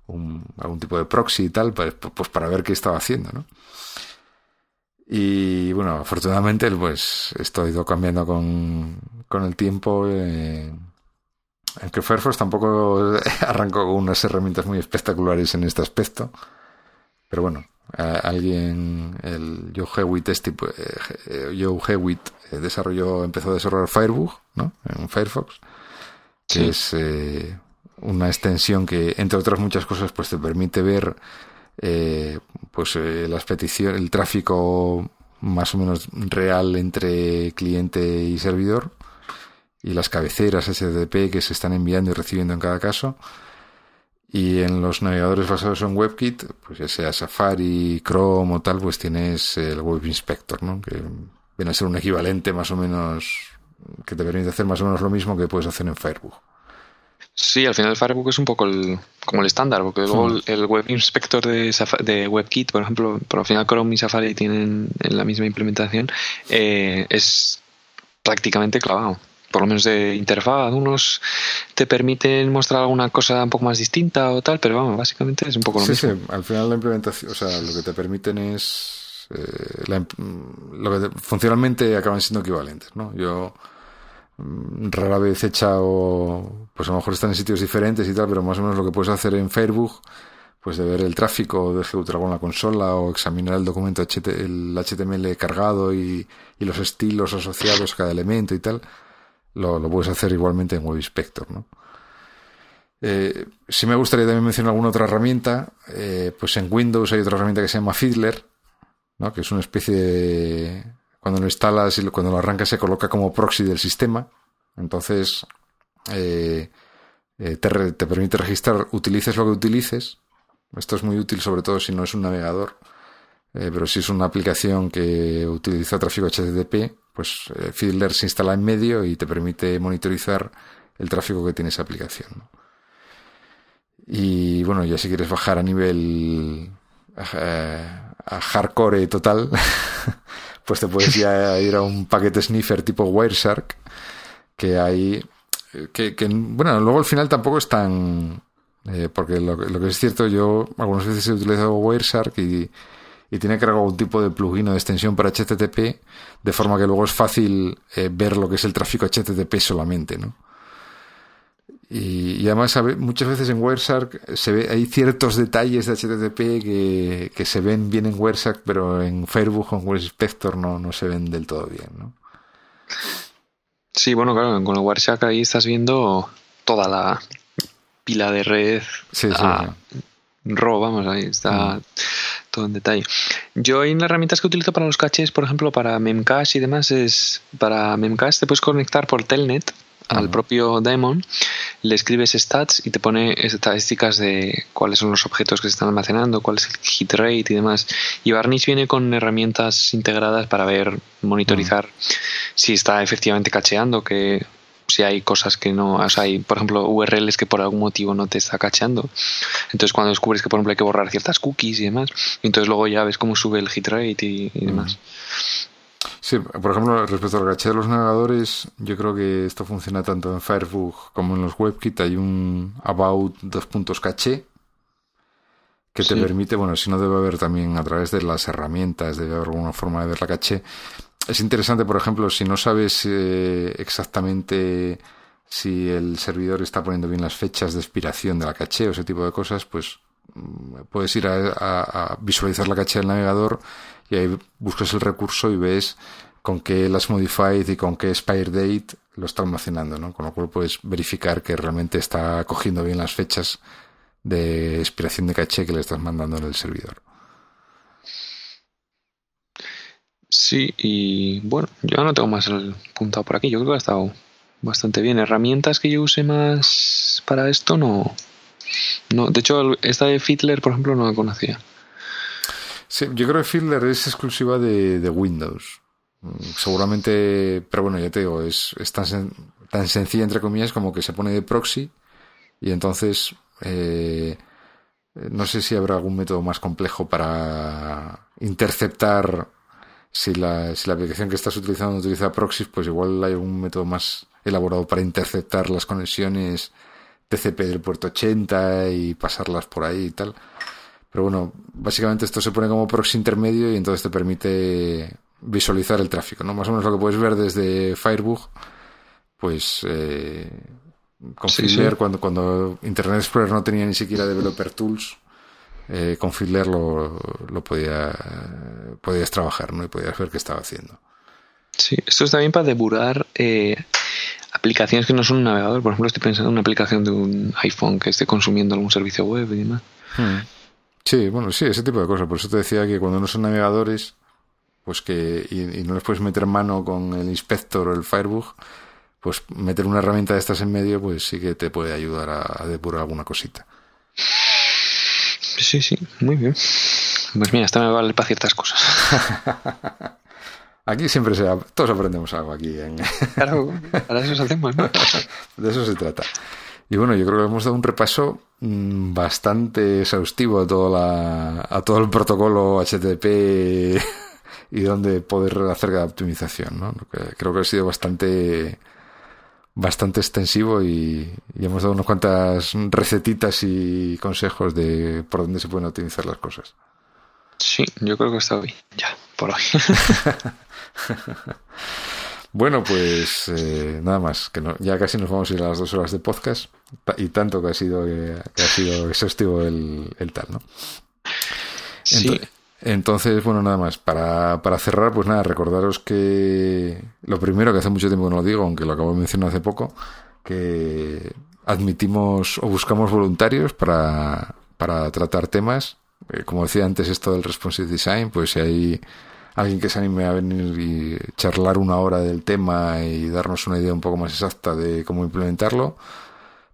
un, algún tipo de proxy y tal, pues, pues para ver qué estaba haciendo, ¿no? Y bueno, afortunadamente, pues esto ha ido cambiando con, con el tiempo. Eh, aunque Firefox tampoco arrancó con unas herramientas muy espectaculares en este aspecto. Pero bueno, alguien, el Joe Hewitt, este, eh, Joe Hewitt eh, desarrolló, empezó a desarrollar Firebug, ¿no? En Firefox, que es eh, una extensión que, entre otras muchas cosas, pues te permite ver, pues las peticiones, el tráfico más o menos real entre cliente y servidor y las cabeceras STP que se están enviando y recibiendo en cada caso y en los navegadores basados en WebKit, pues ya sea Safari, Chrome o tal, pues tienes el Web Inspector, ¿no? Que viene a ser un equivalente más o menos, que te permite hacer más o menos lo mismo que puedes hacer en Firebug. Sí, al final Firebug es un poco el, como el estándar, porque luego el Web Inspector de, de WebKit, por ejemplo, por al final Chrome y Safari tienen la misma implementación, eh, es prácticamente clavado por lo menos de interfaz. Unos te permiten mostrar alguna cosa un poco más distinta o tal, pero vamos, básicamente es un poco lo mismo. Sí, al final la implementación, o sea, lo que te permiten es. Eh, lo que funcionalmente acaban siendo equivalentes, ¿no? Yo mm, rara vez he echado, pues a lo mejor están en sitios diferentes y tal, pero más o menos lo que puedes hacer en Facebook, pues de ver el tráfico de ejecutar en la consola o examinar el documento el HTML cargado y, y los estilos asociados a cada elemento y tal, lo, lo puedes hacer igualmente en Web Inspector, ¿no? Eh, si me gustaría también mencionar alguna otra herramienta, eh, pues en Windows hay otra herramienta que se llama Fiddler, ¿no? que es una especie de... Cuando lo instalas y cuando lo arrancas se coloca como proxy del sistema. Entonces, eh, te, te, permite registrar, utilices lo que utilices. Esto es muy útil sobre todo si no es un navegador. pero si es una aplicación que utiliza tráfico HTTP, pues eh, Fiddler se instala en medio y te permite monitorizar el tráfico que tiene esa aplicación. Y bueno, ya si quieres bajar a nivel eh, a hardcore total, pues te puedes ya ir a un paquete sniffer tipo Wireshark que hay que, bueno, luego al final tampoco es tan eh, porque lo, lo, que es cierto, yo algunas veces he utilizado Wireshark y y tiene que cargar algún tipo de plugin o de extensión para HTTP, de forma que luego es fácil eh, ver lo que es el tráfico HTTP solamente, ¿no? Y, además muchas veces en Wireshark se ve, hay ciertos detalles de HTTP que, que se ven bien en Wireshark, pero en Firebug o en Web Inspector no, no se ven del todo bien, ¿no? Sí, bueno, claro, con el Wireshark ahí estás viendo toda la pila de red sí, sí, a, RAW, vamos, ahí está... Mm todo en detalle. Yo en las herramientas que utilizo para los caches, por ejemplo, para Memcache y demás, es para Memcache te puedes conectar por Telnet al propio daemon, le escribes stats y te pone estadísticas de cuáles son los objetos que se están almacenando, cuál es el hit rate y demás. Y Varnish viene con herramientas integradas para ver, monitorizar si está efectivamente cacheando, que si hay cosas que no, o sea, hay, por ejemplo, URLs que por algún motivo no te está cacheando. Entonces, cuando descubres que, por ejemplo, hay que borrar ciertas cookies y demás, entonces luego ya ves cómo sube el hit rate y, demás. Sí, por ejemplo, respecto al caché de los navegadores, yo creo que esto funciona tanto en Firefox como en los WebKit. Hay un about dos puntos caché que te permite, bueno, si no debe haber también a través de las herramientas, debe haber alguna forma de ver la caché. Es interesante, por ejemplo, si no sabes eh, exactamente si el servidor está poniendo bien las fechas de expiración de la caché o ese tipo de cosas, pues mm, puedes ir a visualizar la caché del navegador y ahí buscas el recurso y ves con qué las modified y con qué expire date lo está almacenando, ¿no? Con lo cual puedes verificar que realmente está cogiendo bien las fechas de expiración de caché que le estás mandando en el servidor. Sí, y bueno, yo no tengo más el puntado por aquí. Yo creo que ha estado bastante bien. Herramientas que yo use más para esto, no. no de hecho, esta de Fiddler, por ejemplo, no la conocía. Sí, yo creo que Fiddler es exclusiva de, Windows. Mm, seguramente, pero bueno, ya te digo, es, tan, tan sencilla entre comillas como que se pone de proxy y entonces eh, no sé si habrá algún método más complejo para interceptar si la, si la aplicación que estás utilizando utiliza proxies, pues igual hay algún método más elaborado para interceptar las conexiones TCP del puerto 80 y pasarlas por ahí y tal. Pero bueno, básicamente esto se pone como proxy intermedio y entonces te permite visualizar el tráfico, ¿no? Más o menos lo que puedes ver desde Firebug, pues eh, con Fiddler, cuando, cuando Internet Explorer no tenía ni siquiera Developer Tools, eh, con Fiddler lo, lo podía, podías trabajar, ¿no? Y podías ver qué estaba haciendo. Sí, esto está bien para depurar eh, aplicaciones que no son un navegador. Por ejemplo, estoy pensando en una aplicación de un iPhone que esté consumiendo algún servicio web y demás. Hmm. Sí, bueno, sí, ese tipo de cosas. Por eso te decía que cuando no son navegadores, pues que y, no les puedes meter mano con el inspector o el Firebug, pues meter una herramienta de estas en medio, pues sí que te puede ayudar a, depurar alguna cosita. Sí, sí, muy bien. Pues mira, esta me vale para ciertas cosas. Aquí siempre se, todos aprendemos algo aquí. Claro, para eso hacemos, ¿no? De eso se trata. Y bueno, yo creo que hemos dado un repaso mm, bastante exhaustivo a todo, la, a todo el protocolo HTTP y donde poder hacer cada optimización. ¿no? Creo que ha sido bastante bastante extensivo y, hemos dado unas cuantas recetitas y consejos de por dónde se pueden optimizar las cosas. Sí, yo creo que está bien, ya, por hoy. Bueno, pues eh, nada más, que ya casi nos vamos a ir a las dos horas de podcast y tanto que ha sido que, ha sido exhaustivo el, el tal, ¿no? Sí. Entonces, bueno, nada más. Para, para cerrar, pues nada, recordaros que lo primero que hace mucho tiempo que no lo digo, aunque lo acabo de mencionar hace poco, que admitimos o buscamos voluntarios para, para tratar temas. Eh, como decía antes, esto del responsive design, pues si hay alguien que se anime a venir y charlar una hora del tema y darnos una idea un poco más exacta de cómo implementarlo,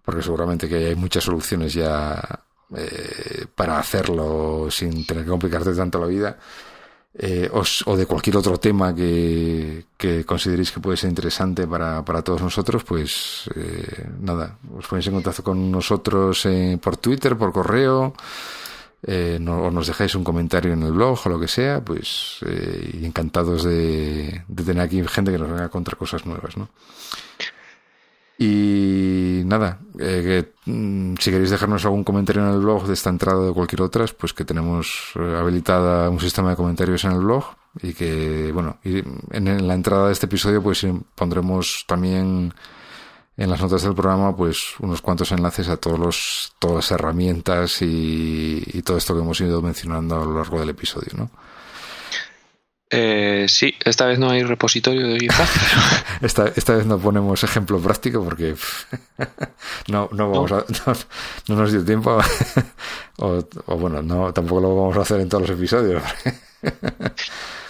porque seguramente que hay muchas soluciones ya eh, para hacerlo sin tener que complicarte tanto la vida. Eh, o, de cualquier otro tema que, que, consideréis que puede ser interesante para, para todos nosotros, pues eh, nada, os ponéis en contacto con nosotros por Twitter, por correo, eh, o nos dejáis un comentario en el blog o lo que sea, pues eh, encantados de, tener aquí gente que nos venga contra cosas nuevas, ¿no? Y nada, eh, mm, si queréis dejarnos algún comentario en el blog de esta entrada o de cualquier otra, pues que tenemos habilitada un sistema de comentarios en el blog y que, bueno, en la entrada de este episodio pues pondremos también en las notas del programa pues unos cuantos enlaces a todos los todas las herramientas y, todo esto que hemos ido mencionando a lo largo del episodio ¿no? Eh, sí, esta vez no hay repositorio de GitHub. esta, esta vez no ponemos ejemplo práctico porque no, no, vamos A, no, nos dio tiempo. o, bueno, no, tampoco lo vamos a hacer en todos los episodios.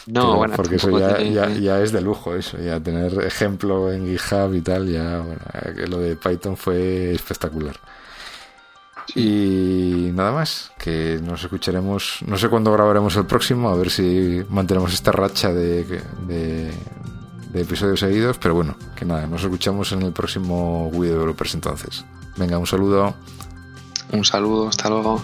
No, bueno, porque eso ya, ya, es de lujo, eso, ya tener ejemplo en GitHub y tal, ya, bueno, lo de Python fue espectacular. Y nada más, que nos escucharemos, no sé cuándo grabaremos el próximo, a ver si mantenemos esta racha de, de, episodios seguidos, pero bueno, que nada, nos escuchamos en el próximo Wii Developers entonces. Venga, un saludo. Un saludo, hasta luego.